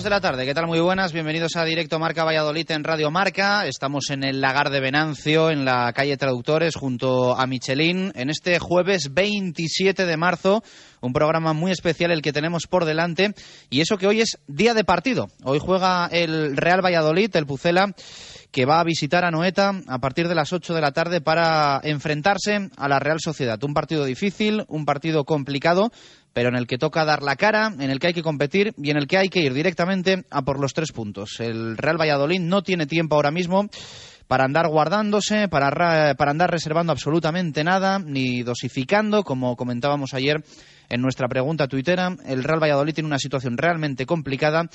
14 minutos de la tarde. ¿Qué tal? Muy buenas. Bienvenidos a Directo Marca Valladolid en Radio Marca. Estamos en el Lagar de Venancio, en la calle Traductores, junto a Michelin, en este jueves 27 de marzo. Un programa muy especial el que tenemos por delante. Y eso que hoy es día de partido. Hoy juega el Real Valladolid, el Pucela que va a visitar a Noeta a partir de las 8 de la tarde para enfrentarse a la Real Sociedad. Un partido difícil, un partido complicado, pero en el que toca dar la cara, en el que hay que competir y en el que hay que ir directamente a por los tres puntos. El Real Valladolid no tiene tiempo ahora mismo para andar guardándose, para, para andar reservando absolutamente nada, ni dosificando, como comentábamos ayer en nuestra pregunta tuitera. El Real Valladolid tiene una situación realmente complicada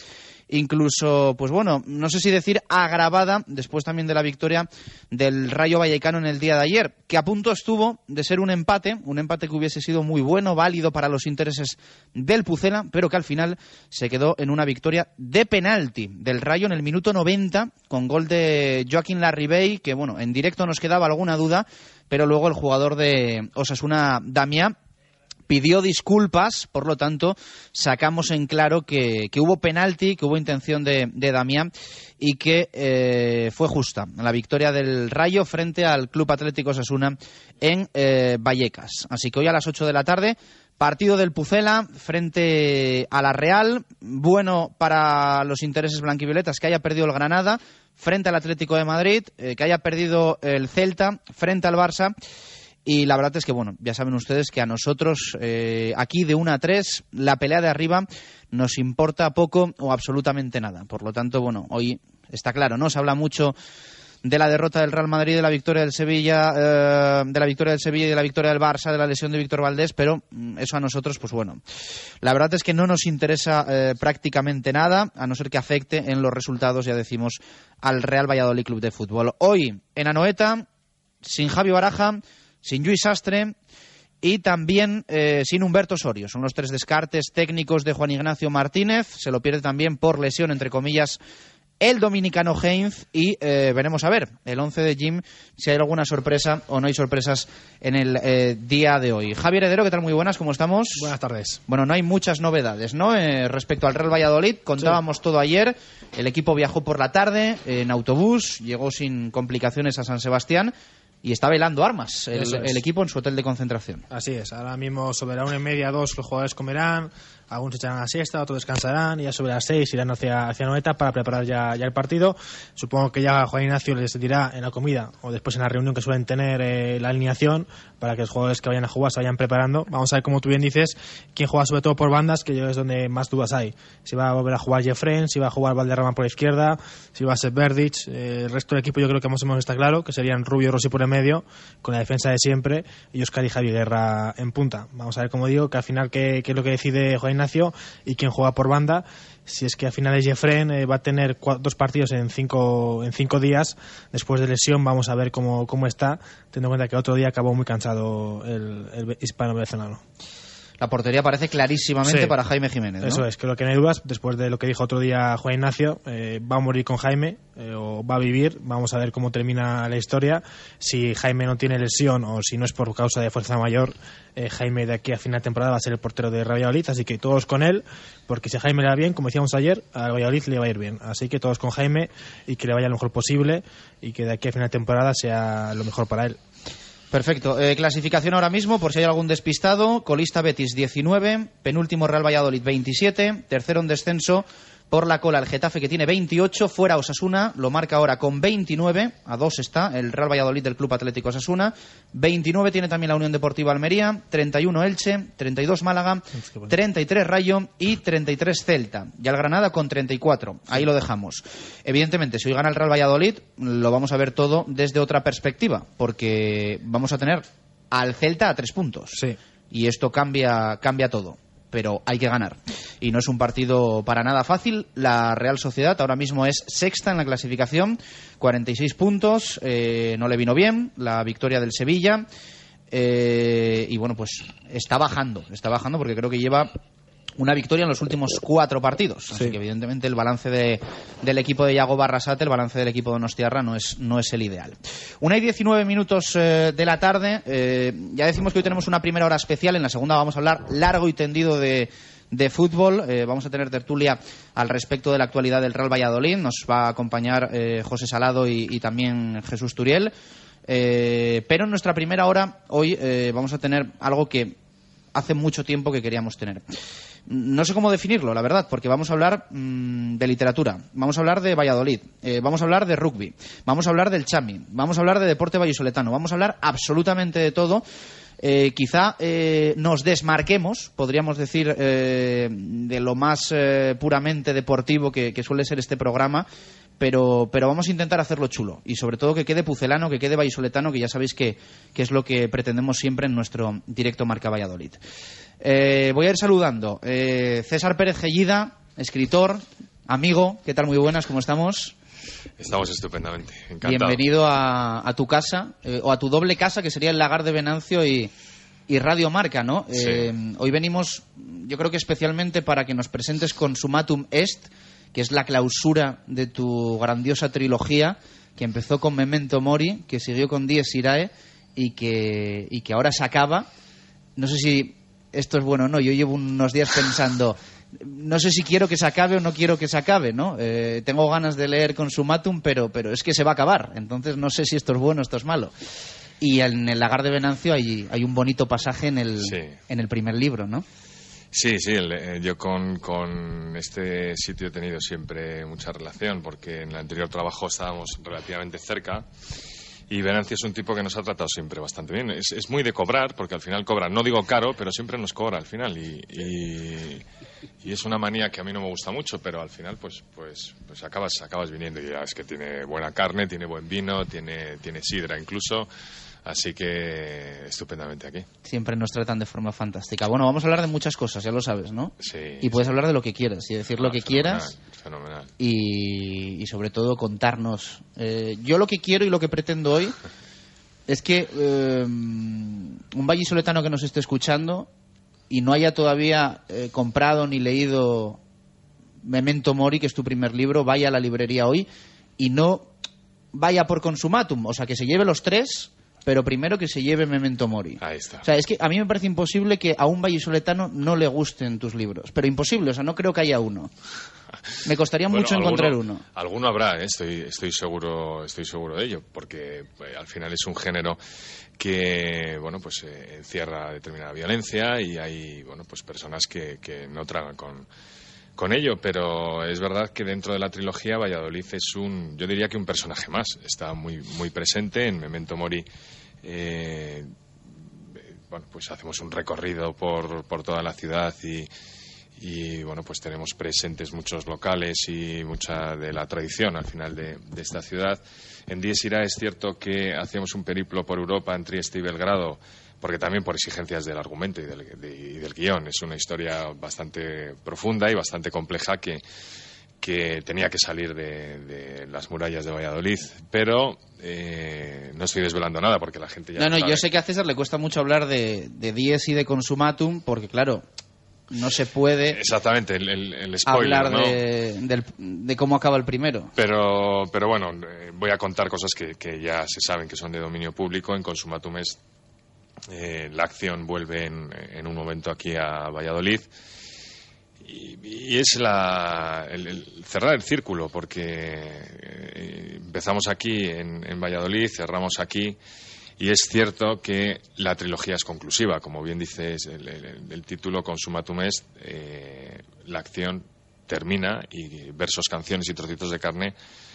incluso, pues bueno, no sé si decir agravada después también de la victoria del Rayo Vallecano en el día de ayer, que a punto estuvo de ser un empate, un empate que hubiese sido muy bueno, válido para los intereses del Pucela, pero que al final se quedó en una victoria de penalti del Rayo en el minuto 90 con gol de Joaquín Larribey, que bueno, en directo nos quedaba alguna duda, pero luego el jugador de Osasuna, Damián, pidió disculpas, por lo tanto, sacamos en claro que, que hubo penalti, que hubo intención de, de Damián y que eh, fue justa la victoria del Rayo frente al Club Atlético Sasuna en eh, Vallecas. Así que hoy a las 8 de la tarde, partido del Pucela frente a la Real, bueno para los intereses blanquivioletas que haya perdido el Granada frente al Atlético de Madrid, eh, que haya perdido el Celta frente al Barça y la verdad es que, bueno, ya saben ustedes que a nosotros, eh, aquí de 1 a 3, la pelea de arriba nos importa poco o absolutamente nada. Por lo tanto, bueno, hoy está claro, ¿no? Se habla mucho de la derrota del Real Madrid, de la victoria del Sevilla, eh, de la victoria del Sevilla y de la victoria del Barça, de la lesión de Víctor Valdés, pero mm, eso a nosotros, pues bueno, la verdad es que no nos interesa eh, prácticamente nada, a no ser que afecte en los resultados, ya decimos, al Real Valladolid Club de Fútbol. Hoy, en Anoeta, sin Javi Baraja, sin Luis Sastre y también eh, sin Humberto Osorio. Son los tres descartes técnicos de Juan Ignacio Martínez. Se lo pierde también por lesión, entre comillas, el dominicano Heinz y eh, veremos a ver el 11 de Jim si hay alguna sorpresa o no hay sorpresas en el eh, día de hoy. Javier Heredero, ¿qué tal? Muy buenas, ¿cómo estamos? Buenas tardes. Bueno, no hay muchas novedades, ¿no? Eh, respecto al Real Valladolid, contábamos todo ayer. El equipo viajó por la tarde en autobús, llegó sin complicaciones a San Sebastián y está velando armas el, equipo en su hotel de concentración. Así es, ahora mismo sobre la una y media, dos, los jugadores comerán, algunos echarán la siesta, otros descansarán y ya sobre las seis irán hacia, hacia Noeta para preparar ya, ya el partido. Supongo que ya Juan Ignacio les dirá en la comida o después en la reunión que suelen tener eh, la alineación para que los jugadores que vayan a jugar se vayan preparando. Vamos a ver, como tú bien dices, quién juega sobre todo por bandas, que yo es donde más dudas hay. Si va a volver a jugar Jeffren, si va a jugar Valderrama por la izquierda, si va a ser Verdic. eh, el resto del equipo yo creo que más o menos está claro, que serían Rubio y Rossi por el medio, con la defensa de siempre, y Oscar y Javi Guerra en punta. Vamos a ver, como digo, que al final qué, qué es lo que decide Juan Ignacio y quién juega por banda. Si es que al final es Jeffren, eh, va a tener cua- dos partidos en cinco, en cinco días después de lesión. Vamos a ver cómo, cómo está, teniendo en cuenta que otro día acabó muy cansado el, el hispano-venezolano. La portería parece clarísimamente Sí. para Jaime Jiménez. ¿no? Eso es, creo que no hay dudas. Después de lo que dijo otro día Juan Ignacio, eh, va a morir con Jaime eh, o va a vivir. Vamos a ver cómo termina la historia. Si Jaime no tiene lesión o si no es por causa de fuerza mayor, eh, Jaime de aquí a final de temporada va a ser el portero de Real Valladolid. Así que todos con él, porque si a Jaime le va bien, como decíamos ayer, a Valladolid le va a ir bien. Así que todos con Jaime y que le vaya lo mejor posible y que de aquí a final de temporada sea lo mejor para él. Perfecto. Eh, clasificación ahora mismo, por si hay algún despistado. Colista Betis 19, penúltimo Real Valladolid 27, tercero en descenso por la cola el Getafe que tiene 28, fuera Osasuna, lo marca ahora con 29, a dos está el Real Valladolid del Club Atlético Osasuna, 29 tiene también la Unión Deportiva Almería, 31 Elche, 32 Málaga, 33 Rayo y 33 Celta. Y al Granada con 34, ahí lo dejamos. Evidentemente, si hoy gana el Real Valladolid, lo vamos a ver todo desde otra perspectiva, porque vamos a tener al Celta a tres puntos. Sí. Y esto cambia, cambia todo pero hay que ganar. Y no es un partido para nada fácil. La Real Sociedad ahora mismo es sexta en la clasificación, 46 puntos, eh, no le vino bien la victoria del Sevilla. eh, y bueno, pues está bajando, está bajando porque creo que lleva una victoria en los últimos cuatro partidos. Así Sí. que evidentemente el balance de- del equipo de Iago Barrasate, el balance del equipo de Donostiarra no es, no es el ideal. Una y 19 minutos eh, de la tarde. eh, ya decimos que hoy tenemos una primera hora especial. En la segunda vamos a hablar largo y tendido de de fútbol. Eh, vamos a tener tertulia al respecto de la actualidad del Real Valladolid. Nos va a acompañar eh, José Salado y, y también Jesús Turiel. Eh, pero en nuestra primera hora hoy eh, vamos a tener algo que hace mucho tiempo que queríamos tener. No sé cómo definirlo, la verdad, porque vamos a hablar mm, de literatura, vamos a hablar de Valladolid, eh, vamos a hablar de rugby, vamos a hablar del chami, vamos a hablar de deporte vallisoletano, vamos a hablar absolutamente de todo. Eh, quizá eh, nos desmarquemos, podríamos decir, eh, de lo más puramente deportivo que suele ser este programa, pero, pero vamos a intentar hacerlo chulo y sobre todo que quede pucelano, que quede vallisoletano, que ya sabéis que, que es lo que pretendemos siempre en nuestro directo Marca Valladolid. Eh, voy a ir saludando. Eh, César Pérez Gellida, escritor, amigo, ¿qué tal? Muy buenas, ¿cómo estamos? Estamos estupendamente. Encantado. Bienvenido a, a tu casa, eh, o a tu doble casa, que sería el Lagar de Venancio y, y Radio Marca, ¿no? Sí. Hoy venimos, yo creo que especialmente para que nos presentes Consumatum Est, que es la clausura de tu grandiosa trilogía, que empezó con Memento Mori, que siguió con Dies Irae y que, y que ahora se acaba. No sé si esto es bueno o no. Yo llevo unos días pensando, no sé si quiero que se acabe o no quiero que se acabe, ¿no? Eh, tengo ganas de leer Consumatum, pero, pero es que se va a acabar. Entonces no sé si esto es bueno o esto es malo. Y en el lagar de Venancio hay, hay un bonito pasaje en el, Sí. en el primer libro, ¿no? Sí, sí, el- eh, yo con, con este sitio he tenido siempre mucha relación porque en el anterior trabajo estábamos relativamente cerca y Venancio es un tipo que nos ha tratado siempre bastante bien. Es, es muy de cobrar porque al final cobra, no digo caro, pero siempre nos cobra al final y, y, y es una manía que a mí no me gusta mucho, pero al final pues, pues, pues acabas, acabas viniendo y ya es que tiene buena carne, tiene buen vino, tiene, tiene sidra incluso. Así que estupendamente aquí. Siempre nos tratan de forma fantástica. Bueno, vamos a hablar de muchas cosas, ya lo sabes, ¿no? Sí, Y puedes sí. hablar de lo que quieras y decir lo Ah, que fenomenal, quieras Fenomenal. y, y sobre todo contarnos. Eh, yo lo que quiero y lo que pretendo hoy es que eh, un vallisoletano que nos esté escuchando y no haya todavía eh, comprado ni leído Memento Mori, que es tu primer libro, vaya a la librería hoy y no vaya por consumatum, o sea, que se lleve los tres, pero primero que se lleve Memento Mori. Ahí está. O sea, es que a mí me parece imposible que a un vallisoletano no le gusten tus libros, pero imposible, o sea, no creo que haya uno. Me costaría Bueno, mucho alguno- encontrar uno. Alguno habrá, ¿eh? estoy, estoy seguro, estoy seguro de ello, porque eh, al final es un género que, bueno, pues eh, encierra determinada violencia y hay, bueno, pues personas que, que no tragan con, con ello, pero es verdad que dentro de la trilogía Valladolid es un, yo diría que un personaje más, está muy, muy presente en Memento Mori. Eh, bueno, pues hacemos un recorrido por, por toda la ciudad y, bueno, pues tenemos presentes muchos locales y mucha de la tradición al final de, esta ciudad. En Dies Irae es cierto que hacíamos un periplo por Europa en Trieste y Belgrado, porque también por exigencias del argumento y del, de- y del guion. Es una historia bastante profunda y bastante compleja que, que tenía que salir de, de las murallas de Valladolid. Pero eh, no estoy desvelando nada porque la gente ya No, no, sabe. yo sé que a César le cuesta mucho hablar de, de Dies y de Consumatum, porque claro, no se puede Exactamente, el, el- el spoiler, hablar ¿no? de, del- de cómo acaba el primero. Pero, pero bueno, eh, voy a contar cosas que, que ya se saben que son de dominio público. En Consumatum es, eh, la acción vuelve en, en un momento aquí a Valladolid. Y, y es la, el, el cerrar el círculo, porque eh, empezamos aquí en, en Valladolid, cerramos aquí Y es cierto que la trilogía es conclusiva, como bien dices el, el, título, Consumatum est, eh, la acción termina y versos, canciones y trocitos de carne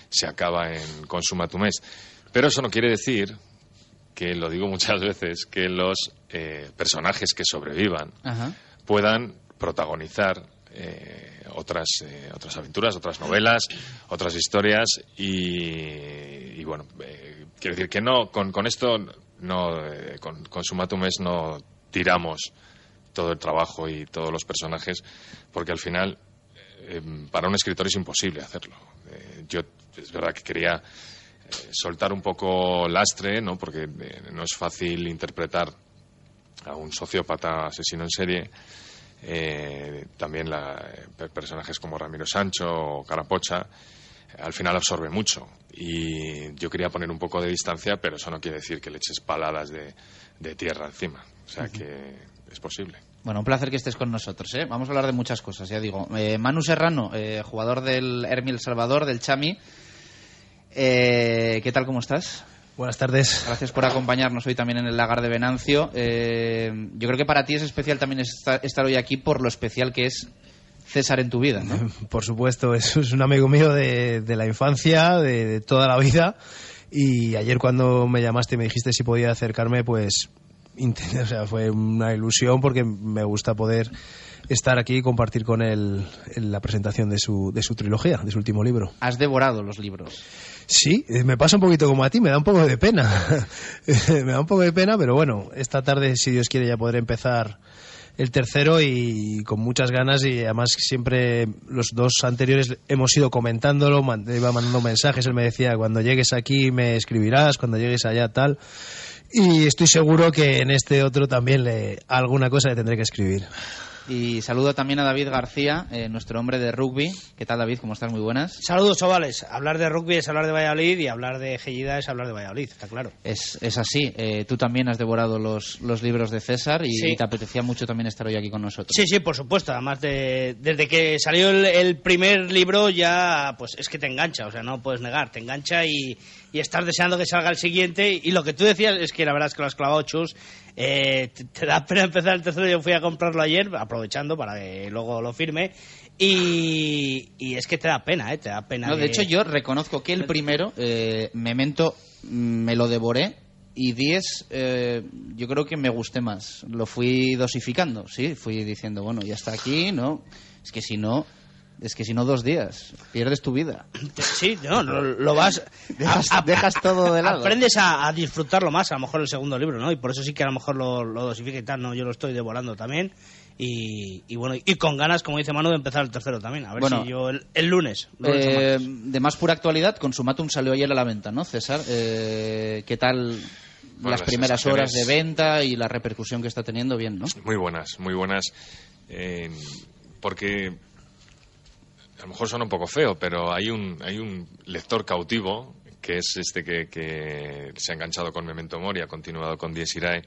se acaba en Consumatum est. Pero eso no quiere decir que, lo digo muchas veces, que los eh, personajes que sobrevivan puedan protagonizar eh, otras, eh, otras aventuras, otras novelas, otras historias y, bueno, eh, quiero decir que no, con, con esto, no, con, con Sumatum no tiramos todo el trabajo y todos los personajes porque al final para un escritor es imposible hacerlo. yo es verdad que quería soltar un poco lastre, ¿no? porque no es fácil interpretar a un sociópata asesino en serie eh, también la, eh, personajes como Ramiro Sancho o Carapocha, al final absorbe mucho. Y yo quería poner un poco de distancia, pero eso no quiere decir que le eches paladas de, tierra encima. O sea que es posible. Bueno, un placer que estés con nosotros. ¿eh? Vamos a hablar de muchas cosas, ya digo. Manu Serrano, jugador del Hermil Salvador, del Chami. ¿Qué tal, cómo estás? Buenas tardes. Gracias por acompañarnos hoy también en el lagar de Venancio. Eh, yo creo que para ti es especial también estar, hoy aquí por lo especial que es César en tu vida, ¿no? Por supuesto, es, es un amigo mío de, la infancia, de, toda la vida. Y ayer cuando me llamaste y me dijiste si podía acercarme, pues o sea, fue una ilusión porque me gusta poder estar aquí y compartir con él la presentación de su, de su trilogía, de su último libro. Has devorado los libros. Sí, eh, me pasa un poquito como a ti, me da un poco de pena. me da un poco de pena, pero bueno, esta tarde, si Dios quiere, ya podré empezar el tercero y con muchas ganas y además siempre los dos anteriores hemos ido comentándolo, iba mandando mensajes, él me decía, cuando llegues aquí me escribirás, cuando llegues allá tal. Y estoy seguro que en este otro también le, alguna cosa le tendré que escribir. Y saludo también a David García, eh, nuestro hombre de rugby. ¿Qué tal, David? ¿Cómo estás? Muy buenas. Saludos, chavales. Hablar de rugby es hablar de Valladolid y hablar de Gellida es hablar de Valladolid, está claro. Es, es así. Eh, tú también has devorado los, los libros de César y, te apetecía mucho también estar hoy aquí con nosotros. Sí, sí, por supuesto. Además, de, desde que salió el, primer libro ya, pues es que te engancha, o sea, no puedes negar, te engancha y, y estás deseando que salga el siguiente. Y lo que tú decías es que la verdad es que lo has clavado, Chus. Eh, te, da pena empezar el tercero. Yo fui a comprarlo ayer, aprovechando para que luego lo firme. Y, es que te da pena, ¿eh? Te da pena. No, de hecho, yo reconozco que el primero, eh, Memento, mm, me lo devoré. Y 10, eh, yo creo que me gusté más. Lo fui dosificando, sí. Fui diciendo, bueno, ya está aquí, ¿no? Es que si no, es que si no, dos días. Pierdes tu vida. Sí, no, lo, vas. Dejas, todo de lado. Aprendes a, disfrutarlo más, a lo mejor el segundo libro, ¿no? Y por eso sí que a lo mejor lo, lo dosifica y tal, ¿no? Yo lo estoy devorando también. Y, bueno, y con ganas, como dice Manu, de empezar el tercero también. A ver si yo el, lunes. Eh, de más pura actualidad, Consumatum salió ayer a la venta, ¿no, César? Eh, ¿Qué tal las primeras horas de venta y la repercusión que está teniendo? Bien, ¿no? Muy buenas, muy buenas. Eh, porque a lo mejor suena un poco feo, pero hay un, hay un lector cautivo, que es este que, se ha enganchado con Memento Mori, ha continuado con Dies Irae.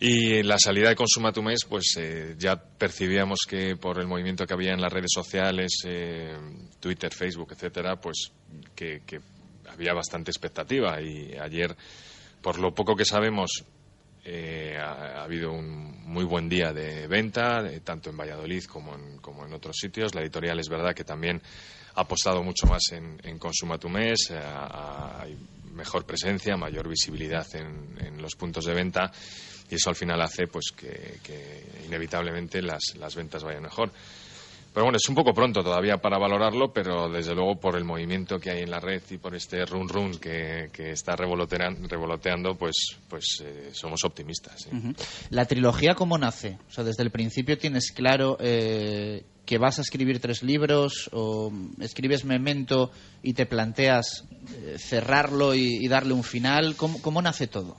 Y la salida de Consumatumés, pues eh, ya percibíamos que por el movimiento que había en las redes sociales, eh, Twitter, Facebook, etcétera, pues que, que había bastante expectativa. Y ayer, por lo poco que sabemos, eh, ha, habido un muy buen día de venta, tanto en Valladolid como en, como en, otros sitios. La editorial es verdad que también ha apostado mucho más en, en Consumatumés, eh, hay mejor presencia, mayor visibilidad en, los puntos de venta y eso al final hace pues que, inevitablemente las ventas vayan mejor. Pero bueno, es un poco pronto todavía para valorarlo, pero desde luego por el movimiento que hay en la red y por este run run que, está revoloteando, pues, pues eh, somos optimistas. ¿La trilogía cómo nace? O sea, desde el principio tienes claro eh, que vas a escribir tres libros o escribes Memento y te planteas eh, cerrarlo y, darle un final. ¿Cómo, ¿Cómo nace todo?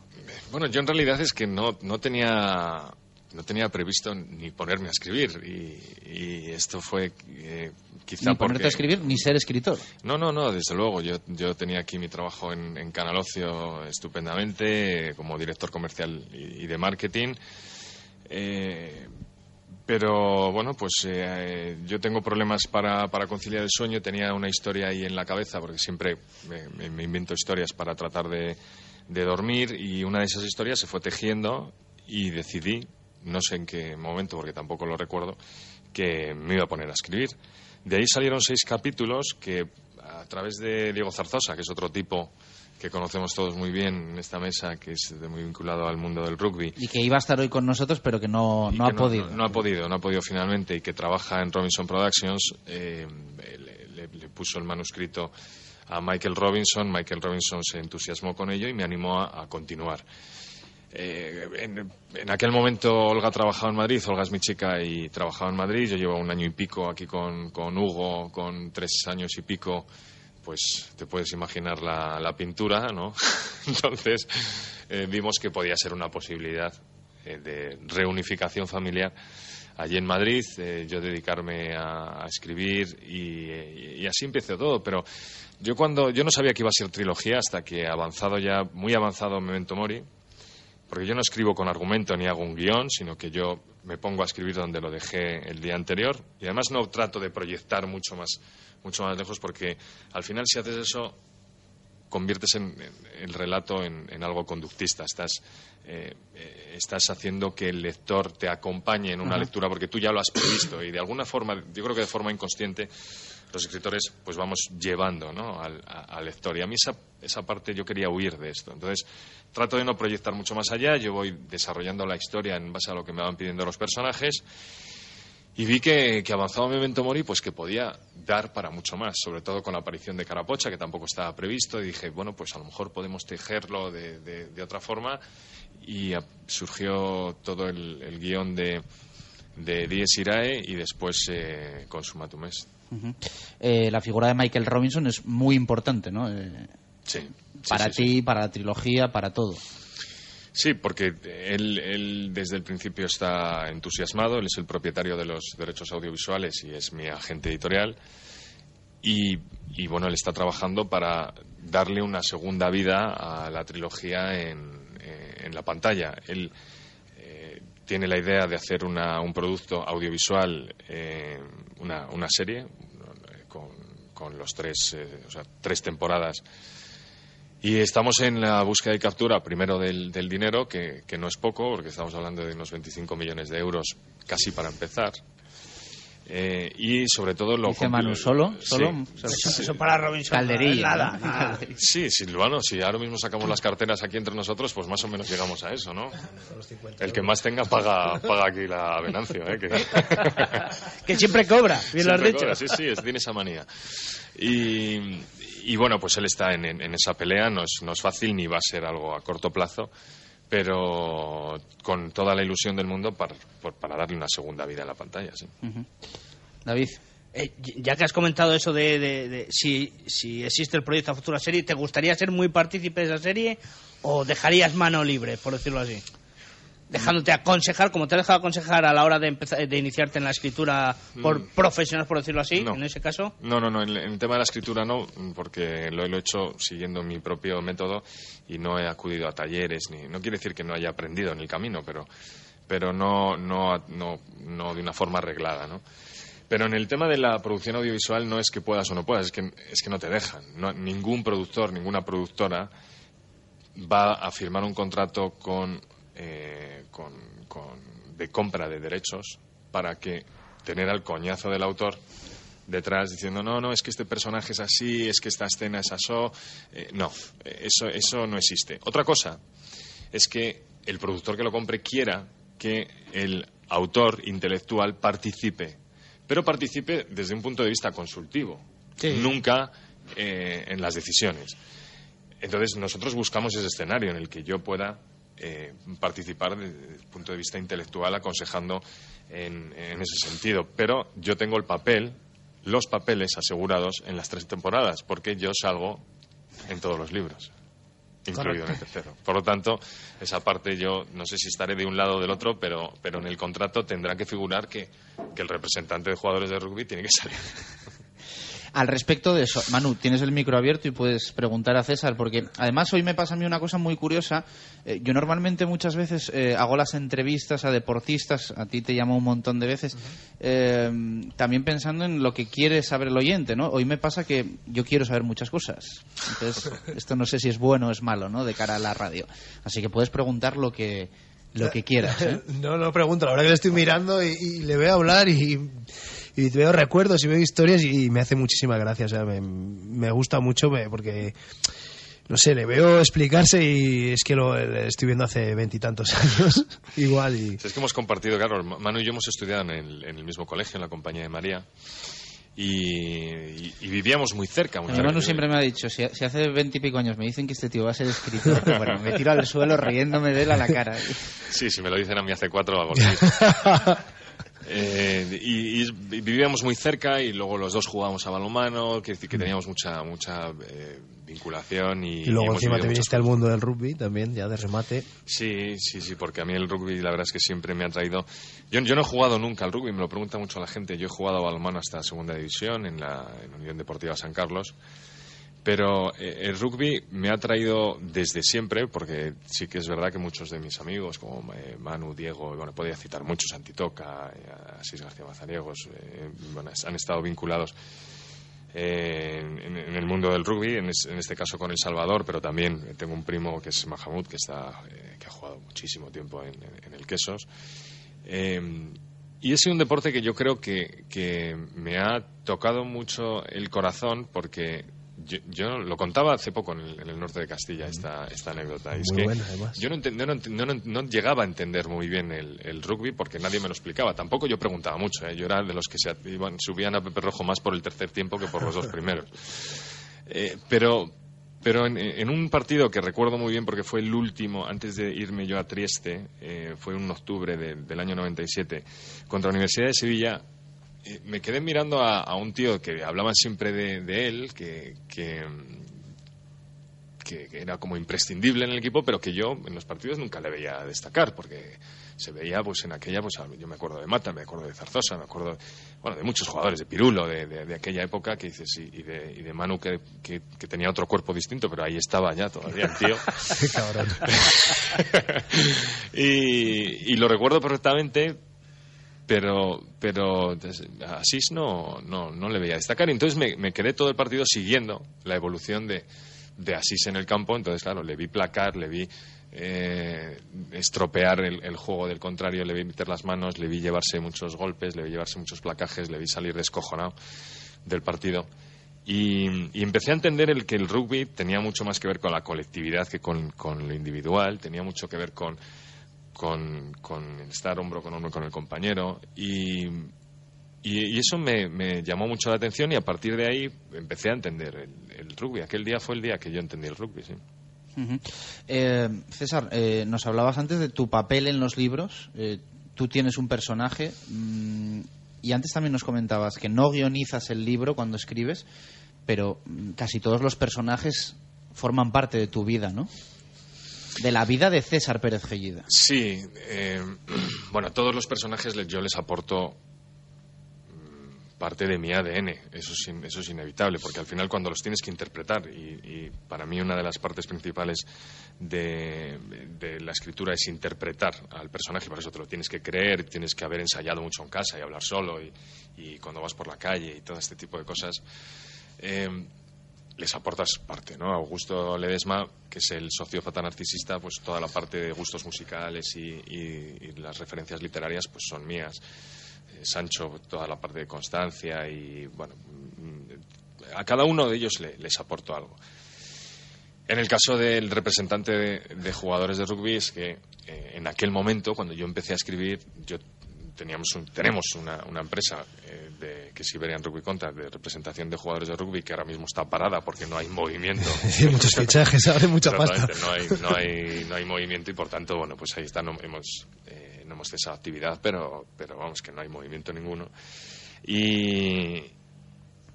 Bueno, yo en realidad es que no, no tenía no tenía previsto ni ponerme a escribir. Y, esto fue eh, quizá ni ponerte a escribir ni ser escritor. No no no desde luego. Yo, yo tenía aquí mi trabajo en, en Canal Ocio estupendamente como director comercial y, de marketing. Eh, pero bueno, pues eh, yo tengo problemas para, para, conciliar el sueño. Tenía una historia ahí en la cabeza, porque siempre me invento historias para tratar de, de dormir y una de esas historias se fue tejiendo y decidí, no sé en qué momento porque tampoco lo recuerdo, que me iba a poner a escribir. De ahí salieron seis capítulos que a través de Diego Zarzosa, que es otro tipo que conocemos todos muy bien en esta mesa, que es de muy vinculado al mundo del rugby. Y que iba a estar hoy con nosotros, pero que no, no que ha podido. No, ha podido, no ha podido finalmente, y que trabaja en Robinson Productions, eh, le, le- le puso el manuscrito a Michael Robinson. Michael Robinson se entusiasmó con ello y me animó a, a continuar. Eh, en, aquel momento Olga trabajaba en Madrid, Olga es mi chica y trabajaba en Madrid. Yo llevo un año y pico aquí con, con Hugo, con tres años y pico. Pues te puedes imaginar la, la pintura, ¿no? Entonces eh, vimos que podía ser una posibilidad eh, de reunificación familiar allí en Madrid, eh, yo dedicarme a, escribir y, y así empezó todo. Pero yo cuando yo no sabía que iba a ser trilogía hasta que avanzado ya, muy avanzado Memento Mori, porque yo no escribo con argumento ni hago un guion, sino que yo me pongo a escribir donde lo dejé el día anterior. Y además no trato de proyectar mucho más, mucho más lejos porque al final si haces eso conviertes en, en- el relato en, en algo conductista. Estás, eh, eh, estás haciendo que el lector te acompañe en una lectura porque tú ya lo has previsto. Y de alguna forma, yo creo que de forma inconsciente, los escritores pues vamos llevando ¿no? al, lector. Y a mí esa, esa parte yo quería huir de esto. Entonces trato de no proyectar mucho más allá. Yo voy desarrollando la historia en base a lo que me van pidiendo los personajes. Y vi que, que avanzado Memento Mori, pues que podía dar para mucho más, sobre todo con la aparición de Carapocha, que tampoco estaba previsto. Y dije, bueno, pues a lo mejor podemos tejerlo de otra forma. Y a- surgió todo el, el guion de, de Dies Irae y después eh, Consumatum Est. Eh, la figura de Michael Robinson es muy importante, ¿no? Eh, Sí. sí, para sí, sí. ti, para la trilogía, para todo. Sí, porque él, él desde el principio está entusiasmado, él es el propietario de los derechos audiovisuales y es mi agente editorial. Y, y, bueno, él está trabajando para darle una segunda vida a la trilogía en, eh, en la pantalla. Él tiene la idea de hacer una- un producto audiovisual, eh, una, serie, con, con los tres, eh, o sea, tres temporadas y estamos en la búsqueda y captura, primero del, dinero, que, que no es poco, porque estamos hablando de unos 25 millones de euros casi para empezar. Eh, y sobre todo lo Dice Manu, ¿solo? Sí. ¿Solo? Eso, eso para Robinson. Calderilla. Nada, ¿no? nada. Sí, Silvano, si ahora mismo sacamos las carteras aquí entre nosotros, pues más o menos llegamos a eso, ¿no? El que más tenga paga, paga aquí la Venancio, ¿eh? Que... Que siempre cobra, bien lo has Siempre dicho. cobra, sí, sí, es- tiene esa manía. Y, y bueno, pues él está en, en- en esa pelea, no es, no es fácil ni va a ser algo a corto plazo, pero con toda la ilusión del mundo para, por- para darle una segunda vida en la pantalla, sí. David. Eh, ya que has comentado eso de, de- de si, si existe el proyecto a futura serie, ¿te gustaría ser muy partícipe de esa serie o dejarías mano libre, por decirlo así? Dejándote aconsejar, como te he dejado aconsejar a la hora de empezar, de iniciarte en la escritura por Mm. profesionales, por decirlo así, No. en ese caso. No, no, no, en, en el tema de la escritura no, porque lo, lo he hecho siguiendo mi propio método y no he acudido a talleres, ni no quiere decir que no haya aprendido en el camino, pero, pero no, no, no, no de una forma arreglada, ¿no? Pero en el tema de la producción audiovisual no es que puedas o no puedas, es que, es que no te dejan. No- ningún productor, ninguna productora va a firmar un contrato con, eh, con, con- de compra de derechos para que tener al coñazo del autor detrás diciendo no, no, es que este personaje es así, es que esta escena es asó. Eh, no, eso, eso no existe. Otra cosa es que el productor que lo compre quiera que el autor intelectual participe, pero participe desde un punto de vista consultivo, nunca eh, en las decisiones. Entonces nosotros buscamos ese escenario en el que yo pueda eh, participar desde el punto de vista intelectual aconsejando en, en ese sentido. Pero yo tengo el papel, los papeles asegurados en las tres temporadas, porque yo salgo en todos los libros, incluido en el tercero. Por lo tanto, esa parte yo no sé si estaré de un lado o del otro, pero, pero en el contrato tendrá que figurar que, que el representante de jugadores de rugby tiene que salir. Al respecto de eso, Manu, tienes el micro abierto y puedes preguntar a César, porque además hoy me pasa a mí una cosa muy curiosa. Eh, yo normalmente muchas veces eh, hago las entrevistas a deportistas, a ti te llamo un montón de veces, eh, también pensando en lo que quiere saber el oyente, ¿no? Hoy me pasa que yo quiero saber muchas cosas. Entonces, esto no sé si es bueno o es malo, ¿no? De cara a la radio. Así que puedes preguntar lo que lo que quieras. ¿eh? No, no pregunto, la verdad que le estoy mirando y, y le veo hablar y, y veo recuerdos y veo historias y, me hace muchísima gracia, o sea, me, me gusta mucho me- porque, no sé, le veo explicarse y es que lo estoy viendo hace veintitantos años, igual y... Es que hemos compartido, claro, Manu y yo hemos estudiado en el, en el mismo colegio, en la compañía de María, y, y- y vivíamos muy cerca. Muy Mi. Manu siempre me ha dicho, si, si hace veintipico años me dicen que este tío va a ser escritor, bueno, me tiro al suelo riéndome de él a la cara. Sí, si me lo dicen a mí hace cuatro, hago así. Eh, y, y vivíamos muy cerca y luego los dos jugábamos a balonmano, que, que teníamos mucha mucha eh, vinculación y, Y luego encima te viniste al mundo del rugby también, ya de remate. Sí, sí, sí, porque a mí el rugby la verdad es que siempre me ha traído... Yo, yo no he jugado nunca al rugby, me lo pregunta mucho la gente. Yo he jugado a balonmano hasta segunda división en la en Unión Deportiva San Carlos. Pero eh, el rugby me ha traído desde siempre, porque sí que es verdad que muchos de mis amigos, como eh, Manu, Diego, bueno, podía citar muchos, Antitoca, eh, Asís García Mazariegos, bueno, han estado vinculados en, el mundo del rugby, en, es- en este caso con El Salvador, pero también tengo un primo que es Mahamud, que, está, eh, que ha jugado muchísimo tiempo en, el Quesos. Y es un deporte que yo creo que me ha tocado mucho el corazón porque yo, yo lo contaba hace poco en el, en el norte de Castilla esta, esta anécdota. y es Muy que buena, yo no, no, no llegaba a entender muy bien el, el rugby porque nadie me lo explicaba. Tampoco yo preguntaba mucho. ¿eh? Yo era de los que se iban, subían a Pepe Rojo más por el tercer tiempo que por los dos primeros. Eh, pero pero en, en un partido que recuerdo muy bien porque fue el último, antes de irme yo a Trieste, eh, fue un octubre de- del año 97, contra la Universidad de Sevilla, me quedé mirando a, a un tío que hablaban siempre de, de él, que, que, era como imprescindible en el equipo, pero que yo en los partidos nunca le veía destacar, porque se veía pues en aquella, pues yo me acuerdo de Mata, me acuerdo de Zarzosa, me acuerdo bueno, de muchos jugadores, de Pirulo, de, de- de aquella época, que dices, y, y de, y de Manu, que, que- que tenía otro cuerpo distinto, pero ahí estaba ya todavía el tío. Y, y lo recuerdo perfectamente, pero pero Asís no, no, no le veía destacar. Entonces me, quedé todo el partido siguiendo la evolución de, de Asís en el campo. Entonces, claro, le vi placar, le vi eh, estropear el, el juego del contrario, le vi meter las manos, le vi llevarse muchos golpes, le vi llevarse muchos placajes, le vi salir descojonado del partido. Y, y empecé a entender el que el rugby tenía mucho más que ver con la colectividad que con, con lo individual, tenía mucho que ver con, con, con estar hombro con hombro con el compañero y, y, eso me, me llamó mucho la atención y a partir de ahí empecé a entender el, rugby. Aquel día fue el día que yo entendí el rugby, sí. Eh, César, eh, nos hablabas antes de tu papel en los libros. Eh, tú tienes un personaje mm, y antes también nos comentabas que no guionizas el libro cuando escribes, pero mm, casi todos los personajes forman parte de tu vida, ¿no? De la vida de César Pérez Gellida. Sí, eh, bueno, a todos los personajes yo les aporto mm, parte de mi ADN, eso es, eso es inevitable, porque al final cuando los tienes que interpretar, y, para mí una de las partes principales de, la escritura es interpretar al personaje, por eso te lo tienes que creer, tienes que haber ensayado mucho en casa y hablar solo, y, y cuando vas por la calle y todo este tipo de cosas. eh, les aportas parte, ¿no? Augusto Ledesma, que es el sociópata narcisista, pues toda la parte de gustos musicales y, las referencias literarias pues son mías. Eh, Sancho, toda la parte de constancia y, bueno, mm, a cada uno de ellos le- les aporto algo. En el caso del representante de, de jugadores de rugby es que eh, en aquel momento, cuando yo empecé a escribir, yo teníamos un- tenemos una, una empresa eh, de, que es Iberian Rugby Contact de representación de jugadores de rugby que ahora mismo está parada porque no hay movimiento. Sí, muchos fichajes, ahora mucha pasta. Exactamente, No hay, no, hay, no hay movimiento y por tanto, bueno, pues ahí está, no hemos, eh, no hemos cesado actividad, pero, pero vamos, que no hay movimiento ninguno. Y,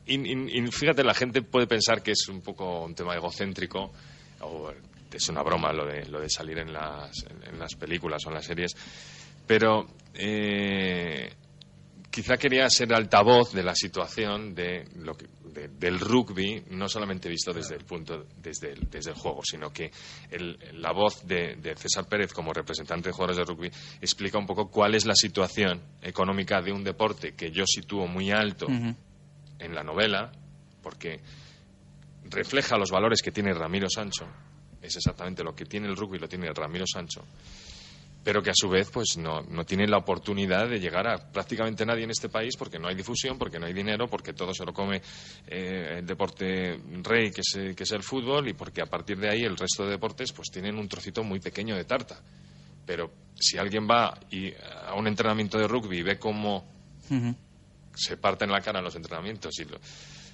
y, y- y fíjate, la gente puede pensar que es un poco un tema egocéntrico o es una broma lo de, lo de salir en las, en, en las películas o en las series, pero eh, quizá quería ser altavoz de la situación de lo que de- del rugby, no solamente visto desde el punto, desde el, desde el juego, sino que el- la voz de, de César Pérez como representante de jugadores de rugby explica un poco cuál es la situación económica de un deporte que yo sitúo muy alto en la novela, porque refleja los valores que tiene Ramiro Sancho, es exactamente lo que tiene el rugby, lo tiene Ramiro Sancho, pero que a su vez pues no, no tiene la oportunidad de llegar a prácticamente nadie en este país porque no hay difusión, porque no hay dinero, porque todo se lo come eh, el deporte rey que es, eh, que es el fútbol y porque a partir de ahí el resto de deportes pues tienen un trocito muy pequeño de tarta. Pero si alguien va y, a un entrenamiento de rugby y ve cómo Ujú. se parten la cara en los entrenamientos y lo-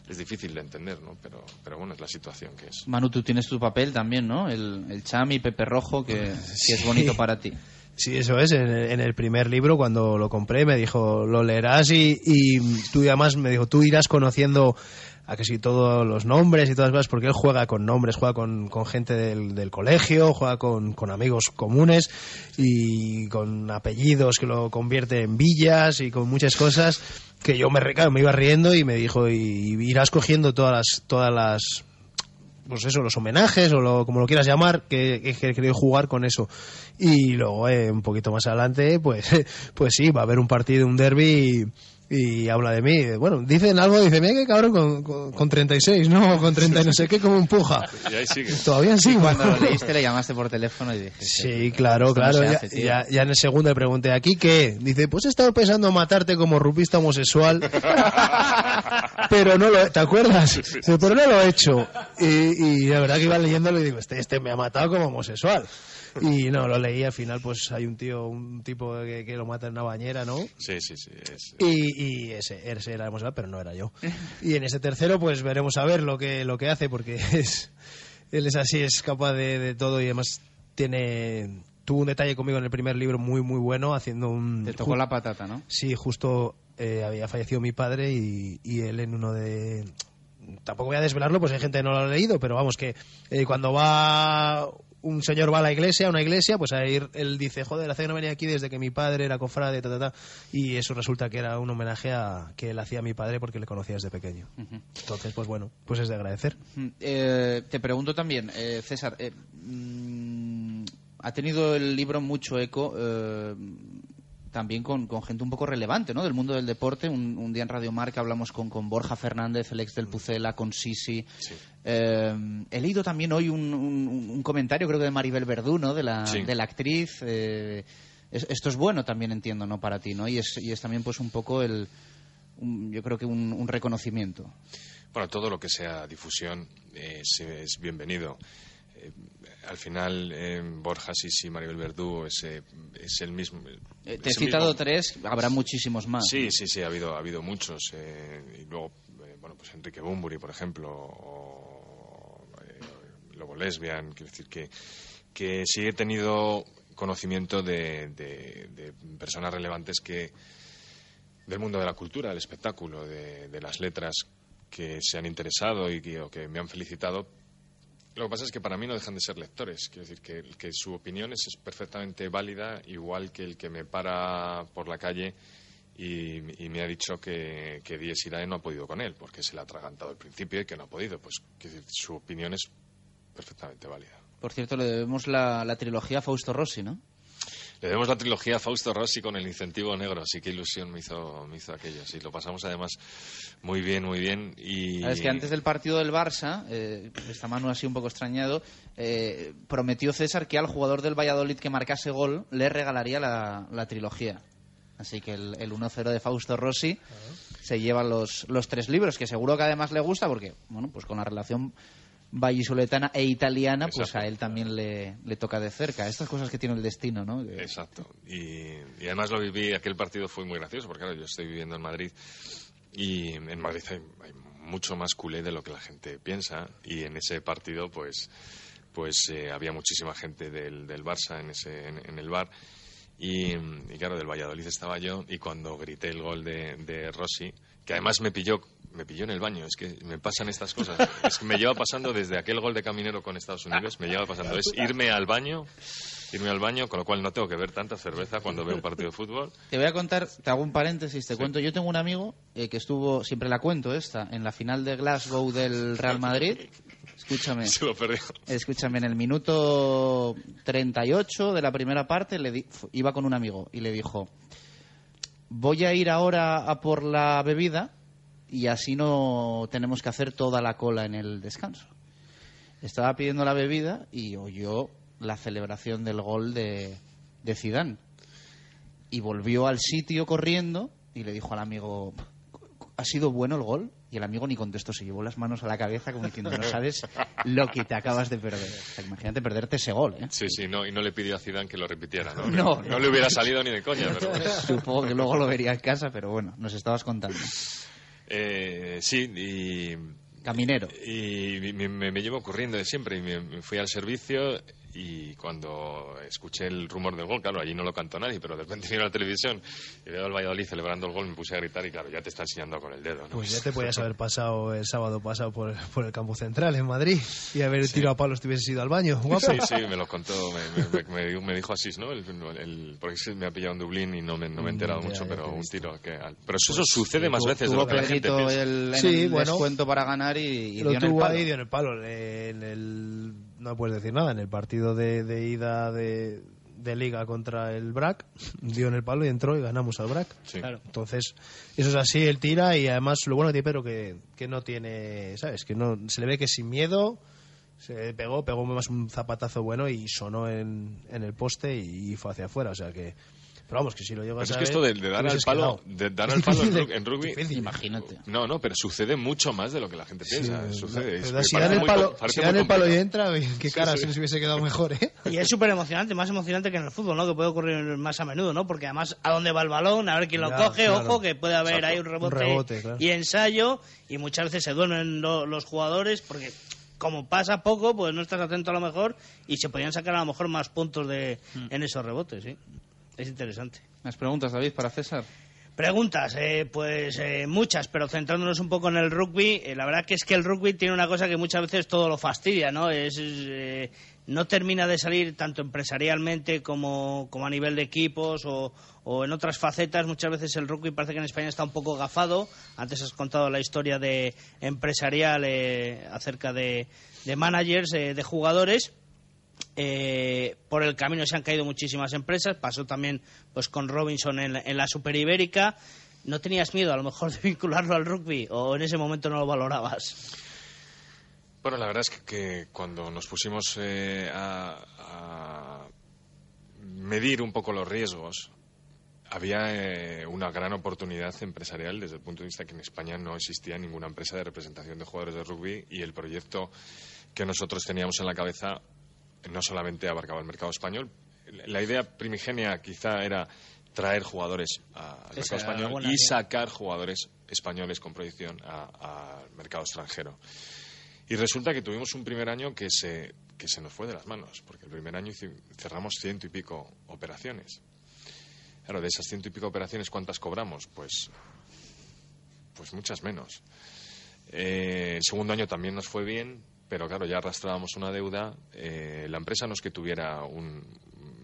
es difícil de entender, ¿no? Pero, pero bueno, es la situación que es. Manu, tú tienes tu papel también, ¿no? El, el Chami, Pepe Rojo, que, que es bonito para ti. Sí, eso es. En el, en el primer libro, cuando lo compré, me dijo, lo leerás y, y tú además me dijo, tú irás conociendo a que si todos los nombres y todas las cosas, porque él juega con nombres, juega con, con gente del, del colegio, juega con, con amigos comunes y con apellidos que lo convierte en villas y con muchas cosas que yo me, me iba riendo y me dijo, y, irás cogiendo todas las, todas las pues eso, los homenajes o lo, como lo quieras llamar, que, que, que jugar con eso. Y luego, eh, un poquito más adelante, pues, pues sí, va a haber un partido, un derby y, y habla de mí. Bueno, dicen algo, dice, mira que cabrón con, con, con 36, ¿no? Con 30 y no sé qué, como empuja. Y ahí sigue. Todavía sí, Cuando lo leíste le llamaste por teléfono y dije... Sí, claro, no claro. ya, ya- ya en el segundo le pregunté, ¿aquí qué? Dice, pues he estado pensando matarte como rupista homosexual, pero no lo ¿te acuerdas? Dice, pero no lo he hecho. Y, y la verdad que iba leyéndolo y digo, este, este me ha matado como homosexual. Y no, lo leí al final, pues hay un tío, un tipo que, que lo mata en una bañera, ¿no? Sí, sí, sí. es- Y, y ese, ese era homosexual, pero no era yo. Y en ese tercero, pues veremos a ver lo que, lo que hace, porque es, él es así, es capaz de, de todo y además tiene tuvo un detalle conmigo en el primer libro muy, muy bueno, haciendo un... Te tocó la patata, ¿no? Sí, justo eh, había fallecido mi padre y, y él en uno de... Tampoco voy a desvelarlo, pues hay gente que no lo ha leído, pero vamos, que eh, cuando va un señor va a la iglesia, a una iglesia, pues ahí él dice, joder, hace que no venía aquí desde que mi padre era cofrade, ta, ta, ta. Y eso resulta que era un homenaje a que él hacía a mi padre porque le conocía desde pequeño. Entonces, pues bueno, pues es de agradecer. Mm, eh, te pregunto también, eh, César, eh, mm, ha tenido el libro mucho eco eh, también con, con gente un poco relevante ¿no? del mundo del deporte. Un, un día en Radio Marca hablamos con, con Borja Fernández, el ex del Pucela, con Sisi. Eh, he leído también hoy un, un- un comentario, creo que de Maribel Verdú, ¿no? de, la, Sí. de la actriz. eh, es- esto es bueno también, entiendo, ¿no? para ti, ¿no? Y es, y es también pues un poco el... un- yo creo que un, un reconocimiento. Bueno, todo lo que sea difusión es, es bienvenido. Eh, al final, eh, Borja Sisi, Maribel Verdú es, eh, es el mismo. Eh, te he citado mismo- tres, habrá muchísimos más. Sí, sí, sí, ha habido, ha habido muchos. eh, y luego, bueno, pues Enrique Bumburi, por ejemplo, o eh, Lobo Lesbian, quiero decir que, que sí he tenido conocimiento de, de- de personas relevantes que del mundo de la cultura, del espectáculo, de, de las letras que se han interesado y que, o que me han felicitado. Lo que pasa es que para mí no dejan de ser lectores. Quiero decir que, su opinión es, perfectamente válida, igual que el que me para por la calle y, me ha dicho que, que Diez Irae no ha podido con él, porque se le ha atragantado al principio y que no ha podido. Pues decir, su opinión es perfectamente válida. Por cierto, le debemos la, la trilogía a Fausto Rossi, ¿no? Le demos la trilogía a Fausto Rossi con el incentivo negro. Sí, qué ilusión me hizo, me hizo aquello. Sí, lo pasamos además muy bien, muy bien. Y... Es que antes del partido del Barça, eh, esta mano así un poco extrañado, eh, prometió César que al jugador del Valladolid que marcase gol le regalaría la, la trilogía. Así que el, el 1-0 de Fausto Rossi se lleva los, los tres libros, que seguro que además le gusta porque, bueno, pues con la relación vallisoletana e italiana, pues a él también le, le toca de cerca. Estas cosas que tiene el destino, ¿no? Exacto. Y, y además lo viví, aquel partido fue muy gracioso, porque claro, yo estoy viviendo en Madrid y en Madrid hay, hay mucho más culé de lo que la gente piensa y en ese partido pues pues eh, había muchísima gente del, del Barça en, ese, en, en el bar y, y claro, del Valladolid estaba yo y cuando grité el gol de, de Rossi, que además me pilló me pilló en el baño, es que me pasan estas cosas. Es que me lleva pasando desde aquel gol de Caminero con Estados Unidos, me lleva pasando. Es irme al baño irme al baño, con lo cual no tengo que ver tanta cerveza cuando veo un partido de fútbol. Te voy a contar, te hago un paréntesis, te cuento. Yo tengo un amigo eh, que estuvo, siempre la cuento esta, en la final de Glasgow del Real Madrid. Escúchame. Se lo perdió. Escúchame, en el minuto 38 de la primera parte le di- iba con un amigo y le dijo, voy a ir ahora a por la bebida y así no tenemos que hacer toda la cola en el descanso. Estaba pidiendo la bebida y oyó la celebración del gol de, de Zidane. Y volvió al sitio corriendo y le dijo al amigo, ¿ha sido bueno el gol? Y el amigo ni contestó, se llevó las manos a la cabeza como diciendo, no sabes lo que te acabas de perder. O sea, imagínate perderte ese gol, ¿eh? Sí, sí, no, y no le pidió a Zidane que lo repitiera, ¿no? No, no, no. le hubiera salido ni de coña, pero bueno. Supongo que luego lo vería en casa, pero bueno, nos estabas contando. Eh, sí, y, Caminero. y me, me- me llevo corriendo de siempre y me, me fui al servicio y cuando escuché el rumor del gol, claro, allí no lo cantó nadie, pero de repente vino a la televisión y veo al Valladolid celebrando el gol, me puse a gritar y claro, ya te está enseñando con el dedo, ¿no? Pues ya te podías haber pasado el sábado pasado por, por el campo central en Madrid y haber tirado a palos te hubieses ido al baño. Guapo. Sí, sí, me lo contó, me, me- me- me dijo- así, ¿no? El, el- porque sí me ha pillado en Dublín y no me, no me he enterado Mm, ya, mucho, ya pero un visto. tiro que... al- Pero eso, sucede más veces de Tuvo lo que la gente piensa. el, en Sí, el bueno. descuento para ganar y, y lo dio en el tuvo palo. ahí, dio en el palo. En el, no puedes decir nada. En el partido de, de ida de, de Liga contra el BRAC, dio en el palo y entró y ganamos al BRAC. Sí. Claro. Entonces, eso es así, él tira y además lo bueno que tiene Pedro que, que no tiene, ¿sabes? Que no se le ve que sin miedo se pegó, pegó más un zapatazo bueno y sonó en, en el poste y, fue hacia afuera, o sea que pero vamos, que si lo Pero llevas es a que esto de, dar al palo, de dar Es al palo en, rugby... difícil. Imagínate. No, no, pero sucede mucho más de lo que la gente piensa. Sí, sucede. pero es- si dan el palo, co- parece si muy dan el palo y entra, qué Sí, cara sí. si nos hubiese quedado mejor, ¿eh? Y es súper emocionante, más emocionante que en el fútbol, ¿no? Que puede ocurrir más a menudo, ¿no? Porque además, a dónde va el balón, a ver quién lo Ya, coge, claro. ojo, que puede haber Exacto. ahí un rebote, Un rebote, claro. y ensayo, y muchas veces se duermen lo- los jugadores porque como pasa poco, pues no estás atento a lo mejor y se podrían sacar a lo mejor más puntos de, en esos rebotes, ¿sí? Es interesante. Las preguntas, David, para César. Preguntas, eh, pues eh, muchas, pero centrándonos un poco en el rugby, eh, la verdad que es que el rugby tiene una cosa que muchas veces todo lo fastidia, ¿no? Es, no termina de salir tanto empresarialmente como, como a nivel de equipos o, o en otras facetas. Muchas veces el rugby parece que en España está un poco gafado. Antes has contado la historia de empresarial eh, acerca de, de managers, de jugadores. Eh, por el camino se han caído muchísimas empresas. Pasó también pues con Robinson en, en la Super Ibérica. ¿No tenías miedo a lo mejor de vincularlo al rugby o en ese momento no lo valorabas? Bueno, la verdad es que, cuando nos pusimos eh, a, a medir un poco los riesgos, había eh, una gran oportunidad empresarial desde el punto de vista que en España no existía ninguna empresa de representación de jugadores de rugby y el proyecto que nosotros teníamos en la cabeza no solamente abarcaba el mercado español. La idea primigenia quizá era traer jugadores al mercado español y sacar jugadores españoles con proyección al mercado extranjero. Y resulta que tuvimos un primer año que se, que se nos fue de las manos, porque el primer año cerramos ciento y pico operaciones. Claro, de esas ciento y pico operaciones, ¿cuántas cobramos? Pues, pues muchas menos. Eh, el segundo año también nos fue bien, pero claro, ya arrastrábamos una deuda. Eh, la empresa no es que tuviera un-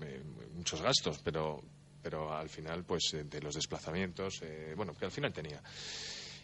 eh, muchos gastos, pero, pero al final, pues eh, de los desplazamientos, eh, bueno, que al final tenía.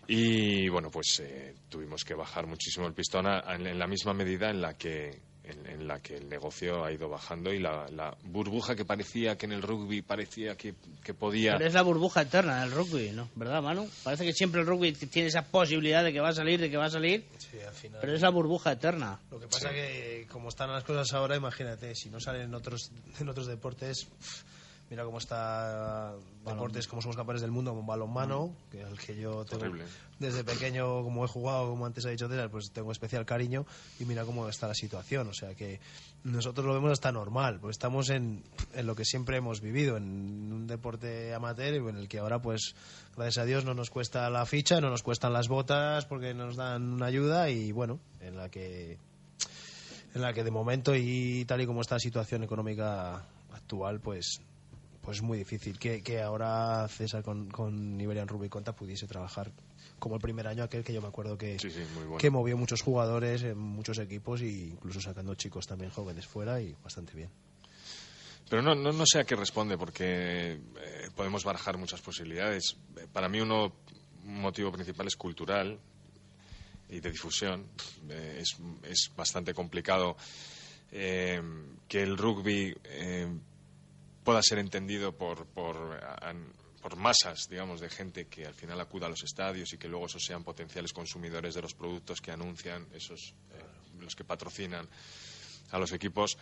Y bueno, pues eh, tuvimos que bajar muchísimo el pistón a- en, en la misma medida en la que en, en la que el negocio ha ido bajando y la, la burbuja que parecía que en el rugby parecía que, que podía Pero es la burbuja eterna del rugby, ¿no? ¿Verdad, Manu? Parece que siempre el rugby tiene esa posibilidad de que va a salir, de que va a salir, Sí, al final. pero es la burbuja eterna. Lo que pasa que como están las cosas ahora, imagínate, si no salen en otros en otros deportes, pf, mira cómo está deportes como somos campeones del mundo como balonmano, que al que yo tengo Horrible. desde pequeño como he jugado, como antes ha dicho César, pues tengo especial cariño y mira cómo está la situación, o sea que nosotros lo vemos hasta normal, pues estamos en, en lo que siempre hemos vivido, en un deporte amateur en el que ahora pues gracias a Dios no nos cuesta la ficha, no nos cuestan las botas porque nos dan una ayuda y bueno, en la que en la que de momento y tal y como está la situación económica actual, pues pues es muy difícil que, que ahora César con, con Iberian Rugby Conta pudiese trabajar como el primer año aquel que yo me acuerdo que, Sí, sí, muy bueno. que movió muchos jugadores en muchos equipos e incluso sacando chicos también jóvenes fuera y bastante bien. Pero no, no, no sé a qué responde, porque eh, podemos barajar muchas posibilidades. Para mí uno, un motivo principal es cultural y de difusión. Eh, es, es bastante complicado eh, que el rugby eh, pueda ser entendido por, por, por masas, digamos, de gente que al final acuda a los estadios y que luego esos sean potenciales consumidores de los productos que anuncian, esos eh, los que patrocinan a los equipos.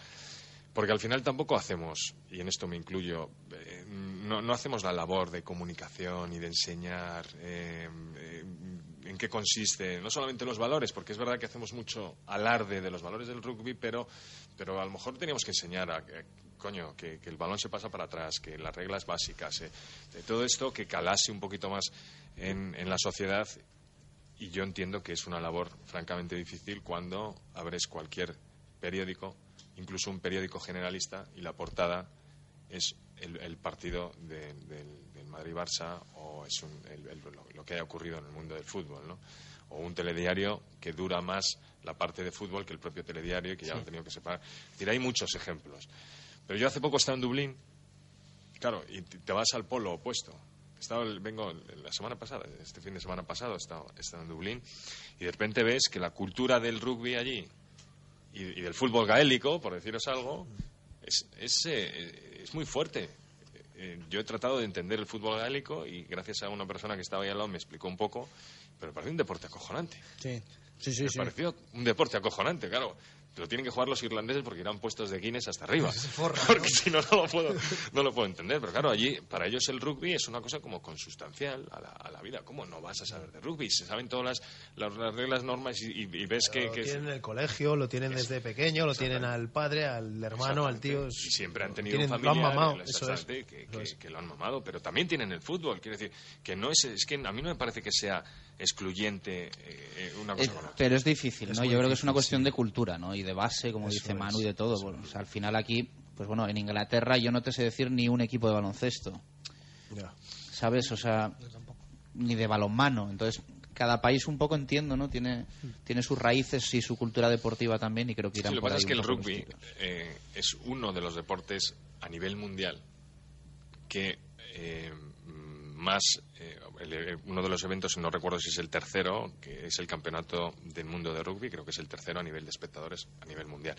Porque al final tampoco hacemos, y en esto me incluyo, eh, no, no hacemos la labor de comunicación y de enseñar eh, en qué consiste, no solamente los valores, porque es verdad que hacemos mucho alarde de los valores del rugby, pero, pero a lo mejor teníamos que enseñar a, coño, que, que el balón se pasa para atrás, que las reglas básicas, eh, de todo esto que calase un poquito más en, en la sociedad y yo entiendo que es una labor francamente difícil cuando abres cualquier periódico, incluso un periódico generalista, y la portada es el, el partido de- del, del Madrid-Barça o es un- el- el- lo, que haya ocurrido en el mundo del fútbol, ¿no? O un telediario que dura más la parte de fútbol que el propio telediario y que ya lo han tenido que separar. Es decir, hay muchos ejemplos. Pero yo hace poco estaba en Dublín Claro, y te vas al polo opuesto. Estaba, vengo la semana pasada, este fin de semana pasado, estaba, estaba en Dublín, y de repente ves que la cultura del rugby allí y, y del fútbol gaélico, por deciros algo, es, es, eh, es muy fuerte. Eh, yo he tratado de entender el fútbol gaélico y gracias a una persona que estaba ahí al lado me explicó un poco, pero me pareció un deporte acojonante. Sí, sí, sí. me sí. pareció un deporte acojonante, claro. Lo tienen que jugar los irlandeses porque irán puestos de Guinness hasta arriba. porque si no, no lo, puedo, no lo puedo entender. Pero claro, allí, para ellos el rugby es una cosa como consustancial a la, a la vida. ¿Cómo no vas a saber de rugby? Se saben todas las, las, las reglas, normas y, y- y ves que... lo que es- tienen en el colegio, lo tienen desde pequeño, lo tienen al padre, al hermano, al tío. Y siempre han tenido tienen- un lo han familiar mamado, eso es. que, Eso que- es. que lo han mamado, pero también tienen el fútbol. Quiero decir, que no es, es que a mí no me parece que sea excluyente eh, eh, una cosa Eh, con otra. pero es difícil, Es ¿no? Yo creo que es una cuestión sí. de cultura, ¿no? Y de base, como Eso dice es, Manu, y de todo. Bueno, o sea, al final aquí, pues bueno, en Inglaterra yo no te sé decir ni un equipo de baloncesto, Ya. ¿sabes? O sea, ni de balonmano. Entonces, cada país un poco entiendo, ¿no? Tiene, tiene sus raíces y su cultura deportiva también y creo que irán Sí, lo que pasa es que el rugby eh, es uno de los deportes a nivel mundial que eh, más eh, el- el- uno de los eventos, no recuerdo si es el tercero, que es el campeonato del mundo de rugby, creo que es el tercero a nivel de espectadores a nivel mundial.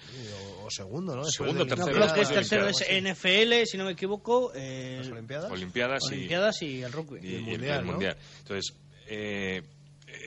O, o segundo, ¿no? Después Segundo, de No, tercero, creo que es tercero es. NFL, si no me equivoco, eh, las Olimpiadas. Olimpiadas, y- Olimpiadas y el rugby. y, Y el y mundial, ¿no? mundial. Entonces, eh,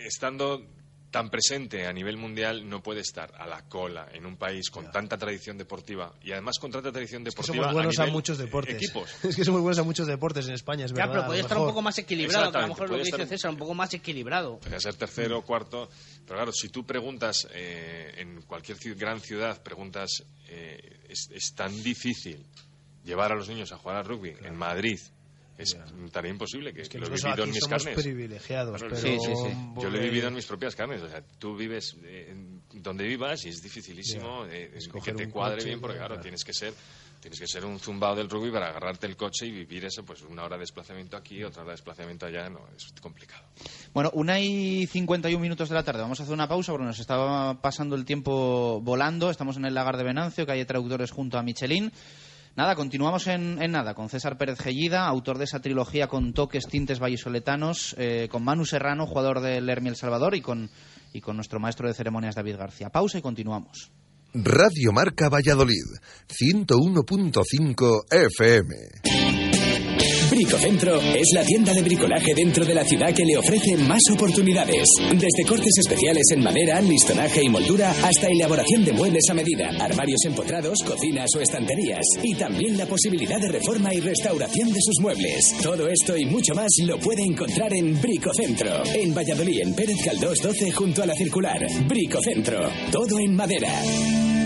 estando tan presente a nivel mundial, no puede estar a la cola en un país con tanta tradición deportiva y además con tanta tradición Es que deportiva somos buenos a, nivel, muchos deportes. equipos. Es que somos buenos a muchos deportes en España, es Ya, verdad. pero a podría estar un poco más equilibrado, que a lo mejor lo que dice estar- César, un poco más equilibrado. Podría ser tercero cuarto. Pero claro, si tú preguntas eh, en cualquier gran ciudad, preguntas, eh, es, es tan difícil llevar a los niños a jugar al rugby en Madrid. Es tarea imposible que, Es que lo he vivido en mis somos carnes. privilegiados, Claro, pero... Sí, sí, sí. Yo lo he vivido en mis propias carnes. O sea, tú vives eh, en donde vivas y es dificilísimo Ya. eh, que te cuadre coche, bien, porque claro, claro. tienes que ser tienes que ser un zumbado del rugby para agarrarte el coche y vivir eso, pues una hora de desplazamiento aquí, otra hora de desplazamiento allá, no, es complicado. Bueno, una y 51 minutos de la tarde. Vamos a hacer una pausa porque nos estaba pasando el tiempo volando. Estamos en el lagar de Venancio, calle Traductores junto a Michelin. Nada, continuamos en, en nada con César Pérez Gellida, autor de esa trilogía con toques, tintes vallisoletanos, eh, con Manu Serrano, jugador del Hermi El Salvador, y con, y con nuestro maestro de ceremonias David García. Pausa y continuamos. Radio Marca Valladolid, 101.5 FM. Bricocentro es la tienda de bricolaje dentro de la ciudad que le ofrece más oportunidades. Desde cortes especiales en madera, listonaje y moldura hasta elaboración de muebles a medida, armarios empotrados, cocinas o estanterías. Y también la posibilidad de reforma y restauración de sus muebles. Todo esto y mucho más lo puede encontrar en Bricocentro. En Valladolid, en Pérez Caldós 12 junto a la circular. Bricocentro. Todo en madera.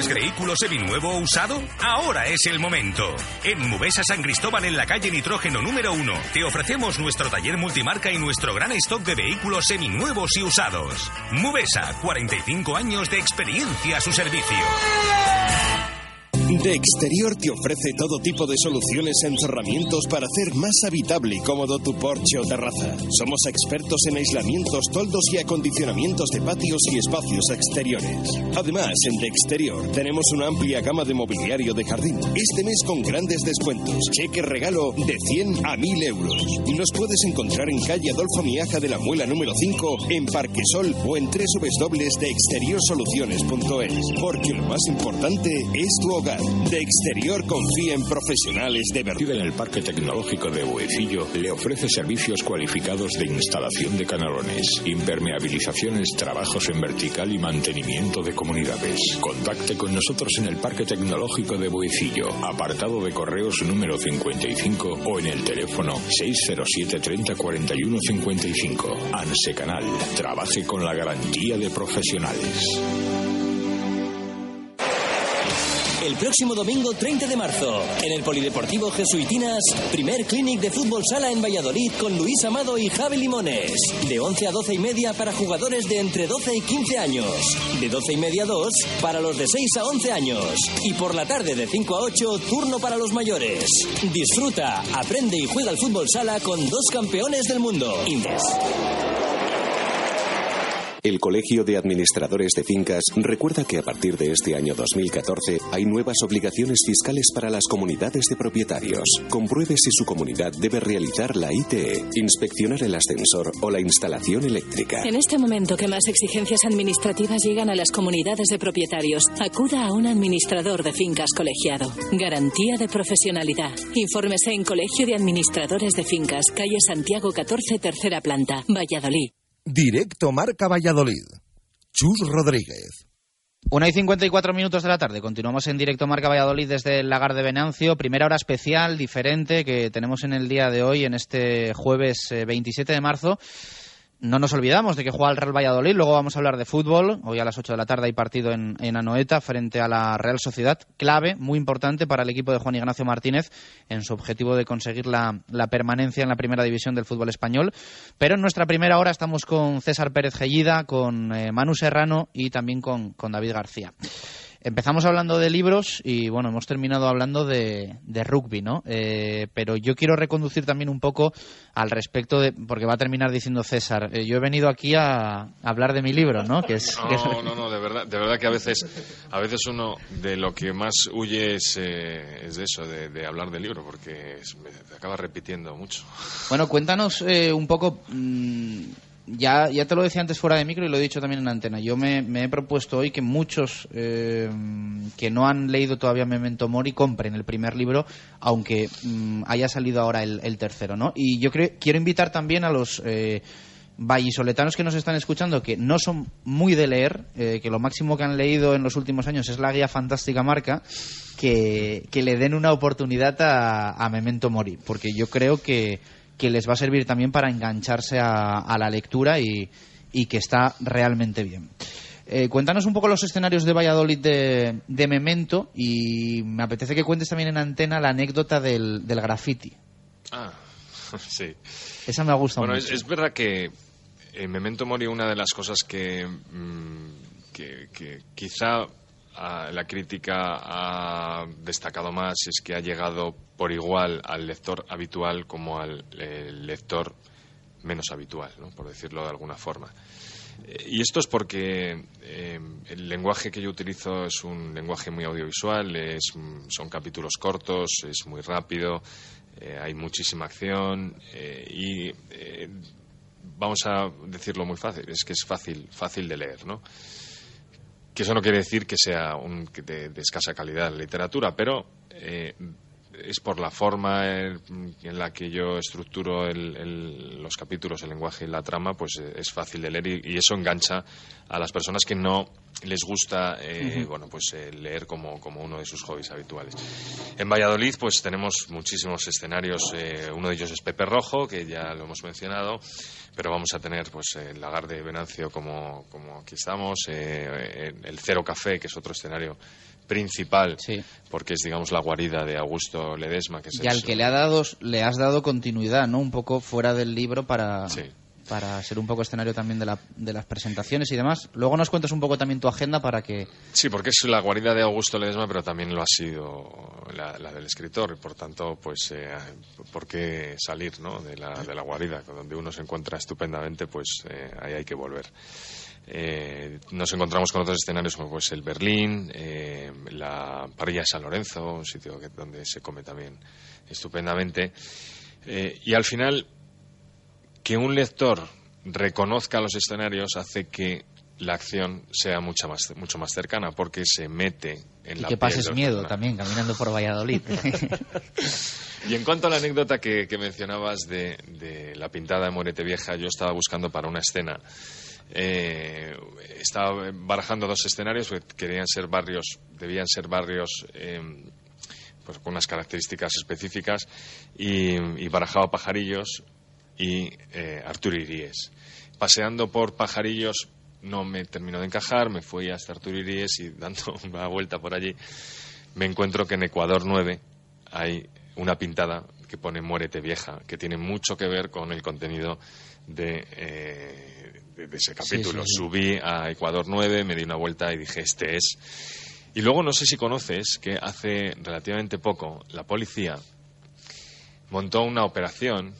¿Quieres vehículo seminuevo o usado? Ahora es el momento. En Mubesa San Cristóbal, en la calle Nitrógeno número 1, te ofrecemos nuestro taller multimarca y nuestro gran stock de vehículos seminuevos y usados. Mubesa, 45 años de experiencia a su servicio. De Exterior te ofrece todo tipo de soluciones en cerramientos para hacer más habitable y cómodo tu porche o terraza. Somos expertos en aislamientos, toldos y acondicionamientos de patios y espacios exteriores. Además, en De Exterior tenemos una amplia gama de mobiliario de jardín. Este mes con grandes descuentos. Cheque regalo de 100 a 1000 euros. Nos puedes encontrar en calle Adolfo Miaja de la Muela número 5 en Parquesol o en www.deexteriorsoluciones.es. Porque lo más importante es tu hogar. De Exterior confía en profesionales de verdad. en el Parque Tecnológico de Buecillo le ofrece servicios cualificados de instalación de canalones, impermeabilizaciones, trabajos en vertical y mantenimiento de comunidades. Contacte con nosotros en el Parque Tecnológico de Buecillo, apartado de correos número 55 o en el teléfono 607 30 41 55. ANSE Canal. Trabaje con la garantía de profesionales. El próximo domingo 30 de marzo, en el Polideportivo Jesuitinas, primer clinic de fútbol sala en Valladolid con Luis Amado y Javi Limones. De 11 a 12 y media para jugadores de entre 12 y 15 años. De 12 y media a 2 para los de 6 a 11 años. Y por la tarde de 5 a 8, turno para los mayores. Disfruta, aprende y juega al fútbol sala con dos campeones del mundo. Indes. El Colegio de Administradores de Fincas recuerda que a partir de este año 2014 hay nuevas obligaciones fiscales para las comunidades de propietarios. Compruebe si su comunidad debe realizar la ITE, inspeccionar el ascensor o la instalación eléctrica. En este momento que más exigencias administrativas llegan a las comunidades de propietarios, acuda a un administrador de fincas colegiado. Garantía de profesionalidad. Infórmese en Colegio de Administradores de Fincas, calle Santiago 14, tercera planta, Valladolid. Directo Marca Valladolid. Chus Rodríguez. Una y 54 minutos de la tarde. Continuamos en directo Marca Valladolid desde el Lagar de Venancio. Primera hora especial, diferente, que tenemos en el día de hoy, en este jueves 27 de marzo. No nos olvidamos de que juega el Real Valladolid, luego vamos a hablar de fútbol. Hoy a las 8 de la tarde hay partido en, Anoeta frente a la Real Sociedad. Clave, muy importante para el equipo de Juan Ignacio Martínez en su objetivo de conseguir la, permanencia en la primera división del fútbol español. Pero en nuestra primera hora estamos con César Pérez Gellida, con eh, Manu Serrano y también con David García. Empezamos hablando de libros y bueno, hemos terminado hablando de, de rugby, ¿no? Eh, pero yo quiero reconducir también un poco al respecto de, porque va a terminar diciendo César, eh, yo he venido aquí a, a, hablar de mi libro, ¿no? Que es, no, que es... no, no, de verdad, de verdad que a veces, a veces uno de lo que más huye es, eh, es de eso, de, de, hablar del libro, porque es, me, acaba repitiendo mucho. Bueno, cuéntanos eh, un poco. Mmm, ya, ya te lo decía antes fuera de micro y lo he dicho también en antena. Yo me, me he propuesto hoy que muchos eh, que no han leído todavía Memento Mori compren el primer libro, aunque mm, haya salido ahora el, el, tercero, ¿no? Y yo creo, quiero invitar también a los eh, vallisoletanos que nos están escuchando, que no son muy de leer, eh, que lo máximo que han leído en los últimos años es la guía Fantástica Marca, que, que le den una oportunidad a, a Memento Mori, porque yo creo que que les va a servir también para engancharse a, a la lectura y, y, que está realmente bien. Eh, cuéntanos un poco los escenarios de Valladolid de, de, Memento y me apetece que cuentes también en antena la anécdota del, del graffiti. Ah, sí. Esa me ha gustado bueno, mucho. Es, es verdad que en Memento Mori una de las cosas que, mmm, que, que quizá la crítica ha destacado más es que ha llegado por igual al lector habitual como al eh, lector menos habitual, ¿no? por decirlo de alguna forma. Eh, y esto es porque eh, el lenguaje que yo utilizo es un lenguaje muy audiovisual, es, son capítulos cortos, es muy rápido, hay muchísima acción y vamos a decirlo muy fácil, es que es fácil, fácil de leer, ¿no? Que eso no quiere decir que sea un, de, escasa calidad la literatura, pero eh, es por la forma en, en, la que yo estructuro el, el, los capítulos, el lenguaje y la trama, pues eh, es fácil de leer y, y, eso engancha a las personas que no les gusta eh, uh -huh. bueno, pues, eh, leer como, como, uno de sus hobbies habituales. En Valladolid pues tenemos muchísimos escenarios, eh, uno de ellos es Pepe Rojo, que ya lo hemos mencionado, pero vamos a tener pues el lagar de Venancio como, como aquí estamos, el Cero Café, que es otro escenario principal, sí. porque es, digamos, la guarida de Augusto Ledesma. Que es y al que le, ha dado, le has dado continuidad, ¿no? Un poco fuera del libro para... Sí. para ser un poco escenario también de, la- de las presentaciones y demás. Luego nos cuentas un poco también tu agenda para que... Sí, porque es la guarida de Augusto Ledesma, pero también lo ha sido la, la del escritor. Y por tanto, pues, eh, ¿por qué salir ¿no? de, la, de la guarida? Donde uno se encuentra estupendamente, pues eh, ahí hay que volver. Eh, nos encontramos con otros escenarios como pues el Berlín, eh, la parrilla de San Lorenzo, un sitio que- donde se come también estupendamente. Eh, y al final, que un lector reconozca los escenarios hace que la acción sea mucho más, mucho más cercana porque se mete en Y la que pases miedo también caminando por Valladolid. Y en cuanto a la anécdota que, que mencionabas de, de la pintada de Morete Vieja, yo estaba buscando para una escena. Eh, estaba barajando dos escenarios que querían ser barrios, debían ser barrios eh, pues con unas características específicas y, barajaba Pajarillos y eh. Paseando por Pajarillos no me terminó de encajar, me fui hasta Arturo Iríes y dando una vuelta por allí me encuentro que en Ecuador 9 hay una pintada que pone Muérete Vieja, que tiene mucho que ver con el contenido de, eh, de- de ese capítulo. sí, sí. Subí a Ecuador 9, me di una vuelta y dije, este es. Y luego no sé si conoces que hace relativamente poco la policía montó una operación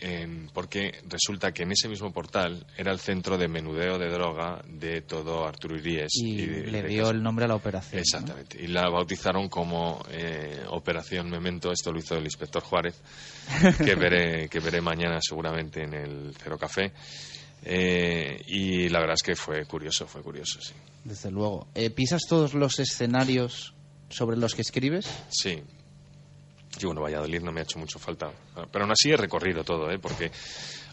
en- porque resulta que en ese mismo portal era el centro de menudeo de droga de todo Arturo Iríes. y de- le dio el nombre a la operación. ¿no? Exactamente. Y la bautizaron como eh, Operación Memento. Esto lo hizo el inspector Juárez, que veré, que veré mañana seguramente en el Cero Café. Eh, y la verdad es que fue curioso, fue curioso, sí. Desde luego. Eh, ¿Pisas todos los escenarios sobre los que escribes? Sí. Y bueno, Valladolid no me ha hecho mucho falta. Pero aún así he recorrido todo, ¿eh? porque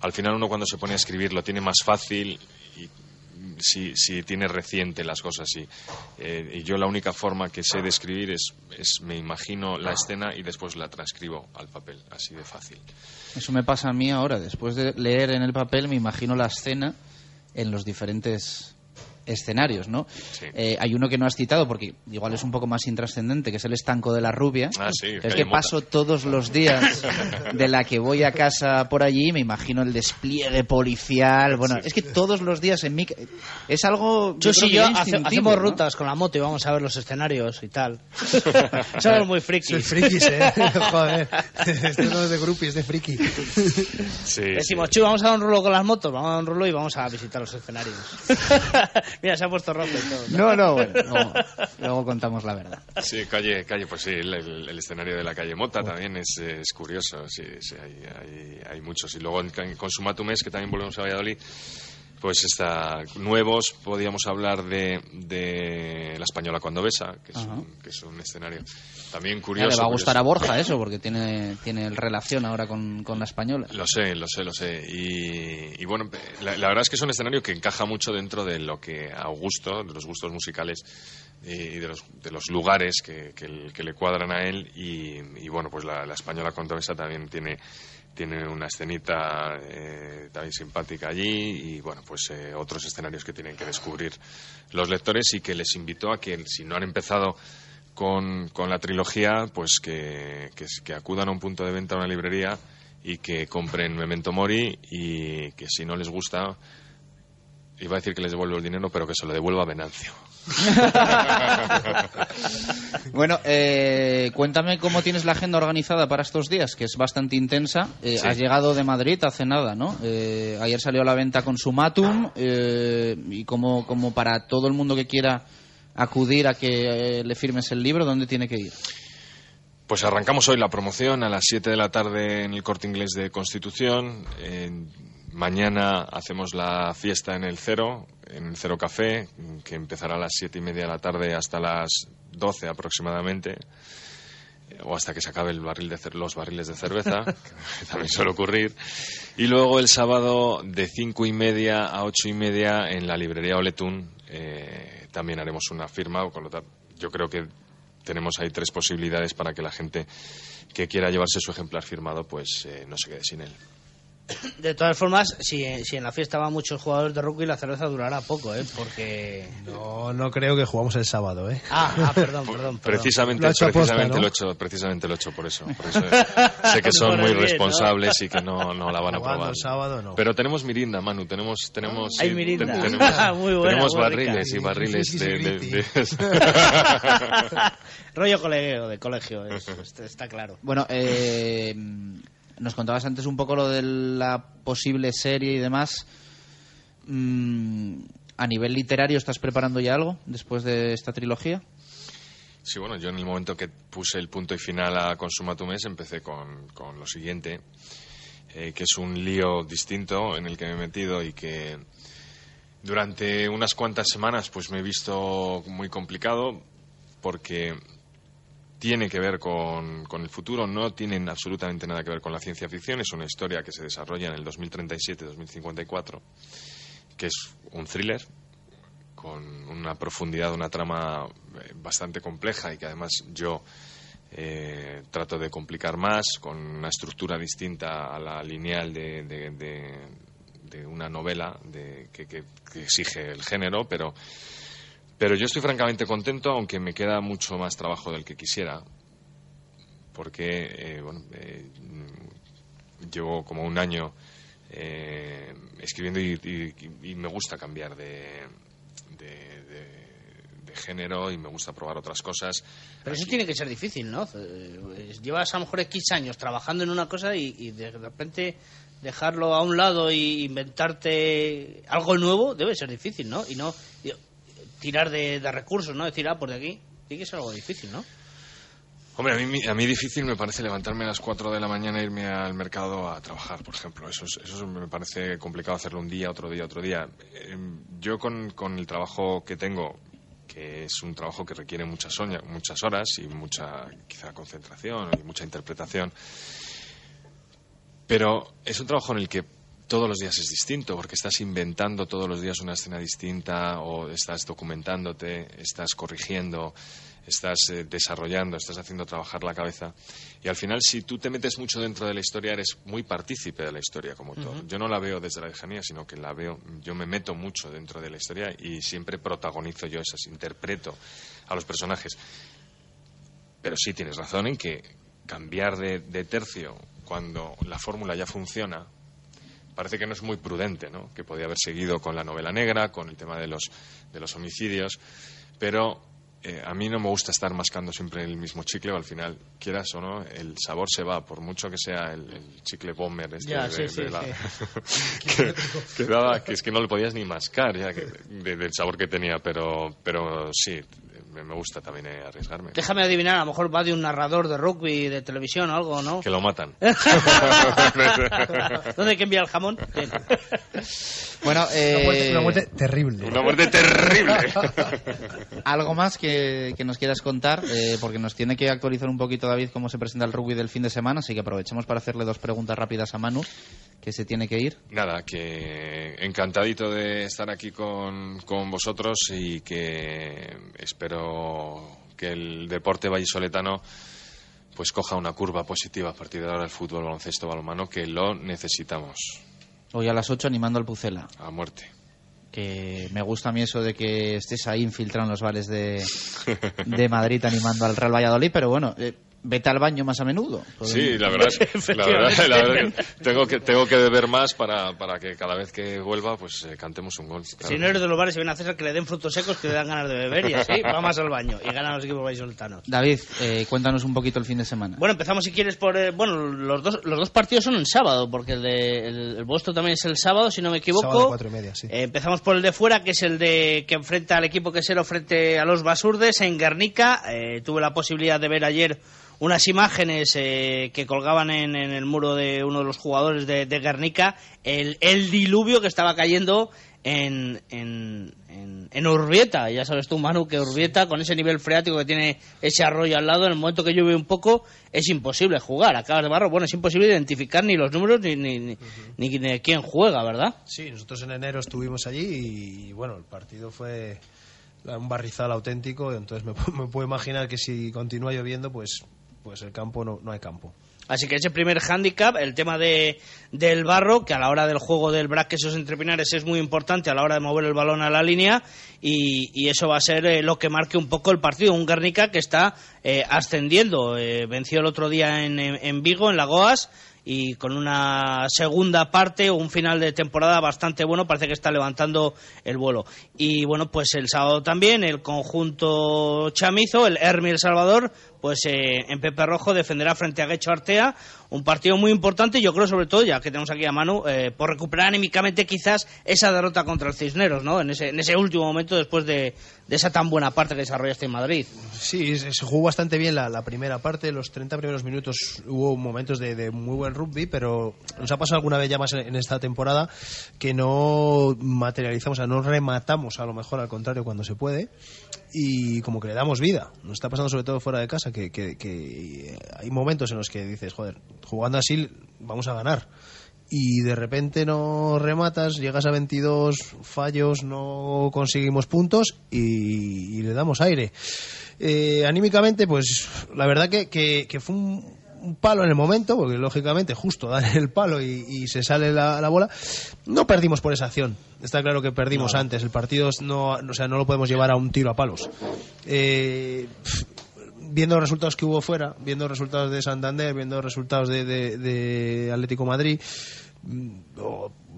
al final uno cuando se pone a escribir lo tiene más fácil y si, si tiene reciente las cosas. Y, eh, y yo la única forma que sé de escribir es, es me imagino la escena y después la transcribo al papel, así de fácil. Eso me pasa a mí ahora. Después de leer en el papel, me imagino la escena en los diferentes escenarios, ¿no? Eh, hay uno que no has citado porque igual es un poco más intrascendente, que es el estanco de la rubia. Ah, sí, es calle que paso todos los días de la que voy a casa por allí, me imagino el despliegue policial. Bueno, es que todos los días en mi... Es algo... Que yo ya hace- instintivo, hacemos ¿no? rutas con la moto y vamos a ver los escenarios y tal. Somos muy frikis. Sois frikis, ¿eh? Joder. Esto no es de grupi, es de friki. Decimos, Chu, vamos a dar un rulo con las motos, vamos a dar un rulo y vamos a visitar los escenarios. Mira, se ha puesto rojo y todo. No, no, bueno, luego, luego contamos la verdad. Sí, calle, calle pues sí, el, el- el escenario de la calle Mota también es, es curioso, sí, sí, hay, hay, hay muchos. Y luego en, en Consumatumes, que también volvemos a Valladolid, pues está nuevos, podíamos hablar de, de La Española cuando besa, que es, un, que es un escenario también Ya curioso. le va a gustar a. Borja eso, porque tiene, tiene relación ahora con, con la española. Lo sé, lo sé, lo sé. Y, y bueno, la, la verdad es que es un escenario que encaja mucho dentro de lo que a Augusto, de los gustos musicales y de los, de los lugares que, que le- que le cuadran a él. Y, y bueno, pues la, la española controversa también tiene, tiene una escenita eh, también simpática allí. Y bueno, pues eh, otros escenarios que tienen que descubrir los lectores y que les invito a que si no han empezado con, con la trilogía, pues que, que, que acudan a un punto de venta a una librería y que compren Memento Mori y que si no les gusta, iba a decir que les devuelvo el dinero, pero que se lo devuelva a Venancio. Bueno, eh, cuéntame cómo tienes la agenda organizada para estos días, que es bastante intensa. Eh, Sí. Has llegado de Madrid hace nada, ¿no? Eh, ayer salió a la venta con Sumatum eh, y como, como para todo el mundo que quiera acudir a que eh, le firmes el libro, ¿dónde tiene que ir? Pues arrancamos hoy la promoción a las 7 de la tarde en el corte inglés de Constitución. Eh, mañana hacemos la fiesta en el Cero, en el Cero Café, que empezará a las 7 y media de la tarde hasta las 12 aproximadamente. O hasta que se acabe el barril de los barriles de cerveza, que también suele ocurrir. Y luego el sábado de 5 y media a 8 y media en la librería Oletún eh, también haremos una firma. Con lo tal, yo creo que tenemos ahí tres posibilidades para que la gente que quiera llevarse su ejemplar firmado pues eh, no se quede sin él. De todas formas, si, si en la fiesta van muchos jugadores de rugby, la cerveza durará poco, ¿eh? Porque... No, no creo que jugamos el sábado, ¿eh? Ah, ah, perdón, perdón. perdón. Precisamente, Lo precisamente, ¿no? lo he hecho, precisamente lo he hecho por eso. Por eso sé que son muy responsables y que no, no la van a probar. el sábado, no. Pero tenemos mirinda, Manu. Tenemos, tenemos, Hay sí, mirinda. ten- tenemos, Muy buena, tenemos muy barriles rica. y barriles Sí, sí, de, Rollo colegio, de colegio, es- es- está claro. Bueno, eh, nos contabas antes un poco lo de la posible serie y demás. Mm, ¿A nivel literario estás preparando ya algo después de esta trilogía? Sí, bueno, yo en el momento que puse el punto y final a Consuma tu mes empecé con, con lo siguiente, eh, que es un lío distinto en el que me he metido y que durante unas cuantas semanas pues me he visto muy complicado porque tiene que ver con, con el futuro, no tienen absolutamente nada que ver con la ciencia ficción, es una historia que se desarrolla en el 2037-2054, que es un thriller con una profundidad, una trama eh, bastante compleja y que además yo eh, trato de complicar más, con una estructura distinta a la lineal de, de- de- una novela que, que- que exige el género, pero, pero yo estoy francamente contento, aunque me queda mucho más trabajo del que quisiera, porque eh, bueno, eh, llevo como un año eh, escribiendo y, y- y me gusta cambiar de, de- de- de género y me gusta probar otras cosas. Pero eso tiene que ser difícil, ¿no? Eh, Llevas a lo mejor X años trabajando en una cosa y, y de repente dejarlo a un lado y inventarte algo nuevo debe ser difícil, ¿no? Y no tirar de, recursos, ¿no? Decir, ah, por de aquí. Tiene que ser algo difícil, ¿no? Hombre, a mí, a mí difícil me parece levantarme a las 4 de la mañana e irme al mercado a trabajar, por ejemplo. Eso, es- eso me parece complicado hacerlo un día, otro día, otro día. Eh, Yo con, con el trabajo que tengo, que es un trabajo que requiere muchas, muchas horas y mucha quizá concentración y mucha interpretación, pero es un trabajo en el que todos los días es distinto, porque estás inventando todos los días una escena distinta o estás documentándote, estás corrigiendo, estás eh, desarrollando, estás haciendo trabajar la cabeza. Y al final, si tú te metes mucho dentro de la historia, eres muy partícipe de la historia como todo. Ujú. Yo no la veo desde la lejanía, sino que la veo, yo me meto mucho dentro de la historia y siempre protagonizo yo esas, interpreto a los personajes. Pero sí tienes razón en que cambiar de, de tercio cuando la fórmula ya funciona parece que no es muy prudente, ¿no? Que podía haber seguido con la novela negra, con el tema de los, de los homicidios, pero eh, a mí no me gusta estar mascando siempre el mismo chicle, o al final, quieras o no, el sabor se va, por mucho que sea el, el chicle bomber este Ya, de, sí, de sí, la- sí. que, que daba- que es que no lo podías ni mascar ya que- de- del sabor que tenía, pero, pero sí, me, gusta también eh, arriesgarme. Déjame adivinar, a lo mejor va de un narrador de rugby, de televisión o algo, ¿no? Que lo matan. ¿Dónde hay que enviar el jamón? Bien. Bueno, Una muerte, eh, una muerte terrible. Una muerte terrible. ¿Algo más que, que nos quieras contar? Eh, porque nos tiene que actualizar un poquito David cómo se presenta el rugby del fin de semana, así que aprovechemos para hacerle dos preguntas rápidas a Manu, que se tiene que ir. Nada, que encantadito de estar aquí con, con vosotros y que espero que el deporte vallisoletano pues coja una curva positiva a partir de ahora el fútbol, baloncesto, balonmano, que lo necesitamos Hoy a las 8 animando al Pucela. a muerte. Que me gusta a mí eso de que estés ahí infiltrado en los bares de, de Madrid animando al Real Valladolid, pero bueno, eh, vete al baño más a menudo. Sí, la verdad, es- la verdad, la verdad que tengo que tengo que beber más para, para que cada vez que vuelva pues eh, cantemos un gol. claro. Si no eres de los bares y ven a César que le den frutos secos que le dan ganas de beber y así va más al baño y ganan los equipos vallisoletanos. David, eh, cuéntanos un poquito el fin de semana. Bueno, empezamos si quieres por... eh, bueno, los dos, los dos partidos son el sábado, porque el, de, el, el vuestro también es el sábado, si no me equivoco. Sábado cuatro y media, sí. Eh, empezamos por el de fuera, que es el de que enfrenta al equipo quesero frente a los Basurdes en Guernica. Eh, tuve la posibilidad de ver ayer unas imágenes eh, que colgaban en, en el muro de uno de los jugadores de, de Guernica, el, el diluvio que estaba cayendo en, en, en, en Urbieta. Ya sabes tú, Manu, que Urbieta, con ese nivel freático que tiene ese arroyo al lado, en el momento que llueve un poco, es imposible jugar. Acabas de barro, bueno, es imposible identificar ni los números ni, ni, ni, ni, ni quién juega, ¿verdad? Sí, nosotros en enero estuvimos allí y bueno, el partido fue un barrizal auténtico, entonces me, me puedo imaginar que si continúa lloviendo, pues, pues el campo no, no hay campo. Así que ese primer hándicap, el tema de, del barro, que a la hora del juego del braque esos entrepinares es muy importante a la hora de mover el balón a la línea y, y eso va a ser eh, lo que marque un poco el partido. Un Guernica que está eh, ascendiendo, eh, venció el otro día en, en, en Vigo, en Lagoas, y con una segunda parte o un final de temporada bastante bueno, parece que está levantando el vuelo. Y bueno, pues el sábado también el conjunto chamizo, el Hermi El Salvador, pues eh, en Pepe Rojo defenderá frente a Guecho Artea, un partido muy importante, yo creo sobre todo, ya que tenemos aquí a Manu, eh, por recuperar anímicamente quizás esa derrota contra el Cisneros, ¿no? En ese, en ese último momento después de, de esa tan buena parte que desarrollaste en Madrid. Sí, se jugó bastante bien la, la primera parte, los 30 primeros minutos hubo momentos de, de muy buen rugby, pero nos ha pasado alguna vez ya más en, en esta temporada que no materializamos, o sea, no rematamos a lo mejor al contrario cuando se puede y como que le damos vida. Nos está pasando sobre todo fuera de casa que, que- que hay momentos en los que dices, joder, jugando así vamos a ganar. Y de repente no rematas, llegas a 22 fallos, no conseguimos puntos y, y le damos aire. Eh, anímicamente, pues la verdad que, que- que fue un, un palo en el momento, porque lógicamente justo dan el palo y, y se sale la, la bola. No perdimos por esa acción. Está claro que perdimos antes. El partido no, o sea, no lo podemos llevar a un tiro a palos. Eh, viendo los resultados que hubo fuera, viendo los resultados de Santander, viendo los resultados de, de- de Atlético Madrid, mm,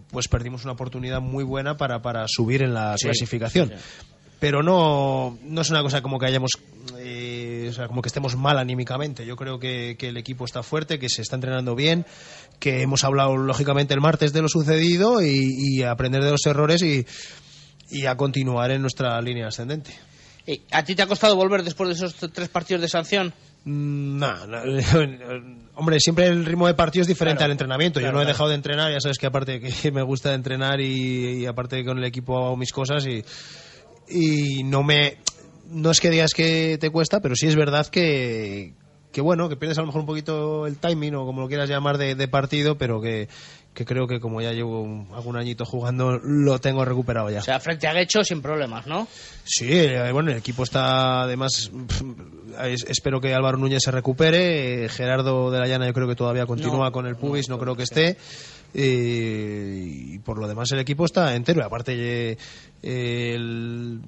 pues perdimos una oportunidad muy buena para, para subir en la Sí, clasificación. sí, sí. Pero no, no es una cosa como que hayamos, eh, o sea, como que estemos mal anímicamente. Yo creo que, que el equipo está fuerte, que se está entrenando bien, que hemos hablado lógicamente el martes de lo sucedido y, y a aprender de los errores y, y a continuar en nuestra línea ascendente. ¿Y ¿A ti te ha costado volver después de esos tres partidos de sanción? Mm, No, no, hombre, siempre el ritmo de partido es diferente Claro, al entrenamiento. claro, Yo no he claro. dejado de entrenar, ya sabes que aparte que me gusta entrenar y, y aparte con el equipo hago mis cosas y, y no me no es que digas que te cuesta, pero sí es verdad que que bueno, que pierdes a lo mejor un poquito el timing o como lo quieras llamar de, de partido, pero que, que creo que como ya llevo un- algún añito jugando lo tengo recuperado ya. O sea, frente a Guecho sin problemas, ¿no? Sí, eh, bueno, el equipo está además. espero que Álvaro Núñez se recupere. eh, Gerardo de la Llana, yo creo que todavía continúa No, con el pubis, no, creo que esté. eh, y por lo demás, el equipo está entero. Y aparte, eh, el-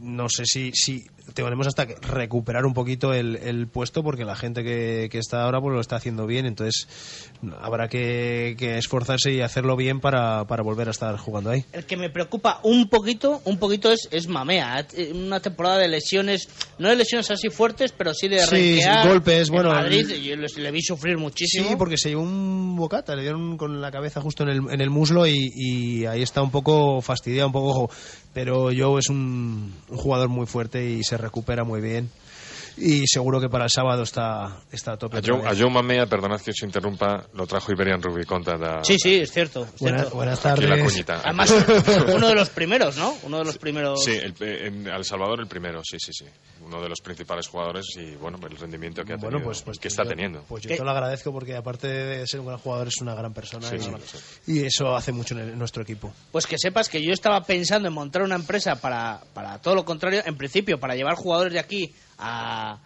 no sé si, si tenemos hasta que recuperar un poquito el, el puesto porque la gente que, que está ahora pues lo está haciendo bien entonces habrá que, que esforzarse y hacerlo bien para, para volver a estar jugando ahí El que me preocupa un poquito, un poquito es, es Mamea. Una temporada de lesiones, no de lesiones así fuertes, pero sí de Sí, renquear. golpes, En bueno, Madrid, yo le, le vi sufrir muchísimo. Sí, porque se llevó un bocata, le dieron con la cabeza justo en el, en el muslo y, y ahí está un poco fastidiado, un poco ojo. Pero Joe es un, un jugador muy fuerte y se recupera muy bien. Y seguro que para el sábado está, está a tope. A Joe, vez. a Joe Mamea, perdonad que os interrumpa, lo trajo Iberian Rugby Conta da... Sí, sí, es cierto. es Buena- cierto. buenas Aquí la tardes. cuñita. Además, uno de los primeros, ¿no? Uno de los primeros. Sí, el, en El Salvador el primero, sí, sí, sí. Uno de los principales jugadores y, bueno, el rendimiento que ha Bueno, tenido, pues, pues que está yo- teniendo. Pues yo ¿Qué? te lo agradezco porque aparte de ser un gran jugador es una gran persona Sí, y, sí, eso hace mucho en, el- en nuestro equipo. Pues que sepas que yo estaba pensando en montar una empresa para, para todo lo contrario, en principio, para llevar jugadores de aquí a,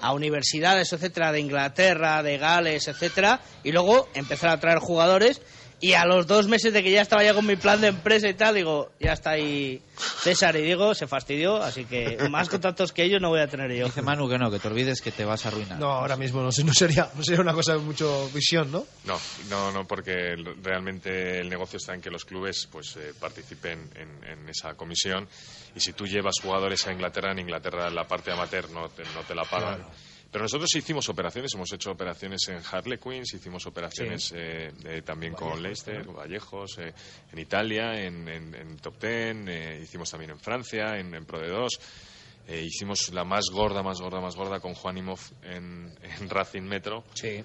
a universidades, etcétera, de Inglaterra, de Gales, etcétera, y luego empezar a traer jugadores. Y a los dos meses de que ya estaba ya con mi plan de empresa y tal, digo, ya está ahí César y Diego, se fastidió, así que más contactos que ellos no voy a tener yo. Dice Manu que no, que te olvides que te vas a arruinar. No, ahora mismo no, sé, no sería, no sería una cosa de mucho visión, ¿no? No, no, no, porque realmente el negocio está en que los clubes pues eh, participen en, en esa comisión y si tú llevas jugadores a Inglaterra, en Inglaterra la parte amateur no te, no te la pagan. Pero nosotros hicimos operaciones, hemos hecho operaciones en Harlequins, hicimos operaciones eh, eh, también con Leicester, Vallejos, eh, en Italia, en, en- en Top Ten, eh, hicimos también en Francia, en, en Pro de 2. Eh, hicimos la más gorda, más gorda, más gorda con Juanimov en, en Racing Metro. Sí.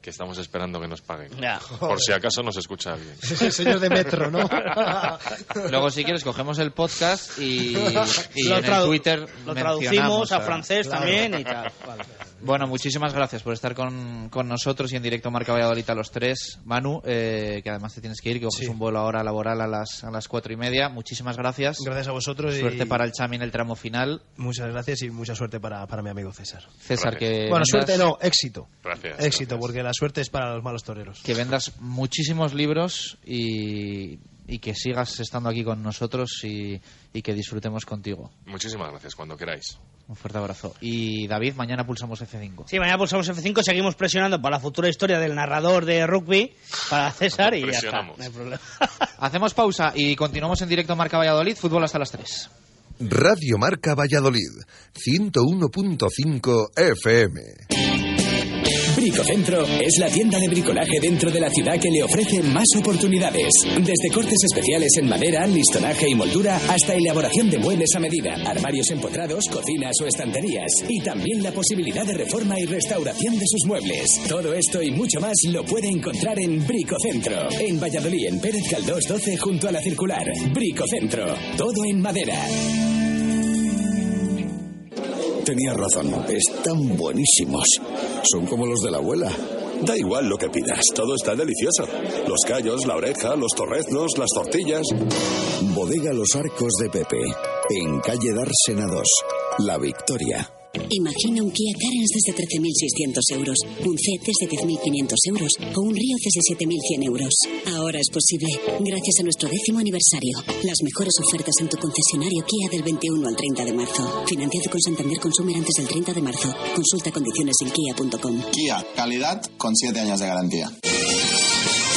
Que estamos esperando que nos paguen. Ya. Por si acaso nos escucha alguien. Es el señor de Metro, ¿no? Luego, si quieres, cogemos el podcast y, en el Twitter lo traducimos a a- francés Claro. también y tal. Vale. Bueno, muchísimas gracias por estar con, con nosotros y en directo Marca Valladolid a los tres. Manu, eh, que además te tienes que ir, que coges Sí. un vuelo ahora laboral a las, a las cuatro y media. Muchísimas gracias. Gracias a vosotros. y- Suerte para el Chami en el tramo final. Muchas gracias y mucha suerte para, para mi amigo César. César, que Bueno, vendas- suerte no, éxito. Gracias. Éxito, porque la suerte es para los malos toreros. que vendas muchísimos libros y, y que sigas estando aquí con nosotros y, y que disfrutemos contigo. Muchísimas gracias, cuando queráis. Un fuerte abrazo. Y David, mañana pulsamos F5. Sí, mañana pulsamos F5, seguimos presionando para la futura historia del narrador de rugby, para César, y ya está. Presionamos. No hay problema. Hacemos pausa y continuamos en directo Marca Valladolid, fútbol hasta las 3. Radio Marca Valladolid, 101.5 FM. Bricocentro es la tienda de bricolaje dentro de la ciudad que le ofrece más oportunidades. Desde cortes especiales en madera, listonaje y moldura hasta elaboración de muebles a medida, armarios empotrados, cocinas o estanterías. Y también la posibilidad de reforma y restauración de sus muebles. Todo esto y mucho más lo puede encontrar en Bricocentro. En Valladolid, en Pérez Caldós 12 junto a la circular. Bricocentro. Todo en madera. Tenías razón, están buenísimos. Son como los de la abuela. Da igual lo que pidas, todo está delicioso. Los callos, la oreja, los torreznos, las tortillas. Bodega Los Arcos de Pepe, en calle Dársena 2, La Victoria. Imagina un Kia Carens desde 13.600 euros, un C desde 10.500 euros o un Río desde 7.100 euros. Ahora es posible, gracias a nuestro décimo aniversario. Las mejores ofertas en tu concesionario Kia del 21 al 30 de marzo. Financiado con Santander Consumer antes del 30 de marzo. Consulta condiciones en kia.com. Kia, calidad con 7 años de garantía.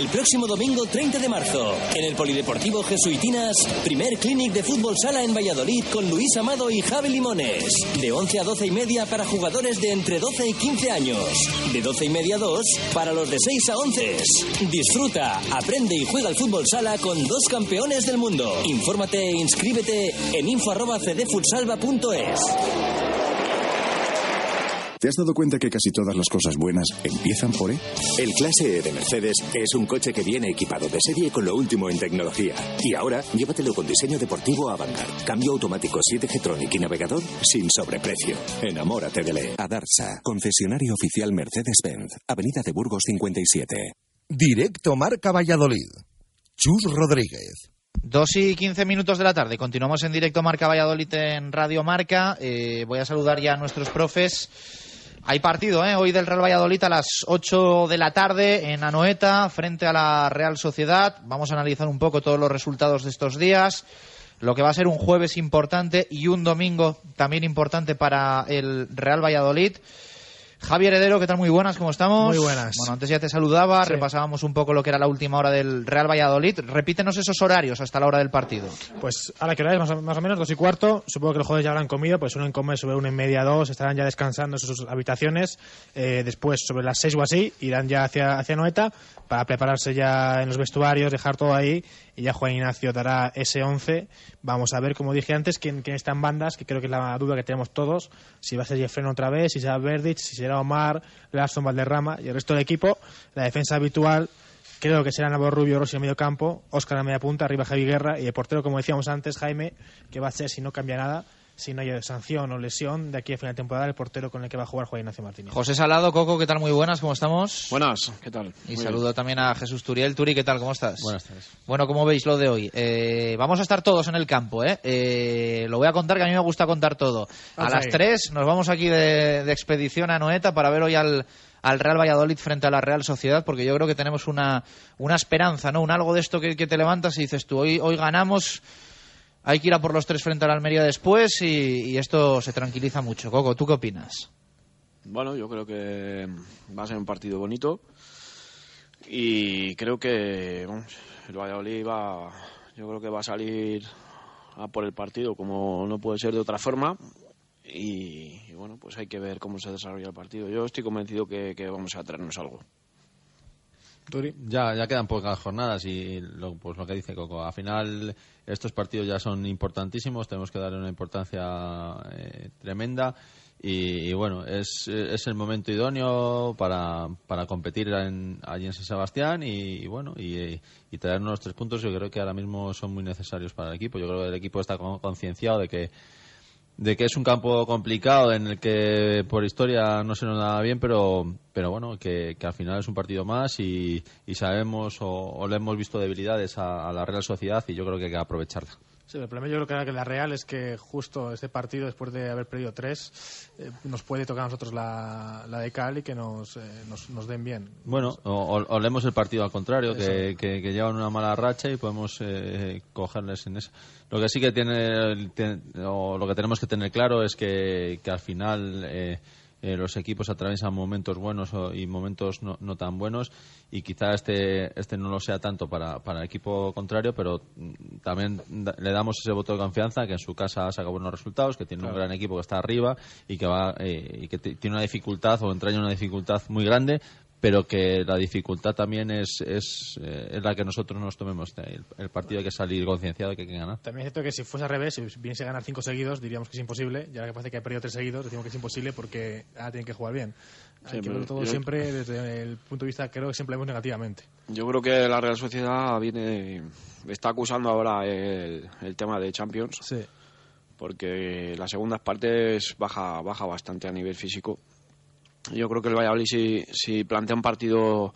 El próximo domingo 30 de marzo, en el Polideportivo Jesuitinas, primer clinic de fútbol sala en Valladolid con Luis Amado y Javi Limones. De 11 a 12 y media para jugadores de entre 12 y 15 años. De 12 y media a 2 para los de 6 a 11. Disfruta, aprende y juega al fútbol sala con dos campeones del mundo. Infórmate e inscríbete en info.cdfutsalva.es. ¿Te has dado cuenta que casi todas las cosas buenas empiezan por E? El Clase E de Mercedes es un coche que viene equipado de serie con lo último en tecnología. Y ahora, llévatelo con diseño deportivo Avantgarde, cambio automático 7G Tronic y navegador sin sobreprecio. Enamórate de E. Adarsa, concesionario oficial Mercedes-Benz, Avenida de Burgos 57. Directo Marca Valladolid. Chus Rodríguez. Dos y quince minutos de la tarde. Continuamos en directo Marca Valladolid en Radio Marca. Eh, voy a saludar ya a nuestros profes. Hay partido ¿eh? hoy del Real Valladolid a las 8 de la tarde en Anoeta frente a la Real Sociedad. Vamos a analizar un poco todos los resultados de estos días. Lo que va a ser un jueves importante y un domingo también importante para el Real Valladolid. Javier Heredero, ¿qué tal? Muy buenas, ¿cómo estamos? Muy buenas. Bueno, antes ya te saludaba, Sí. repasábamos un poco lo que era la última hora del Real Valladolid. Repítenos esos horarios hasta la hora del partido. Pues a la que hora es, más o, más o menos, dos y cuarto. Supongo que los jugadores ya habrán comido, pues suelen comer sobre una y media, dos, estarán ya descansando en sus habitaciones. Eh, después, sobre las seis o así, irán ya hacia, hacia Noeta para prepararse ya en los vestuarios, dejar todo ahí. Y ya Juan Ignacio dará ese 11. Vamos a ver, como dije antes, quién, quién está en bandas, que creo que es la duda que tenemos todos. Si va a ser Jeffreno otra vez, si será Verdic, si será Omar, Larson Valderrama y el resto del equipo. La defensa habitual Creo que será Nabo Rubio Rossi en medio campo, Óscar a media punta, arriba Javi Guerra y el portero, como decíamos antes, Jaime, que va a ser, si no cambia nada, si no hay sanción o lesión, de aquí a final de temporada, el portero con el que va a jugar Juan Ignacio Martínez. José Salado, Coco, ¿qué tal? Muy buenas, ¿cómo estamos? Buenas, ¿qué tal? Y Muy saludo bien. también a Jesús Turiel. Turi, ¿qué tal? ¿Cómo estás? Buenas tardes. Bueno, ¿cómo veis lo de hoy? Eh, vamos a estar todos en el campo, ¿eh? Eh, Lo voy a contar, que a mí me gusta contar todo. A las ahí. 3 nos vamos aquí de, de expedición a Noeta para ver hoy al, al Real Valladolid frente a la Real Sociedad, porque yo creo que tenemos una, una esperanza, ¿no? Un algo de esto que, que te levantas y dices tú, hoy, hoy ganamos, hay que ir a por los tres frente a la Almería después y, y esto se tranquiliza mucho. Coco, ¿tú qué opinas? Bueno, yo creo que va a ser un partido bonito y creo que vamos, el Valladolid va, yo creo que va a salir a por el partido como no puede ser de otra forma y, bueno, pues hay que ver cómo se desarrolla el partido. Yo estoy convencido que, que vamos a traernos algo. Ya, ya quedan pocas jornadas y lo, pues lo que dice Coco, al final estos partidos ya son importantísimos, tenemos que darle una importancia eh, tremenda y, bueno, es, es, el momento idóneo para, para competir allí en San Sebastián y, bueno, y, y traernos tres puntos yo creo que ahora mismo son muy necesarios para el equipo. Yo creo que el equipo está concienciado de que de que es un campo complicado en el que por historia no se nos da bien, pero, pero bueno, que, al final es un partido más y, sabemos o, le hemos visto debilidades a, la Real Sociedad y yo creo que hay que aprovecharla. Sí, el problema yo creo que la Real es que justo este partido, después de haber perdido tres, eh, nos puede tocar a nosotros la, la de Cal y que nos, eh, nos, den bien. Bueno, o, leemos el partido al contrario, que, que, llevan una mala racha y podemos eh, cogerles en eso. Lo que sí que tiene, o lo que tenemos que tener claro es que, que al final eh, los equipos atraviesan momentos buenos y momentos no, no, tan buenos. Y quizá este, este no lo sea tanto para, para el equipo contrario, pero mm, también le damos ese voto de confianza que en su casa saca buenos resultados, que tiene un gran equipo que está arriba y que, va, eh, y que tiene una dificultad o entraña una dificultad muy grande, pero que la dificultad también es, es, eh, la que nosotros nos tomemos. El, partido hay que salir concienciado que hay que ganar. También es cierto que si fuese al revés, si viniese a ganar cinco seguidos, diríamos que es imposible. Ya que parece que ha perdido tres seguidos, decimos que es imposible porque ahora tienen que jugar bien. Hay que verlo todo siempre desde el punto de vista, creo que siempre vemos negativamente. Yo creo que la Real Sociedad viene está acusando ahora el, el tema de Champions. Sí. Porque las segundas partes baja, baja bastante a nivel físico yo creo que el Valladolid si, si plantea un partido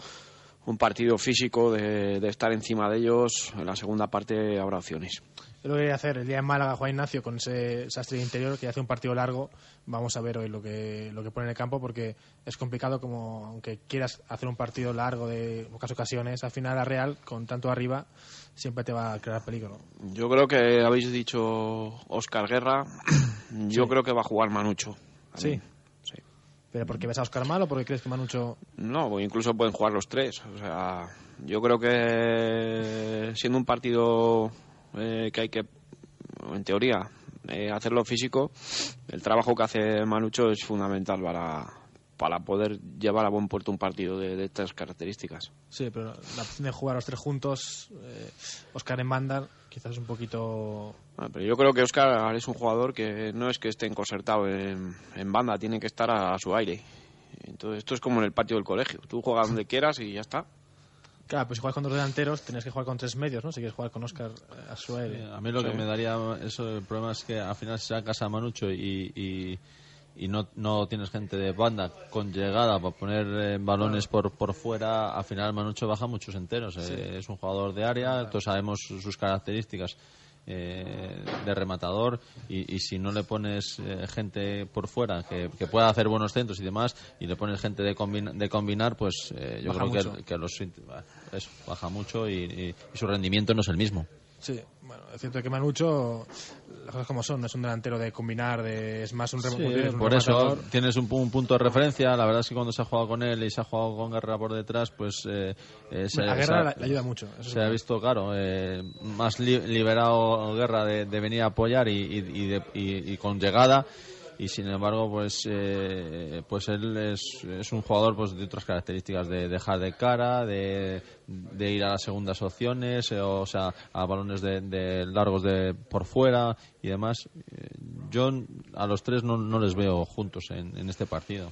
un partido físico de, estar encima de ellos, en la segunda parte habrá opciones. Yo lo que quería hacer el día en Málaga, Juan Ignacio, con ese sastre interior que hace un partido largo. Vamos a ver hoy lo que, lo que pone en el campo porque es complicado como, aunque quieras hacer un partido largo de pocas ocasiones, al final la Real, con tanto arriba, siempre te va a crear peligro. Yo creo que habéis dicho Oscar Guerra, yo creo que va a jugar Manucho. Sí. ¿Pero porque ves a Oscar mal o porque crees que Manucho...? No, incluso pueden jugar los tres. O sea, yo creo que siendo un partido eh, que hay que, en teoría, eh, hacerlo físico, el trabajo que hace Manucho es fundamental para, para poder llevar a buen puerto un partido de, estas características. Sí, pero la opción de jugar los tres juntos, eh, Oscar en banda, quizás es un poquito... Ah, pero yo creo que Oscar es un jugador que no es que esté encosertado en, en banda, tiene que estar a, su aire. Entonces esto es como en el patio del colegio, tú juegas donde quieras y ya está. Claro, pues si juegas con dos delanteros, tienes que jugar con tres medios, ¿no? Si quieres jugar con Oscar eh, a su aire. a mí lo que me daría eso, el problema es que al final se casa Manucho y y no, no tienes gente de banda con llegada para poner eh, balones por, por fuera, al final Manucho baja muchos enteros. Eh, es un jugador de área, todos sabemos sus características eh, de rematador y, si no le pones gente por fuera que, pueda hacer buenos centros y demás y le pones gente de, de combinar, pues yo creo que, que, los, baja mucho y su rendimiento no es el mismo. Sí, bueno, es cierto que Manucho, las cosas como son, no es un delantero de combinar, de, es más un, sí, Por eso tienes un, punto de referencia. La verdad es que cuando se ha jugado con él y se ha jugado con Guerra por detrás, pues. Eh, eh a Guerra le ayuda mucho. se ha visto, claro, eh, más liberado Guerra de, venir a apoyar y, y con llegada y sin embargo pues eh, pues él es, es, un jugador pues de otras características de dejar de cara de, de ir a las segundas opciones eh, o sea a balones de, largos de por fuera y demás. Eh, yo a los tres no, no les veo juntos en, en, este partido.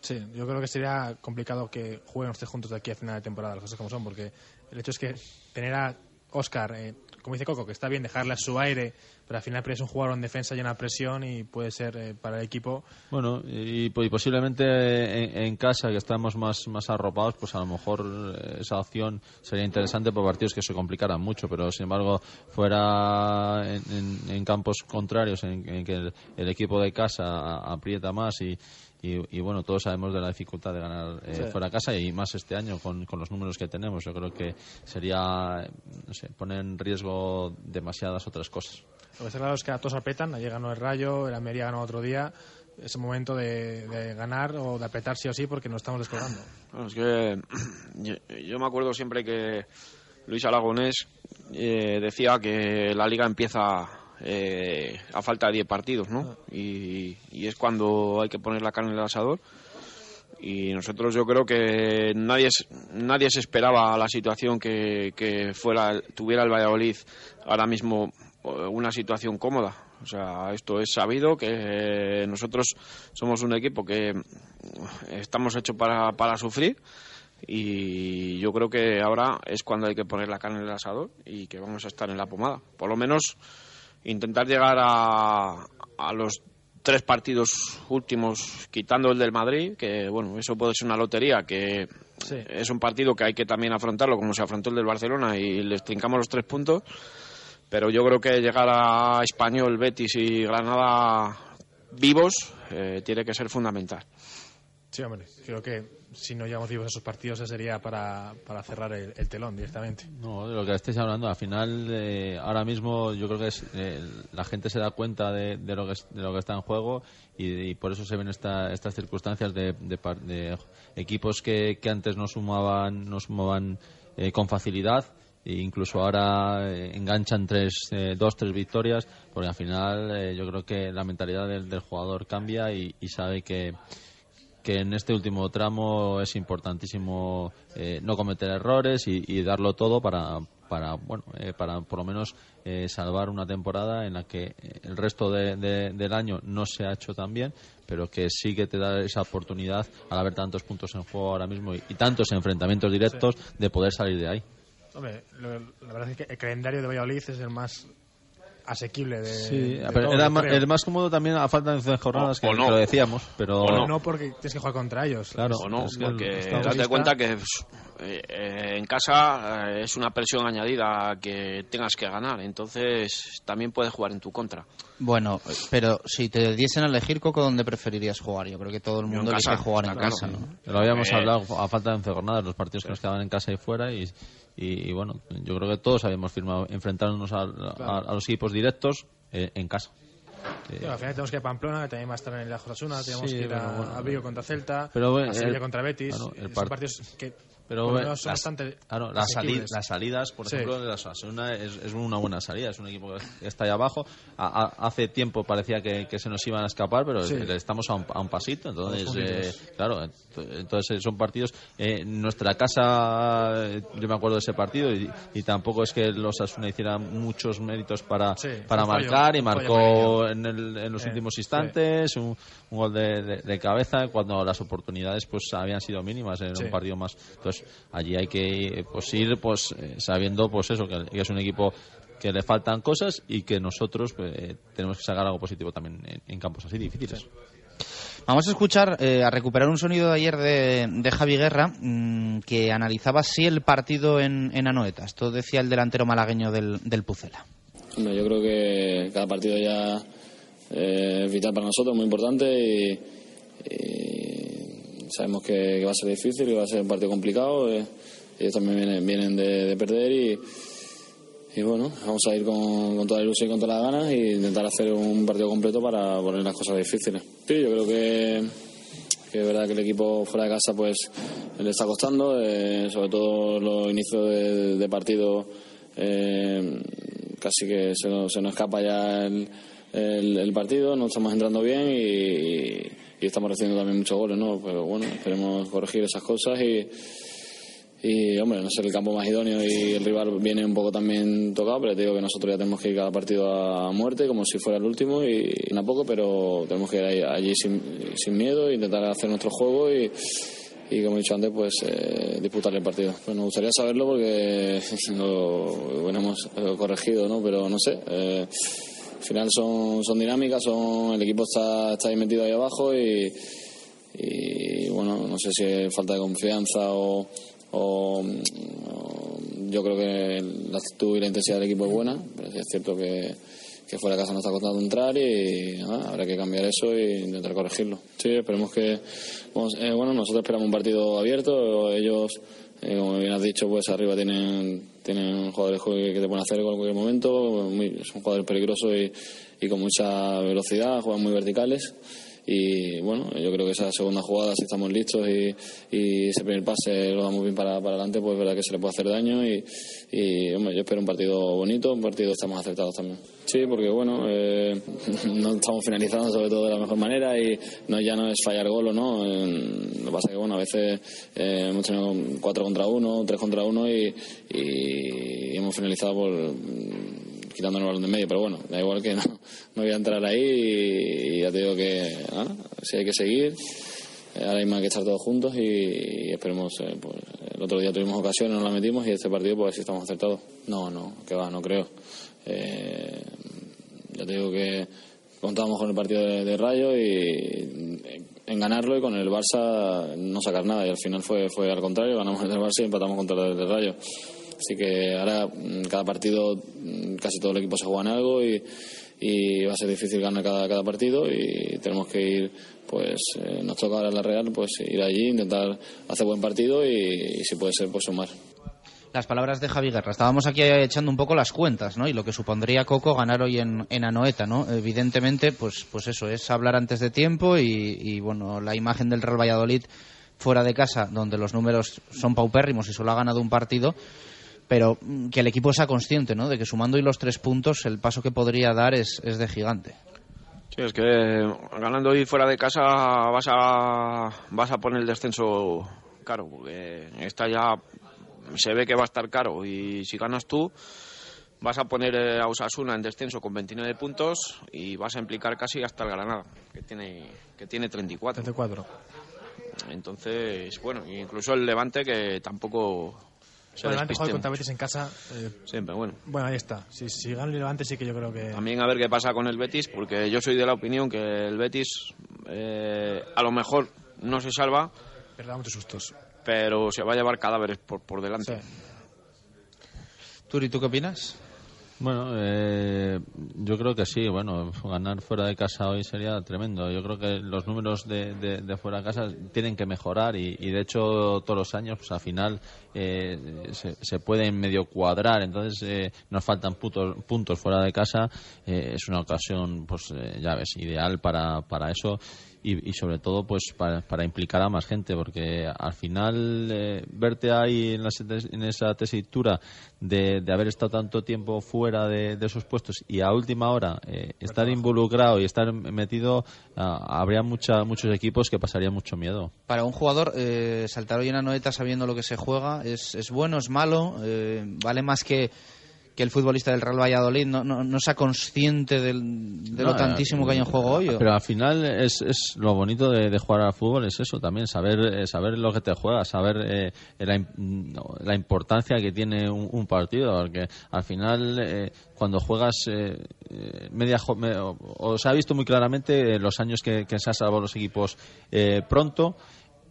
Sí, yo creo que sería complicado que jueguen tres juntos de aquí a final de temporada, las cosas como son, porque el hecho es que tener a Oscar, eh, como dice Coco, que está bien dejarle a su aire, pero al final es un jugador en defensa y una presión y puede ser eh, para el equipo. Bueno, y, posiblemente en, casa, que estamos más, más arropados, pues a lo mejor eh, esa opción sería interesante por partidos que se complicaran mucho, pero sin embargo, fuera en, campos contrarios, en, que el, equipo de casa aprieta más y y, bueno, todos sabemos de la dificultad de ganar eh, fuera de casa y más este año con, con, los números que tenemos. Yo creo que sería, no sé, poner en riesgo demasiadas otras cosas. Lo que está claro es que a todos apretan, ayer ganó el Rayo, el Almería ganó otro día. Es el momento de, ganar o de apretar sí o sí porque nos estamos descolgando. Bueno, es que yo, me acuerdo siempre que Luis Aragonés eh, decía que la liga empieza eh, a falta de 10 partidos, ¿no? Y, y, es cuando hay que poner la carne en el asador. Y nosotros yo creo que nadie, nadie se esperaba la situación que, que fuera, tuviera el Valladolid ahora mismo una situación cómoda. O sea, esto es sabido que nosotros somos un equipo que estamos hechos para, para sufrir y yo creo que ahora es cuando hay que poner la carne en el asador y que vamos a estar en la pomada. Por lo menos intentar llegar a, a los tres partidos últimos, quitando el del Madrid, que bueno, eso puede ser una lotería, que sí. es un partido que hay que también afrontarlo como se afrontó el del Barcelona y les trincamos los tres puntos. Pero yo creo que llegar a Español, Betis y Granada vivos eh, tiene que ser fundamental. Sí, hombre, creo que si no llegamos vivos a esos partidos sería para, para cerrar el, el, telón directamente. No, de lo que estáis hablando, al final, eh, ahora mismo yo creo que es, eh, la gente se da cuenta de, de, lo, que es, de lo que está en juego y, por eso se ven esta, estas circunstancias de, de equipos que, que, antes no sumaban, no sumaban eh, con facilidad e incluso ahora eh, enganchan tres, eh, dos, tres victorias, porque al final eh, yo creo que la mentalidad del, jugador cambia y sabe que, que en este último tramo es importantísimo eh, no cometer errores y, y, darlo todo para, para bueno, eh, para por lo menos eh, salvar una temporada en la que el resto de, de, del año no se ha hecho tan bien, pero que sí que te da esa oportunidad al haber tantos puntos en juego ahora mismo y, y tantos enfrentamientos directos sí. de poder salir de ahí. Hombre, lo, la verdad es que el calendario de Valladolid es el más asequible de. Sí, de pero todo, era yo más, creo. el más cómodo también a falta de jornadas O- que, o no. que lo decíamos, pero O no. porque tienes que jugar contra ellos. Claro, o no, es que porque estamos- date cuenta que eh, eh, en casa eh, es una presión añadida que tengas que ganar, entonces también puedes jugar en tu contra. Bueno, pero si te diesen a elegir, Coco, ¿dónde preferirías jugar? Yo creo que todo el mundo casa, elige jugar en claro. casa, ¿no? Lo habíamos Eh, hablado a falta de 11 jornadas, los partidos que nos quedaban en casa y fuera. Y, y, y bueno, yo creo que todos habíamos firmado enfrentarnos a, a- a los equipos directos eh, en casa. Eh, Claro, al final tenemos que ir a Pamplona, que también va a estar en la Jorasuna, tenemos Sí, que ir a, pero bueno, a Vigo contra Celta, pero bueno, a Sevilla el- contra Betis. claro, el partidos que pero bueno, las, bastante claro, las, sali- las salidas, por Sí. ejemplo, de la Osasuna es, es una buena salida. Es un equipo que está ahí abajo. A- a- hace tiempo parecía que, que se nos iban a escapar, pero Sí. estamos a un, a un pasito. Entonces, eh, claro, ent- entonces eh, son partidos. eh, nuestra casa, eh, yo me acuerdo de ese partido y, y tampoco es que los Asuna hiciera muchos méritos para, Sí, para fallo, marcar y marcó en, el- en los Eh, últimos instantes un, un gol de, de- de cabeza cuando las oportunidades pues habían sido mínimas en un partido más. Entonces allí hay que pues ir pues eh, sabiendo pues eso que, es un equipo que le faltan cosas y que nosotros pues, eh, tenemos que sacar algo positivo también en, en campos así difíciles. Vamos a escuchar, eh, a recuperar un sonido de ayer de, de Javi Guerra, mm, que analizaba sí el partido en, en Anoeta. Esto decía el delantero malagueño del, del Pucela. Hombre, yo creo que cada partido ya eh, es vital para nosotros, muy importante y, y sabemos que, va a ser difícil, que va a ser un partido complicado. eh, ellos también vienen, vienen de, de perder y, y bueno, vamos a ir con, con toda la ilusión y con todas las ganas e intentar hacer un partido completo para poner las cosas difíciles. Sí, yo creo que, que es verdad que el equipo fuera de casa pues le está costando, eh, sobre todo los inicios de, partido eh, casi que se nos, se nos escapa ya el, el- partido, no estamos entrando bien y estamos recibiendo también muchos goles, ¿no? Pero bueno, esperemos corregir esas cosas y, y hombre, no ser el campo más idóneo y el rival viene un poco también tocado, pero te digo que nosotros ya tenemos que ir cada partido a muerte, como si fuera el último, y, y a poco, pero tenemos que ir allí sin, sin miedo, intentar hacer nuestro juego y, y como he dicho antes, pues eh, disputar el partido. Pues nos gustaría saberlo porque lo, bueno, hemos corregido, ¿no? Pero no sé. eh, al final son, son dinámicas, son, el equipo está, está ahí metido ahí abajo y, y bueno, no sé si es falta de confianza o, o- yo creo que la actitud y la intensidad del equipo es buena, pero sí es cierto que, que fuera de casa nos está costando entrar y nada, habrá que cambiar eso e intentar corregirlo. Sí, esperemos que, vamos, eh, bueno, nosotros esperamos un partido abierto, ellos, eh, como bien has dicho, pues arriba tienen, tienen jugadores que que te pueden hacer en cualquier momento, son jugadores peligrosos y, con mucha velocidad, juegan muy verticales y bueno, yo creo que esa segunda jugada, si estamos listos y, y ese primer pase lo damos bien para, para adelante, pues es verdad que se le puede hacer daño y, y hombre, yo espero un partido bonito, un partido estamos acertados también. Sí, porque bueno, eh, no estamos finalizando sobre todo de la mejor manera y no ya no es fallar gol o no. lo que pasa que bueno, a veces eh, hemos tenido cuatro contra uno, tres contra uno y, y hemos finalizado por mm, quitándonos el balón de medio, pero bueno, da igual que no, no voy a entrar ahí y, ya te digo que ah, si hay que seguir. eh, Ahora mismo hay que estar todos juntos y, y esperemos. eh, pues, el otro día tuvimos ocasiones, no la metimos y este partido, pues si estamos acertados. No, no, que va, no creo. Eh, ya te digo que contábamos con el partido de, de Rayo y en ganarlo y con el Barça no sacar nada. Y al final fue fue al contrario ganamos el Barça y empatamos contra el del Rayo. Así que ahora mm, cada partido mm, casi todo el equipo se juega en algo y, y va a ser difícil ganar cada, cada partido y tenemos que ir pues eh, nos toca ahora la Real pues ir allí intentar hacer buen partido y, y si puede ser pues sumar Las palabras de Javi Guerra. Estábamos aquí echando un poco las cuentas, ¿no? Y lo que supondría Coco ganar hoy en, en Anoeta, ¿no? Evidentemente, pues, pues eso, es hablar antes de tiempo y, bueno, la imagen del Real Valladolid fuera de casa, donde los números son paupérrimos y solo ha ganado un partido, pero mm, que el equipo sea consciente, ¿no? De que sumando hoy los tres puntos, el paso que podría dar es, es de gigante. Sí, es que ganando hoy fuera de casa vas a, vas a poner el descenso caro, porque esta ya se ve que va a estar caro y si ganas tú vas a poner eh, a Osasuna en descenso con 29 puntos y vas a implicar casi hasta el Granada, que tiene, que tiene 34. 34. Entonces, bueno, incluso el Levante que tampoco se Bueno, Levante contra. Betis en casa. eh, Siempre, bueno. bueno, ahí está. Si, si gana el Levante, sí que yo creo que. También a ver qué pasa con el Betis, porque yo soy de la opinión que el Betis eh, a lo mejor no se salva, Pero da muchos sustos. Pero se va a llevar cadáveres por, por delante. Turi, ¿tú qué opinas? Bueno, eh, yo creo que sí. Bueno, ganar fuera de casa hoy sería tremendo. Yo creo que los números de, de- de fuera de casa tienen que mejorar y, y, de hecho todos los años, pues al final eh, se, se pueden medio cuadrar. Entonces eh, nos faltan puntos, puntos fuera de casa. Eh, es una ocasión, pues eh, ya ves, ideal para, para eso. Y, y sobre todo pues para, para implicar a más gente porque al final eh, verte ahí en, la en esa tesitura de, de haber estado tanto tiempo fuera de, de esos puestos y a última hora eh, estar involucrado y estar metido ah, habría mucha, muchos equipos que pasarían mucho miedo Para un jugador, eh, saltar hoy en Anoeta sabiendo lo que se juega, ¿es, es bueno, es malo? Eh, ¿Vale más que, que el futbolista del Real Valladolid no, no, no sea consciente del- de lo tantísimo que hay en juego hoy? Pero al final es, es lo bonito de, de jugar al fútbol es eso también, saber eh, saber lo que te juegas, saber eh, la, la importancia que tiene un, un partido, porque al final eh, cuando juegas eh, media me- o, o se ha visto muy claramente los años que, que se han salvado los equipos eh, pronto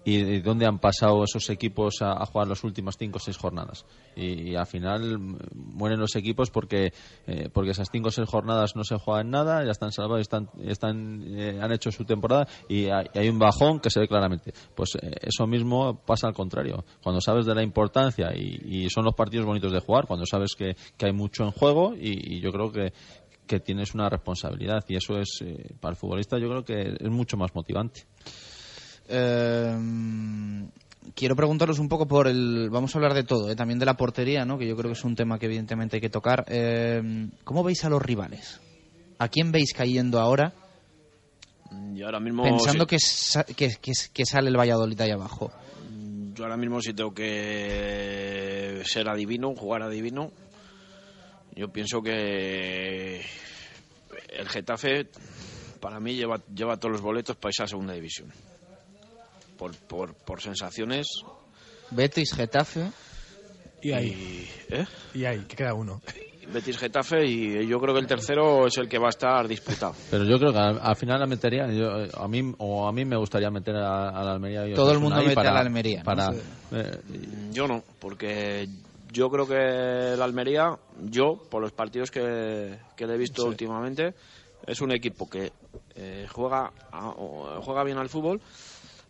y, y dónde han pasado esos equipos a, jugar las últimas cinco o seis jornadas. Y, al final mm, mueren los equipos porque eh, porque esas cinco o seis jornadas no se juegan nada, ya están salvados, están, están eh, han hecho su temporada y hay, un bajón que se ve claramente. Pues eh, eso mismo pasa al contrario. Cuando sabes de la importancia y, y son los partidos bonitos de jugar, cuando sabes que, que hay mucho en juego y, yo creo que que tienes una responsabilidad y eso es eh, para el futbolista yo creo que es mucho más motivante. Eh, quiero preguntaros un poco por el. Vamos a hablar de todo, eh, también de la portería, ¿no? que yo creo que es un tema que evidentemente hay que tocar. Eh, ¿Cómo veis a los rivales? ¿A quién veis cayendo ahora Y ahora mismo pensando sí. que, sa- que, que- que sale el Valladolid ahí abajo? Yo ahora mismo si tengo que ser adivino, jugar adivino, yo pienso que el Getafe para mí lleva, lleva todos los boletos para esa segunda división. Por, por, por sensaciones. Betis, Getafe. Y ahí. ¿eh? Y ahí, que queda uno. Betis Getafe y yo creo que el tercero es el que va a estar disputado. Pero yo creo que al, al final la metería, yo, eh, a mí o a mí me gustaría meter a, a la Almería. y Todo el mundo mete para- a la Almería, ¿no? Para, eh, Yo no, porque yo creo que el Almería, yo, por los partidos que, que le he visto Sí. últimamente, es un equipo que eh, juega, a- juega bien al fútbol,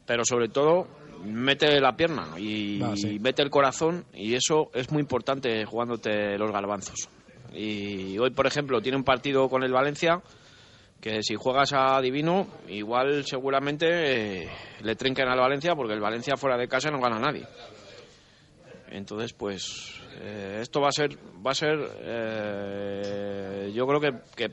pero sobre todo mete la pierna y Ah, sí. mete el corazón y eso es muy importante jugándote los garbanzos. Y hoy, por ejemplo, tiene un partido con el Valencia que si juegas a Divino, igual seguramente eh, le trinquen al Valencia, porque el Valencia fuera de casa no gana a nadie. Entonces, pues eh, esto va a ser, va a ser, eh, yo creo que, que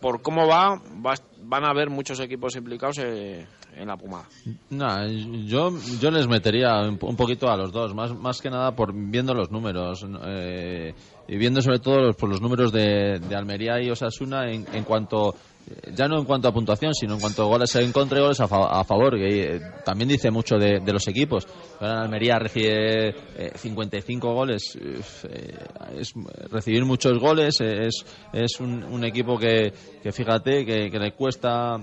por cómo va, va- van a haber muchos equipos implicados eh, en la Pumada. No, yo, yo les metería un, poquito a los dos, más, más que nada por viendo los números eh, y viendo sobre todo los, por los números de, de Almería y Osasuna en, en cuanto ya no en cuanto a puntuación, sino en cuanto a goles en contra y goles a, fa- a favor, que eh, también dice mucho de, los equipos. Ahora Almería recibe eh, 55 goles, eh, es recibir muchos goles, eh, es, es un, un equipo que, que fíjate que, que le cuesta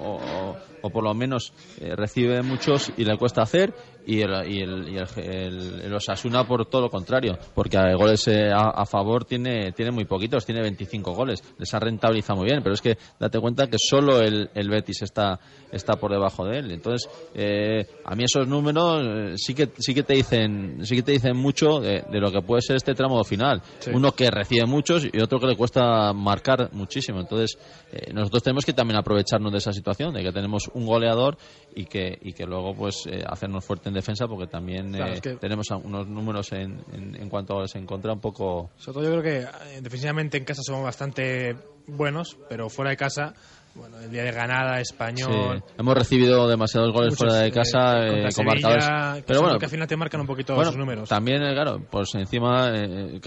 o, o- o por lo menos eh, recibe muchos y le cuesta hacer y el, y el, y el, el- el Osasuna por todo lo contrario porque a goles eh, a, a favor tiene tiene muy poquitos tiene 25 goles les ha rentabilizado muy bien pero es que date cuenta que solo el, el Betis está está por debajo de él. Entonces eh, a mí esos números eh, sí que sí que te dicen sí que te dicen mucho de, de lo que puede ser este tramo final. Sí. uno que recibe muchos y otro que le cuesta marcar muchísimo. Entonces eh, nosotros tenemos que también aprovecharnos de esa situación de que tenemos un goleador y que y que luego pues eh, hacernos fuerte en defensa porque también Claro, eh, es que- tenemos unos números en, en, en cuanto a goles en contra un poco Sobre todo yo creo que eh, defensivamente en casa somos bastante buenos, pero fuera de casa, bueno, el día de ganada, español. Sí, hemos recibido demasiados goles muchos, fuera de eh, casa eh, con marcadores. Pero bueno, que al final te marcan un poquito bueno, esos números. También, eh, claro, pues encima eh,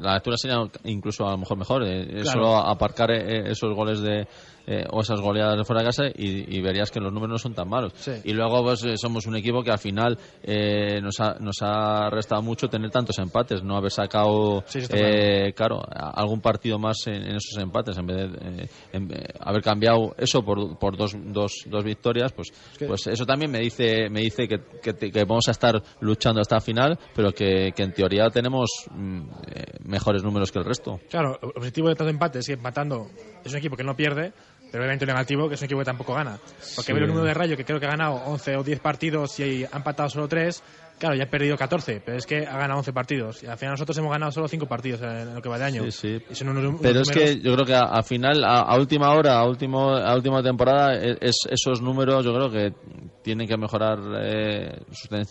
la lectura sería incluso a lo mejor mejor. Claro. Solo aparcar esos goles de eh, o esas goleadas de fuera de casa y, y verías que los números no son tan malos. Sí. Y luego pues eh, somos un equipo que al final eh, nos, ha, nos ha restado mucho tener tantos empates, no haber sacado, Sí, eh, claro, algún partido más en, en esos empates en vez de eh, en- eh, haber cambiado eso por, por dos, dos, dos victorias, pues, que- pues eso también me dice me dice que, que, vamos a estar luchando hasta final, pero que, que en teoría tenemos mm, mejores números que el resto. Claro, el objetivo de tanto empate es que empatando es un equipo que no pierde, pero obviamente lo negativo que es un equipo que tampoco gana. Porque Sí. ver el número de Rayo, que creo que ha ganado 11 o 10 partidos y ha empatado solo 3, claro, ya ha perdido 14, pero es que ha ganado 11 partidos. Y al final nosotros hemos ganado solo 5 partidos en lo que va de año. Sí, sí. Y son unos- unos Pero es que yo creo que a- al final, a, a última hora, a, último, a última temporada, e- es, esos números yo creo que tienen que mejorar eh,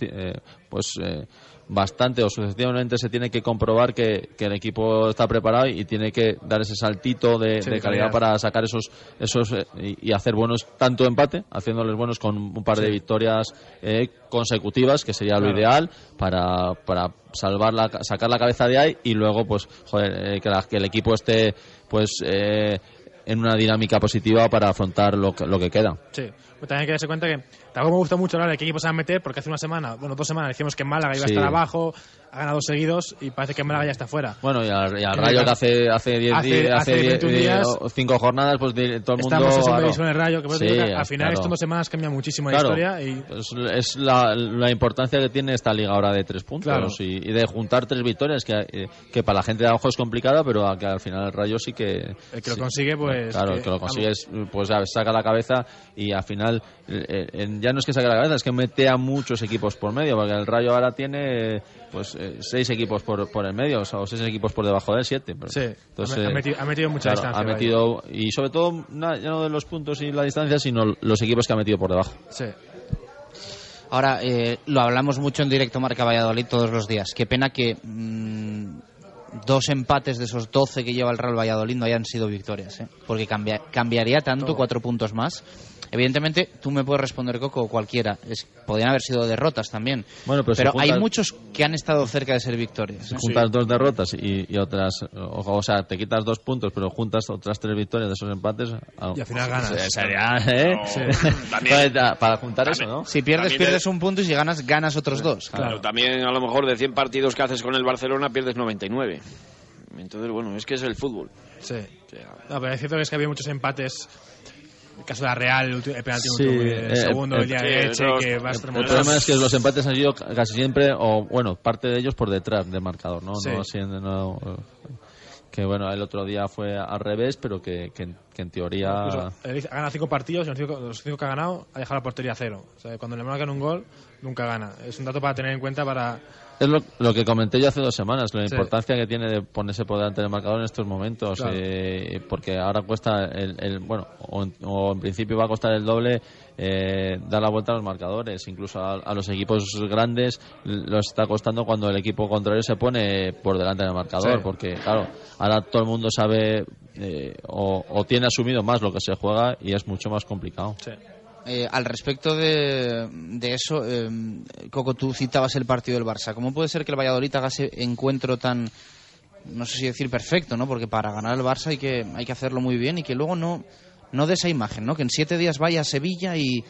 eh, pues eh, bastante o sucesivamente se tiene que comprobar que, que el equipo está preparado y tiene que dar ese saltito de, Sí, de de calidad para sacar esos esos eh, y, y hacer buenos tanto empate haciéndoles buenos con un par de victorias eh, consecutivas que sería lo ideal para, para salvar la, sacar la cabeza de ahí y luego pues joder, eh, que, la- que el equipo esté pues eh, en una dinámica positiva para afrontar lo que, lo que queda. Sí, pero también hay que darse cuenta que tampoco me gusta mucho hablar de qué equipos se van a meter, porque hace una semana, bueno, dos semanas decíamos que Málaga iba a Sí. estar abajo, ha ganado dos seguidos y parece que Málaga ya está fuera. Bueno, y al, y al Que Rayo que hace hace 10 hace- días, hace 10, 21 días, cinco jornadas, pues todo el mundo... Estamos en claro. división del Rayo, que Sí, que al final claro. estas dos semanas cambia muchísimo la Claro, historia y es, es la, la importancia que tiene esta liga ahora de tres puntos y, y de juntar tres victorias que, eh, que para la gente de abajo es complicada pero que al final el Rayo sí que El que lo sí. consigue, pues, claro que- el que lo consigue es, pues saca la cabeza y al final eh, eh, ya no es que saque la cabeza es que mete a muchos equipos por medio porque el Rayo ahora tiene pues eh, seis equipos por, por el medio o, sea, o seis equipos por debajo de él siete pero- Sí, entonces, ha, metido, ha metido mucha claro, distancia. ha vaya. metido y sobre todo na- ya no de los puntos y la distancia sino los equipos que ha metido por debajo Sí. Ahora, eh, lo hablamos mucho en directo Marca Valladolid todos los días. Qué pena que mm, dos empates de esos 12 que lleva el Real Valladolid no hayan sido victorias, ¿eh? porque cambia- cambiaría tanto, Todo. cuatro puntos más. Evidentemente, tú me puedes responder, Coco, o cualquiera. Es, podrían haber sido derrotas también. Bueno, pero hay muchos que han estado cerca de ser victorias. ¿eh? juntas dos derrotas y, y otras, o, o sea, te quitas dos puntos, pero juntas otras tres victorias de esos empates. Y al final ganas. se- Sería, ¿eh? también- para, para juntar eso, ¿no? Si pierdes, pierdes de- un punto y si ganas, ganas otros dos. Claro, también a lo mejor de 100 partidos que haces con el Barcelona pierdes 99. Entonces, bueno, es que es el fútbol. Sí. No, pero es cierto que es que había muchos empates. El caso de la Real, el el penalti Sí, último, el eh, segundo, el- el día de Eche, los- que va a el, estar el problema es que los empates han sido ca- casi siempre, o bueno, parte de ellos por detrás del marcador, ¿no? Sí. No siendo, no, eh, que bueno, el otro día fue al revés, pero que, que, en- que en teoría... Incluso, eh, ha ganado cinco partidos y los cinco, los cinco que ha ganado ha dejado la portería a cero. O sea, cuando le marcan un gol, nunca gana. Es un dato para tener en cuenta para Es lo, lo que comenté yo hace dos semanas, la Sí. importancia que tiene de ponerse por delante del marcador en estos momentos, Claro. eh, porque ahora cuesta, el, el- bueno, o en, o en principio va a costar el doble eh, dar la vuelta a los marcadores, incluso a, a los equipos grandes lo está costando cuando el equipo contrario se pone por delante del marcador, Sí. porque claro, ahora todo el mundo sabe eh, o, o tiene asumido más lo que se juega y es mucho más complicado. Eh, al respecto de, de eso, eh, Coco, tú citabas el partido del Barça. ¿Cómo puede ser que el Valladolid haga ese encuentro tan, no sé si decir perfecto, ¿no? Porque para ganar el Barça hay que, hay que hacerlo muy bien y que luego no, no de esa imagen, ¿no? Que en siete días vaya a Sevilla y,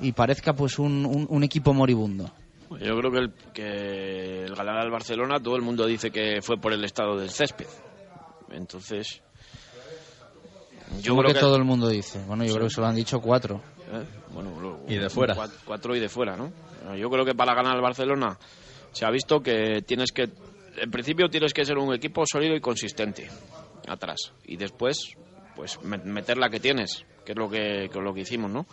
y parezca pues un, un, un equipo moribundo. Yo creo que el, que el ganar al Barcelona, todo el mundo dice que fue por el estado del césped. Entonces, yo creo que, que todo el mundo dice. Bueno, yo Sí. creo que se lo han dicho cuatro. ¿Eh? Bueno, Y de fuera. Cuatro, cuatro y de fuera, ¿no? Yo creo que para ganar al Barcelona se ha visto que tienes que, en principio tienes que ser un equipo sólido y consistente atrás y después, pues me- meter la que tienes, que es lo que, que es lo que hicimos, ¿no?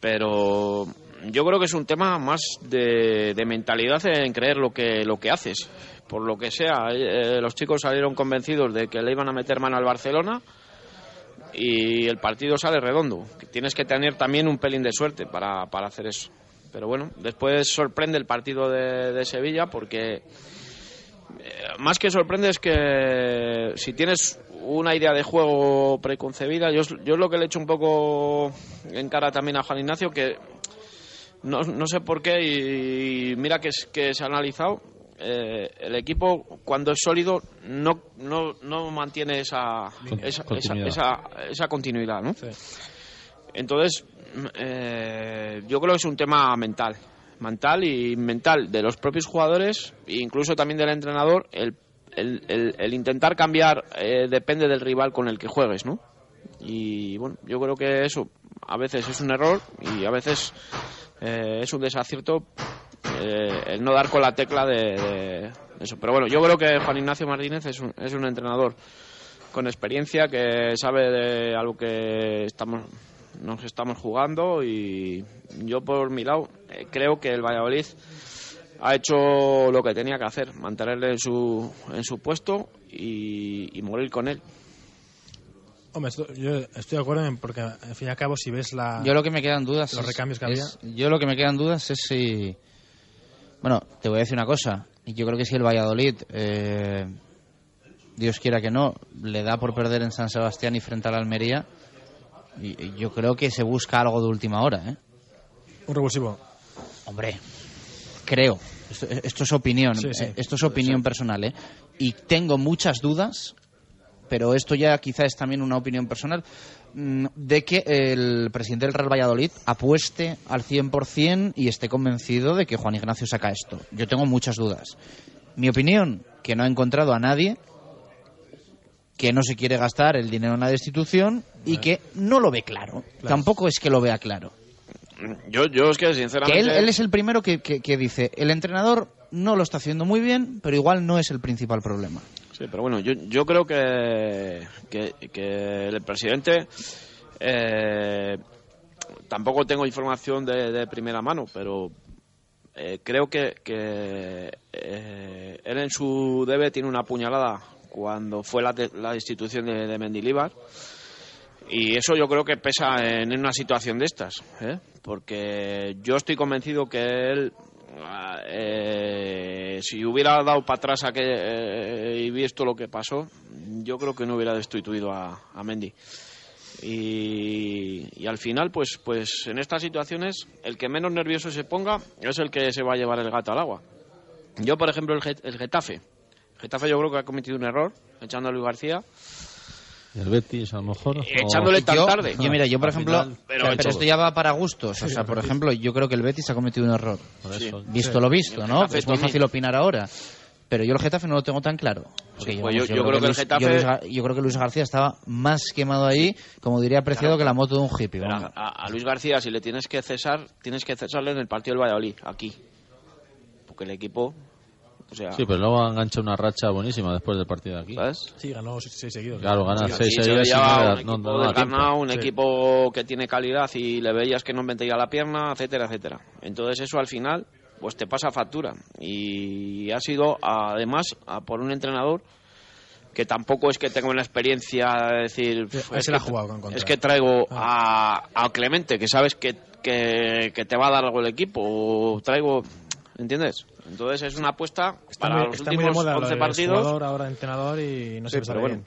Pero yo creo que es un tema más de, de mentalidad en creer lo que lo que haces. Por lo que sea, eh, los chicos salieron convencidos de que le iban a meter mano al Barcelona y el partido sale redondo. Tienes que tener también un pelín de suerte para, para hacer eso. Pero bueno, después sorprende el partido de, de Sevilla porque eh, más que sorprende es que si tienes una idea de juego preconcebida, yo, yo es lo que le echo un poco en cara también a Juan Ignacio, que no, no sé por qué, y, mira que, que se ha analizado, eh, el equipo cuando es sólido no, no, no mantiene esa, esa, esa, continuidad. esa, esa continuidad, ¿no? Entonces, mm, eh, yo creo que es un tema mental, mental y mental de los propios jugadores e incluso también del entrenador. El, el, el- el intentar cambiar eh, depende del rival con el que juegues, ¿no? Y bueno, yo creo que eso a veces es un error y a veces eh, es un desacierto eh, el no dar con la tecla de, de eso. Pero bueno, yo creo que Juan Ignacio Martínez es un, es un entrenador con experiencia que sabe de algo que estamos nos estamos jugando y yo por mi lado eh, creo que el Valladolid ha hecho lo que tenía que hacer, mantenerle en su en su puesto y, y morir con él. Hombre, esto- yo estoy de acuerdo en- porque al fin y al cabo si ves la Yo lo que me quedan dudas los recambios que había yo lo que me quedan dudas es si bueno te voy a decir una cosa yo creo que si el Valladolid eh, Dios quiera que no le da por perder en San Sebastián y frente a la Almería y, yo creo que se busca algo de última hora ¿eh? un revulsivo. hombre creo esto, esto es opinión Sí, sí. eh, esto es opinión personal ¿eh? y tengo muchas dudas pero esto ya quizá es también una opinión personal, mm, de que el presidente del Real Valladolid apueste al 100% y esté convencido de que Juan Ignacio saca esto. Yo tengo muchas dudas. Mi opinión, que no ha encontrado a nadie que no se quiere gastar el dinero en la destitución y que no lo ve claro. Tampoco es que lo vea claro. Yo, yo es que Que sinceramente él, él es el primero que, que- que dice, el entrenador no lo está haciendo muy bien, pero igual no es el principal problema. Pero bueno, yo, yo creo que, que, el presidente eh, tampoco tengo información de, primera mano, pero eh, creo que, eh, él en su debe tiene una puñalada cuando fue la, la destitución de, de Mendilibar. Y eso yo creo que pesa en, una situación de estas, porque yo estoy convencido que él, eh, si hubiera dado para atrás a eh, y visto lo que pasó, yo creo que no hubiera destituido a, a Mendy. Y, al final, pues, pues en estas situaciones, el que menos nervioso se ponga es el que se va a llevar el gato al agua. Yo, por ejemplo, el, el Getafe. El Getafe yo creo que ha cometido un error echando a Luis García. Y el Betis, a lo mejor. o- Echándole tan yo, tarde. Yo, mira, yo por ejemplo, final, pero, pero esto ya va para gustos. O sea, por ejemplo, yo creo que el Betis ha cometido un error. Por eso. Visto Sí. lo visto, ¿no? Es muy fácil opinar ahora. Pero yo el Getafe no lo tengo tan claro. Pues yo- creo que el Luis- Getafe- yo, Luis Gar- yo creo que Luis García estaba más quemado ahí, como diría apreciado, Claro. que la moto de un hippie. A- a Luis García, si le tienes que cesar, tienes que cesarle en el partido del Valladolid, aquí. Porque el equipo O sea, Sí, pero luego engancha una racha buenísima después del partido de aquí. ¿sabes? Sí, ganó seis, seis seguidos. Claro, gana Sí, seis sí, se un no- equipo no tiempo. un Sí. equipo que tiene calidad y le veías que no metía la pierna, etcétera, etcétera. Entonces eso al final pues te pasa factura y ha sido además a por un entrenador que tampoco es que tenga una experiencia de decir Sí, "Uf, ahí es, que, ha jugado con contra". es que traigo a, a Clemente que sabes que, que, que te va a dar algo el equipo o traigo ¿entiendes? Entonces es una apuesta Está para muy, los últimos moda lo 11 de partidos jugador, ahora entrenador y no Sí, se pero bueno. bien.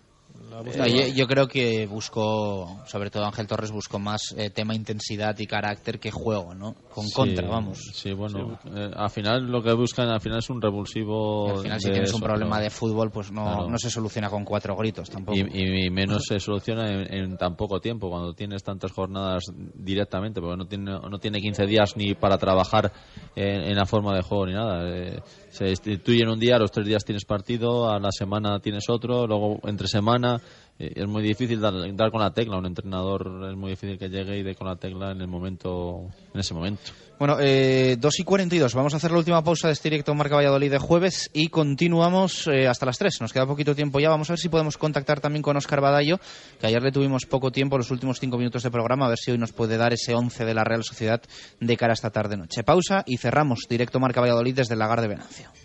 No, buscado. yo, yo creo que buscó, sobre todo Ángel Torres, buscó más eh, tema intensidad y carácter que juego, ¿no? Con Sí, contra, vamos. Sí, bueno, eh, al final lo que buscan al final es un revulsivo. Al final, si tienes un problema pero- de fútbol, pues no, Claro. no se soluciona con cuatro gritos tampoco. Y, y menos se soluciona en, en tan poco tiempo, cuando tienes tantas jornadas directamente, porque no tiene, no tiene 15 días ni para trabajar en, en la forma de juego ni nada. Eh, se instituyen un día, a los tres días tienes partido, a la semana tienes otro, luego entre semana. Eh, es muy difícil dar, con la tecla. Un entrenador es muy difícil que llegue y dé con la tecla en el momento, en ese momento. Bueno, eh, 2 y 42. Vamos a hacer la última pausa de este directo Marca Valladolid de jueves y continuamos eh, hasta las 3. Nos queda poquito tiempo ya. Vamos a ver si podemos contactar también con Óscar Badallo, que ayer le tuvimos poco tiempo, los últimos 5 minutos de programa, a ver si hoy nos puede dar ese 11 de la Real Sociedad de cara a esta tarde-noche. Pausa y cerramos directo Marca Valladolid desde el Lagar de Venancio.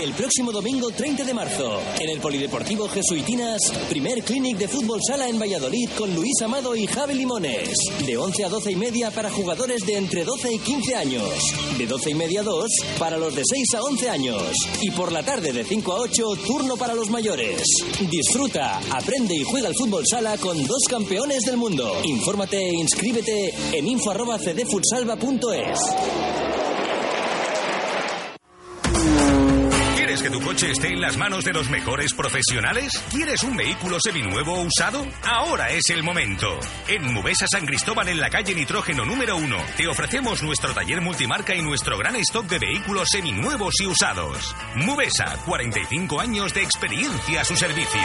El próximo domingo 30 de marzo, en el Polideportivo Jesuitinas, primer clinic de fútbol sala en Valladolid con Luis Amado y Javi Limones. De 11 a 12 y media para jugadores de entre 12 y 15 años. De 12 y media a 2 para los de 6 a 11 años. Y por la tarde de 5 a 8, turno para los mayores. Disfruta, aprende y juega al fútbol sala con dos campeones del mundo. Infórmate e inscríbete en info arroba cdfutsalva.es. ¿Quieres que tu coche esté en las manos de los mejores profesionales? ¿Quieres un vehículo seminuevo o usado? Ahora es el momento. En Mubesa San Cristóbal, en la calle Nitrógeno número 1, te ofrecemos nuestro taller multimarca y nuestro gran stock de vehículos seminuevos y usados. Mubesa, 45 años de experiencia a su servicio.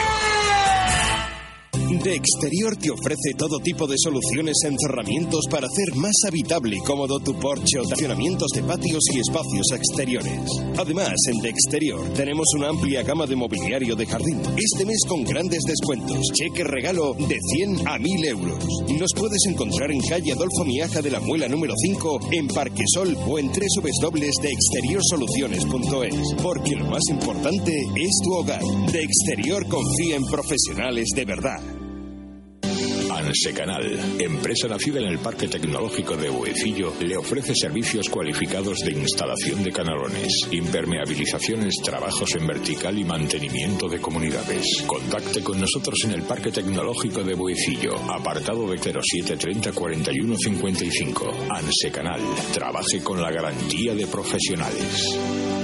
De Exterior te ofrece todo tipo de soluciones en cerramientos para hacer más habitable y cómodo tu porche o estacionamientos de patios y espacios exteriores. Además, en De Exterior tenemos una amplia gama de mobiliario de jardín. Este mes con grandes descuentos. Cheque regalo de 100 a 1000 euros. Nos puedes encontrar en calle Adolfo Miaja de la Muela número 5, en Parquesol o en www.deexteriorsoluciones.es. Porque lo más importante es tu hogar. De Exterior confía en profesionales de verdad. Ansecanal, empresa nacida en el Parque Tecnológico de Buecillo, le ofrece servicios cualificados de instalación de canalones, impermeabilizaciones, trabajos en vertical y mantenimiento de comunidades. Contacte con nosotros en el Parque Tecnológico de Buecillo, apartado de 0730 41 55. Ansecanal, trabaje con la garantía de profesionales.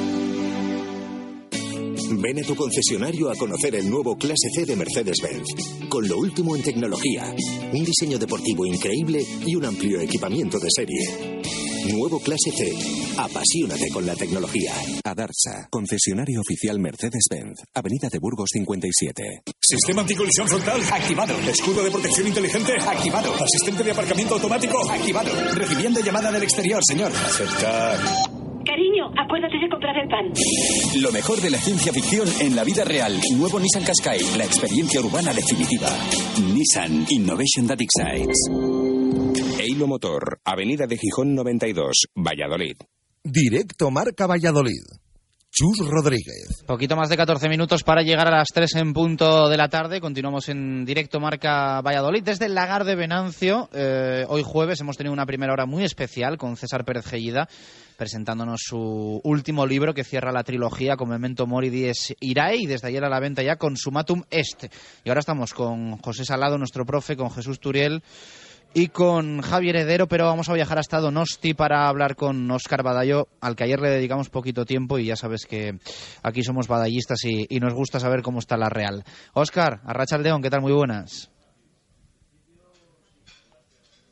Ven a tu concesionario a conocer el nuevo Clase C de Mercedes-Benz, con lo último en tecnología, un diseño deportivo increíble y un amplio equipamiento de serie. Nuevo Clase C. Apasionate con la tecnología. Adarsa, concesionario oficial Mercedes-Benz, Avenida de Burgos 57. Sistema anticolisión frontal activado. Escudo de protección inteligente activado. Asistente de aparcamiento automático activado. Recibiendo llamada del exterior, señor. Aceptar. Cariño, acuérdate de comprar el pan. Lo mejor de la ciencia ficción en la vida real. Nuevo Nissan Qashqai, la experiencia urbana definitiva. Nissan Innovation That Excites. Eilo Motor, Avenida de Gijón 92, Valladolid. Directo Marca Valladolid. Chus Rodríguez. Poquito más de 14 minutos para llegar a las 3 en punto de la tarde. Continuamos en directo Marca Valladolid desde el Lagar de Venancio. Eh, hoy jueves hemos tenido una primera hora muy especial con César Pérez Gellida presentándonos su último libro que cierra la trilogía con Memento Mori Dies Irae y desde ayer a la venta ya con Sumatum Est. Y ahora estamos con José Salado, nuestro profe, con Jesús Turiel y con Javier Heredero, pero vamos a viajar hasta Donosti para hablar con Óscar Badallo, al que ayer le dedicamos poquito tiempo y ya sabes que aquí somos badallistas y, y nos gusta saber cómo está la Real. Óscar, Arracha Aldeón, ¿qué tal? Muy buenas.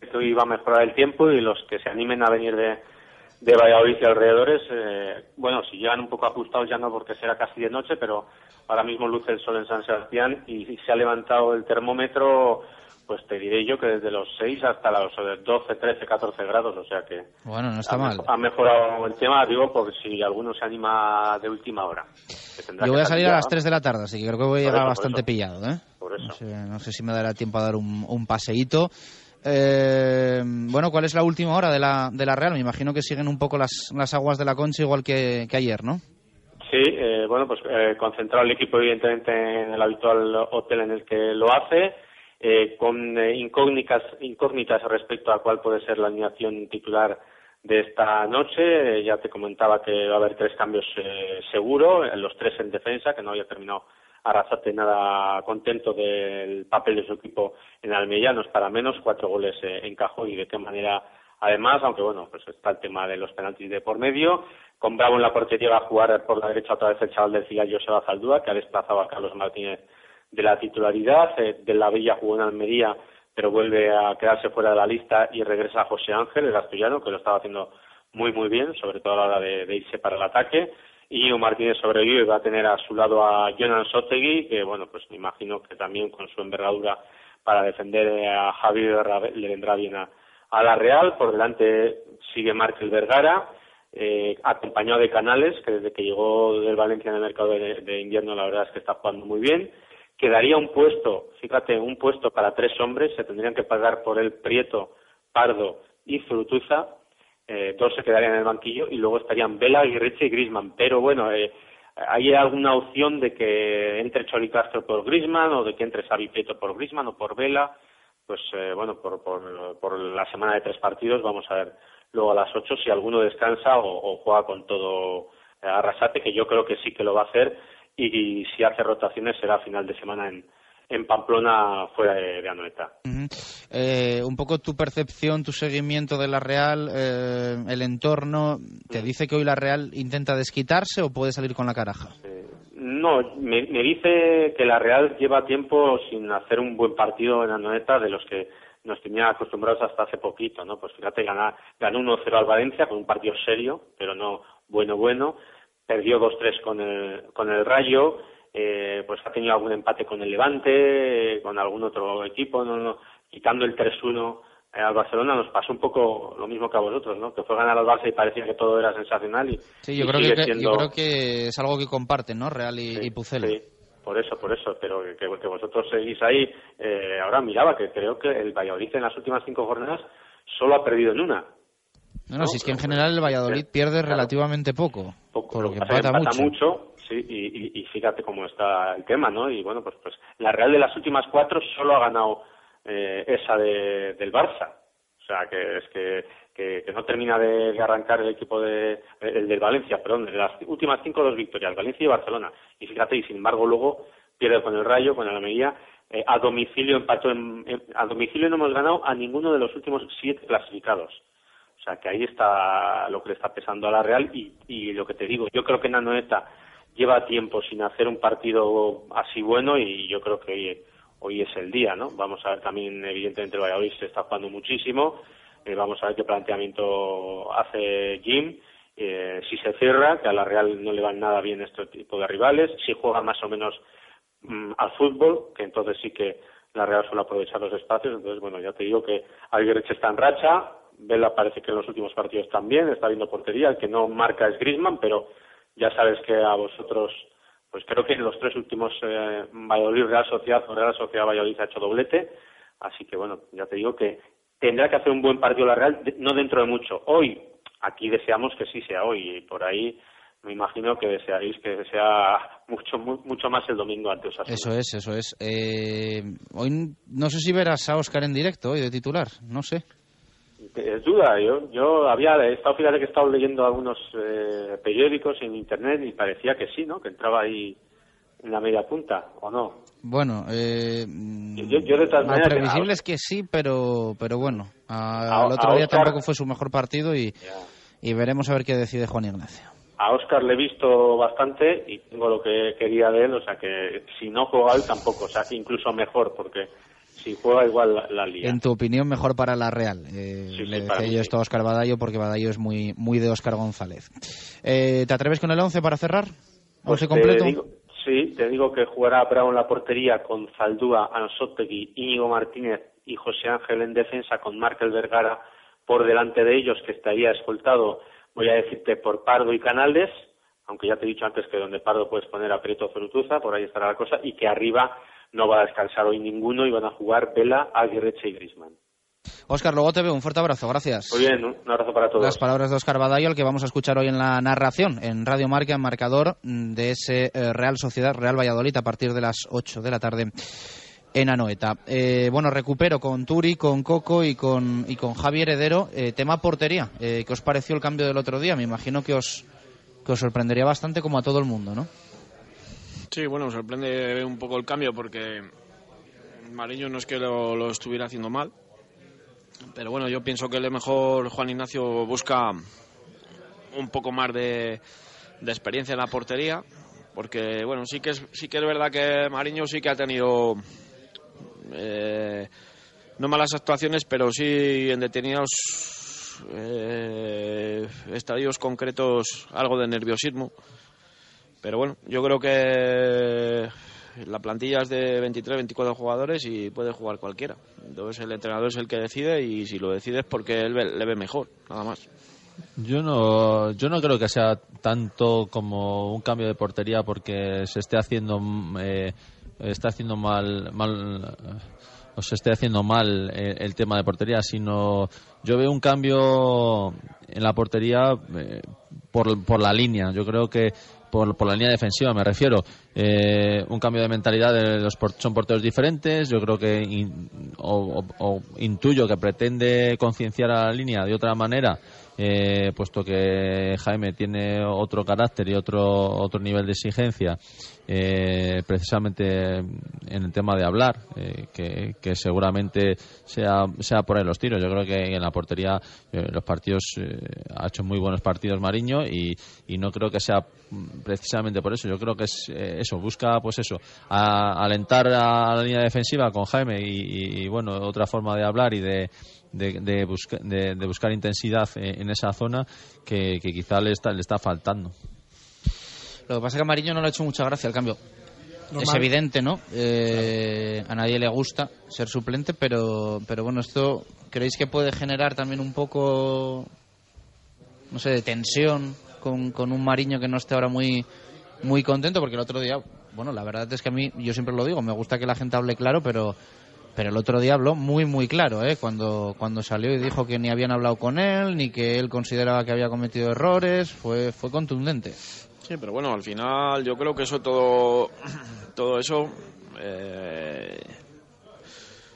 Esto iba a mejorar el tiempo y los que se animen a venir de, de Valladolid y alrededores, eh, bueno, si llegan un poco ajustados ya no porque será casi de noche, pero ahora mismo luce el sol en San Sebastián y se ha levantado el termómetro pues te diré yo que desde los 6 hasta los 12, 13, 14 grados, o sea que... Bueno, no está ha, mal. Ha mejorado el tema, digo, porque si alguno se anima de última hora. Yo voy a salir a las 3 de la tarde, así que creo que voy a llegar bastante pillado, ¿eh? Por eso. No sé, no sé, si me dará tiempo a dar un, un paseíto. Eh, bueno, ¿cuál es la última hora de la, de la Real? Me imagino que siguen un poco las, las aguas de la concha igual que, que ayer, ¿no? Sí, eh, bueno, pues eh, concentrado el equipo evidentemente en el habitual hotel en el que lo hace, eh, con eh, incógnitas, incógnitas respecto a cuál puede ser la alineación titular de esta noche. Eh, ya te comentaba que va a haber tres cambios eh, seguro, los tres en defensa, que no había terminado Arrasate nada contento del papel de su equipo en Almería, no es para menos, cuatro goles encajó y de qué manera además, aunque bueno, pues está el tema de los penaltis de por medio. Con Bravo en la portería va a jugar por la derecha otra vez el chaval del Cigal, Joseba Zaldúa, que ha desplazado a Carlos Martínez de la titularidad. Eh, de la Villa jugó en Almería, pero vuelve a quedarse fuera de la lista y regresa José Ángel, el asturiano, que lo estaba haciendo muy, muy bien, sobre todo a la hora de, irse para el ataque. Íñigo Martínez sobrevive y va a tener a su lado a Jonan Sotegui, que bueno, pues me imagino que también con su envergadura para defender a Javier le vendrá bien a, la Real. Por delante sigue Márquez Vergara, eh, acompañado de Canales, que desde que llegó del Valencia en el mercado de, invierno la verdad es que está jugando muy bien. Quedaría un puesto, fíjate, un puesto para tres hombres, se tendrían que pagar por el Prieto, Pardo y Frutuza, eh, dos se quedarían en el banquillo y luego estarían Vela, Guirreche y Grisman. Pero bueno, eh, hay alguna opción de que entre Choli Castro por Grisman o de que entre Xavi Prieto por Grisman o por Vela. Pues eh, bueno, por, por, por la semana de tres partidos vamos a ver luego a las ocho si alguno descansa o, o juega con todo Arrasate, que yo creo que sí que lo va a hacer y, y si hace rotaciones será final de semana en, en Pamplona fuera de, de Anoeta. Uh -huh. eh, un poco tu percepción, tu seguimiento de la Real, eh, el entorno, ¿te dice que hoy la Real intenta desquitarse o puede salir con la caraja? Eh, no, me, me, dice que la Real lleva tiempo sin hacer un buen partido en Anoeta de los que nos tenía acostumbrados hasta hace poquito, ¿no? Pues fíjate, ganó 1-0 al Valencia con un partido serio, pero no bueno, bueno. Perdió 2-3 con el, con el Rayo, eh, pues ha tenido algún empate con el Levante, eh, con algún otro equipo, no, no, quitando el 3-1 eh, al Barcelona nos pasó un poco lo mismo que a vosotros, ¿no? Que fue ganar al Barça y parecía que todo era sensacional y, sí, yo, y creo, que, siendo... yo creo que es algo que comparten, ¿no? Real y, sí, y Pucela. Sí, por eso, por eso, pero que, que vosotros seguís ahí. Eh, ahora miraba que creo que el Valladolid en las últimas cinco jornadas solo ha perdido en una. No, no, no si es que en general el Valladolid sí, pierde claro. relativamente poco, poco, por lo que empata, mucho. mucho sí, y, y, y, fíjate cómo está el tema, ¿no? Y bueno, pues, pues la Real de las últimas cuatro solo ha ganado eh, esa de, del Barça. O sea, que es que, que, que no termina de, de, arrancar el equipo de, el del Valencia, perdón, de las últimas cinco dos victorias, Valencia y Barcelona. Y fíjate, y sin embargo luego pierde con el Rayo, con el Almería, eh, a domicilio empató, en, en, a domicilio no hemos ganado a ninguno de los últimos siete clasificados. Sea, que ahí está lo que le está pesando a la Real y, y lo que te digo, yo creo que Nanoeta lleva tiempo sin hacer un partido así bueno y yo creo que hoy, hoy es el día, ¿no? Vamos a ver también, evidentemente, el Valladolid se está jugando muchísimo, eh, vamos a ver qué planteamiento hace Jim, eh, si se cierra, que a la Real no le van nada bien este tipo de rivales, si juega más o menos mmm, al fútbol, que entonces sí que la Real suele aprovechar los espacios, entonces, bueno, ya te digo que Alguerreche está en racha, Vela parece que en los últimos partidos también está viendo portería, el que no marca es Grisman, pero ya sabes que a vosotros, pues creo que en los tres últimos eh, Valladolid Real Sociedad o Real Sociedad Valladolid ha hecho doblete, así que bueno, ya te digo que tendrá que hacer un buen partido la Real, no dentro de mucho. Hoy, aquí deseamos que sí sea hoy, y por ahí me imagino que desearéis que sea mucho mucho más el domingo ante Osasuna. Eso es, eso es. Eh, hoy no sé si verás a Oscar en directo hoy de titular, no sé. Es duda, yo, yo había estado, fíjate que he estado leyendo algunos eh, periódicos en internet y parecía que sí, ¿no? Que entraba ahí en la media punta, ¿o no? Bueno, eh, yo, yo de todas lo maneras, previsible es que sí, pero, pero bueno, a, al otro a día Oscar, tampoco fue su mejor partido y, y veremos a ver qué decide Juan Ignacio. A Oscar le he visto bastante y tengo lo que quería de él, o sea que si no juega hoy tampoco, o sea que incluso mejor, porque si juega igual la, la liga. En tu opinión, mejor para la Real. Eh, sí, le sí, decía yo esto a Oscar Badallo porque Badallo es muy, muy de Oscar González. Eh, ¿Te atreves con el 11 para cerrar? Pues ¿11 completo? Digo, sí, te digo que jugará Bravo en la portería con Zaldúa, Ansotegui, Íñigo Martínez y José Ángel en defensa con Markel Vergara por delante de ellos, que estaría escoltado, voy a decirte, por Pardo y Canales, aunque ya te he dicho antes que donde Pardo puedes poner a Prieto Frutuza, por ahí estará la cosa, y que arriba no va a descansar hoy ninguno y van a jugar Vela, Aguirreche y Grisman. Óscar, luego te veo. Un fuerte abrazo. Gracias. Muy bien, un abrazo para todos. Las palabras de Óscar Badayo, el que vamos a escuchar hoy en la narración en Radio Marca, en marcador de ese eh, Real Sociedad, Real Valladolid, a partir de las 8 de la tarde en Anoeta. Eh, bueno, recupero con Turi, con Coco y con, y con Javier Heredero. Eh, tema portería. ¿Qué os pareció el cambio del otro día? Me imagino que os, que os sorprendería bastante como a todo el mundo, ¿no? Sí, bueno, sorprende un poco el cambio porque Mariño no es que lo estuviera haciendo mal pero bueno, yo pienso que lo mejor Juan Ignacio busca un poco más de, experiencia en la portería, porque bueno, sí que es, sí que es verdad que Mariño sí que ha tenido eh, no malas actuaciones, pero sí en detenidos eh, estadios concretos algo de nerviosismo. Pero bueno, yo creo que la plantilla es de 23, 24 jugadores y puede jugar cualquiera. Entonces el entrenador es el que decide y si lo decide es porque él le ve mejor, nada más. Yo no, yo no creo que sea tanto como un cambio de portería porque se esté haciendo, eh, está haciendo mal, mal o se esté haciendo mal el, tema de portería, sino yo veo un cambio en la portería eh, por, por la línea. Yo creo que por, por la línea defensiva me refiero. Eh, un cambio de mentalidad, de los son porteros diferentes, yo creo que o, intuyo que pretende concienciar a la línea de otra manera, eh, puesto que Jaime tiene otro carácter y otro, otro nivel de exigencia eh, precisamente en el tema de hablar, eh, que, seguramente sea, sea por ahí los tiros. Yo creo que en la portería eh, los partidos ha hecho muy buenos partidos Mariño y, no creo que sea precisamente por eso. Yo creo que es eso, busca pues eso, alentar a la línea defensiva con Jaime y, bueno, otra forma de hablar y de, de, buscar intensidad en, esa zona que, que quizá le está, le está faltando. Lo que pasa es que a Mariño no le ha hecho mucha gracia el cambio. Es evidente, ¿no? Eh, a nadie le gusta ser suplente, pero, pero bueno, esto ¿creéis que puede generar también un poco, no sé, de tensión con, con un Mariño que no esté ahora muy, muy contento? Porque el otro día, bueno, la verdad es que a mí, yo siempre lo digo, me gusta que la gente hable claro, pero pero el otro día habló muy muy claro ¿eh? cuando cuando salió y dijo que ni habían hablado con él ni que él consideraba que había cometido errores fue fue contundente Sí, pero bueno, al final yo creo que eso todo, todo eso eh,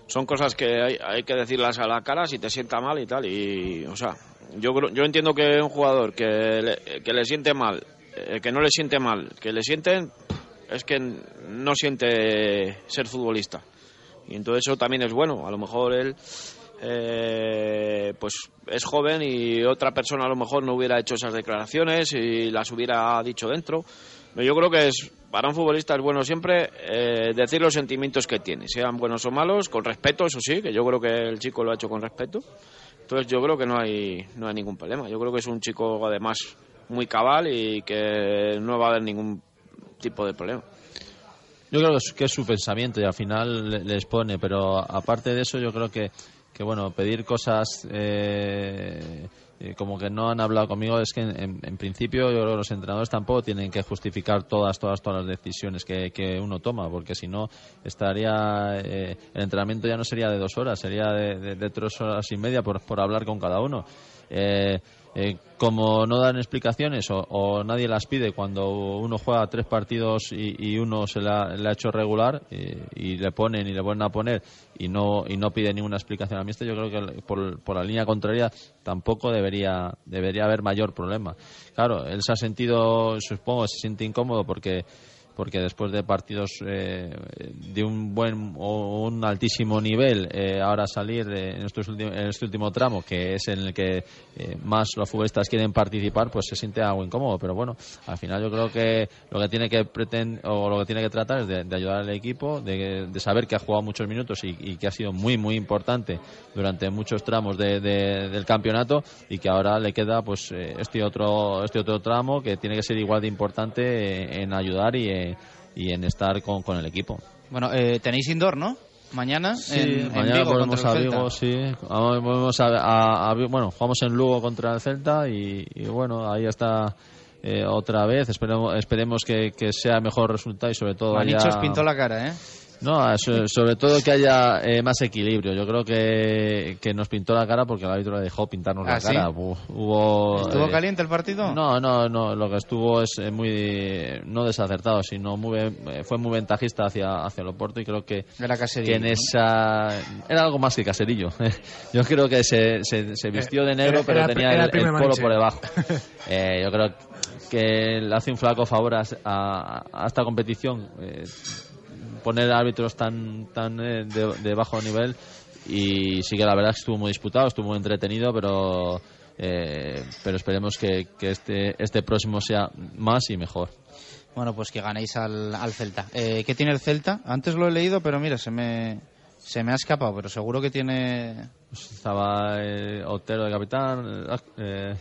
son cosas que hay, hay, que decirlas a la cara si te sienta mal y tal. Y, o sea, yo, yo entiendo que un jugador que le, que le siente mal, eh, que no le siente mal, que le sienten, es que no siente ser futbolista. Y entonces eso también es bueno. A lo mejor él eh, pues es joven y otra persona a lo mejor no hubiera hecho esas declaraciones y las hubiera dicho dentro. Pero yo creo que es para un futbolista es bueno siempre eh, decir los sentimientos que tiene, sean buenos o malos, con respeto, eso sí, que yo creo que el chico lo ha hecho con respeto. Entonces yo creo que no hay, no hay ningún problema. Yo creo que es un chico además muy cabal y que no va a haber ningún tipo de problema. Yo creo que es su pensamiento y al final les pone, pero aparte de eso yo creo que que bueno, pedir cosas eh, eh, como que no han hablado conmigo es que en, principio yo los entrenadores tampoco tienen que justificar todas, todas, todas las decisiones que, que uno toma, porque si no estaría, eh, el entrenamiento ya no sería de dos horas, sería de, de, tres horas y media por, por hablar con cada uno. Eh, eh, como no dan explicaciones o, nadie las pide cuando uno juega tres partidos y, uno se le ha hecho regular y, le ponen y le vuelven a poner y no y no pide ninguna explicación. A mí yo creo que por, por, la línea contraria tampoco debería debería haber mayor problema. Claro él se ha sentido supongo se siente incómodo porque porque después de partidos eh, de un buen o un altísimo nivel, eh, ahora salir en, en, este último tramo, que es en el que eh, más los futbolistas quieren participar, pues se siente algo incómodo. Pero bueno, al final yo creo que lo que tiene que pretender o lo que tiene que tratar es de, ayudar al equipo, de, saber que ha jugado muchos minutos y, que ha sido muy muy importante durante muchos tramos del campeonato y que ahora le queda pues este otro este otro tramo que tiene que ser igual de importante en ayudar y en y en estar con, con el equipo. Bueno, eh, tenéis indoor, ¿no? mañana Sí, en, en mañana Vigo volvemos a. Vigo, sí. Volvemos a, a- a- bueno, jugamos en Lugo contra el Celta y, y bueno, ahí está eh, otra vez. Esperemos, esperemos que, que sea mejor resultado y sobre todo haya... Manichos pintó la cara, ¿eh? No, so- sobre todo que haya eh, más equilibrio. Yo creo que, que nos pintó la cara porque el árbitro le dejó pintarnos ¿Ah, la sí? cara. Hu- Hubo, ¿Estuvo eh, caliente el partido? No, no, no. Lo que estuvo es eh, muy no desacertado, sino muy fue muy ventajista hacia hacia el Oporto y creo que Era caserillo, que en esa era algo más que caserillo. Yo creo que se, se, se vistió de negro, Era- pero era- tenía el, el primer el polo por debajo. Eh, yo creo que le hace un flaco favor a, a- a esta competición poner árbitros tan tan eh, de, de bajo nivel y sí que la verdad es que estuvo muy disputado, estuvo muy entretenido, pero eh, pero esperemos que, que este este próximo sea más y mejor. Bueno, pues que ganéis al, al Celta. Eh, ¿Qué tiene el Celta? Antes lo he leído, pero mira, se me, se me ha escapado, pero seguro que tiene... Pues estaba eh, Otero de capitán eh,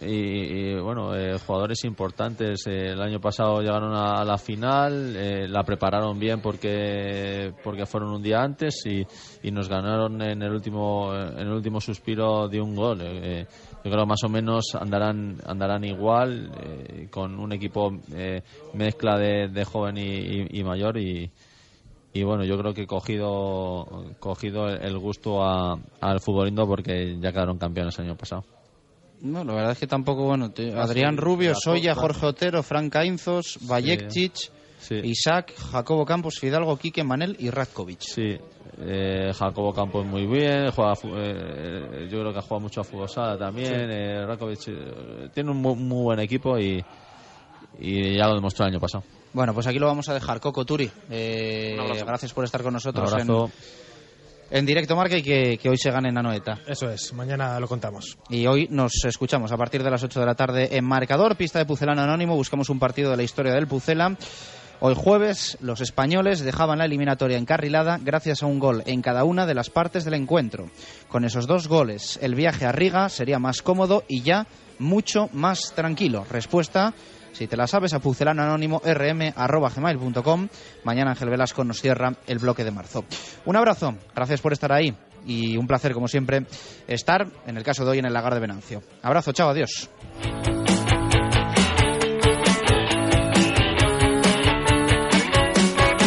y, y, bueno eh, jugadores importantes eh, el año pasado llegaron a, a la final eh, la prepararon bien porque porque fueron un día antes y, y nos ganaron en el último en el último suspiro de un gol Eh, yo creo más o menos andarán andarán igual eh, con un equipo eh, mezcla de, de joven y, y- mayor y y bueno, yo creo que he cogido, cogido el gusto a- al futbolindo porque ya quedaron campeones el año pasado. No, la verdad es que tampoco, bueno, te- Adrián sí, Rubio, Soya. Jorge Otero, Frank Ainzos, Valekcic, Isaac, Jacobo Campos, Fidalgo, Quique Manel y Radkovic. Sí, eh, Jacobo Campos muy bien, juega, fu- eh, yo creo que ha jugado mucho a fútbol sala también, Sí. eh, Rakovic, eh, tiene un muy, muy buen equipo y, y ya lo demostró el año pasado. Bueno, pues aquí lo vamos a dejar. Coco Turi, eh, gracias por estar con nosotros Un en, abrazo. En directo marca y que, que hoy se gane en Anoeta. Eso es, mañana lo contamos. Y hoy nos escuchamos a partir de las 8 de la tarde en Marcador, pista de Pucelano Anónimo. Buscamos un partido de la historia del Pucela. Hoy jueves, los españoles dejaban la eliminatoria encarrilada gracias a un gol en cada una de las partes del encuentro. Con esos dos goles, el viaje a Riga sería más cómodo y ya mucho más tranquilo. Respuesta, si te la sabes, a pucelanoanónimo.rm.gmail.com. Mañana Ángel Velasco nos cierra el bloque de marzo. Un abrazo, gracias por estar ahí y un placer, como siempre, estar, en el caso de hoy, en el lagar de Venancio. Abrazo, chao, adiós.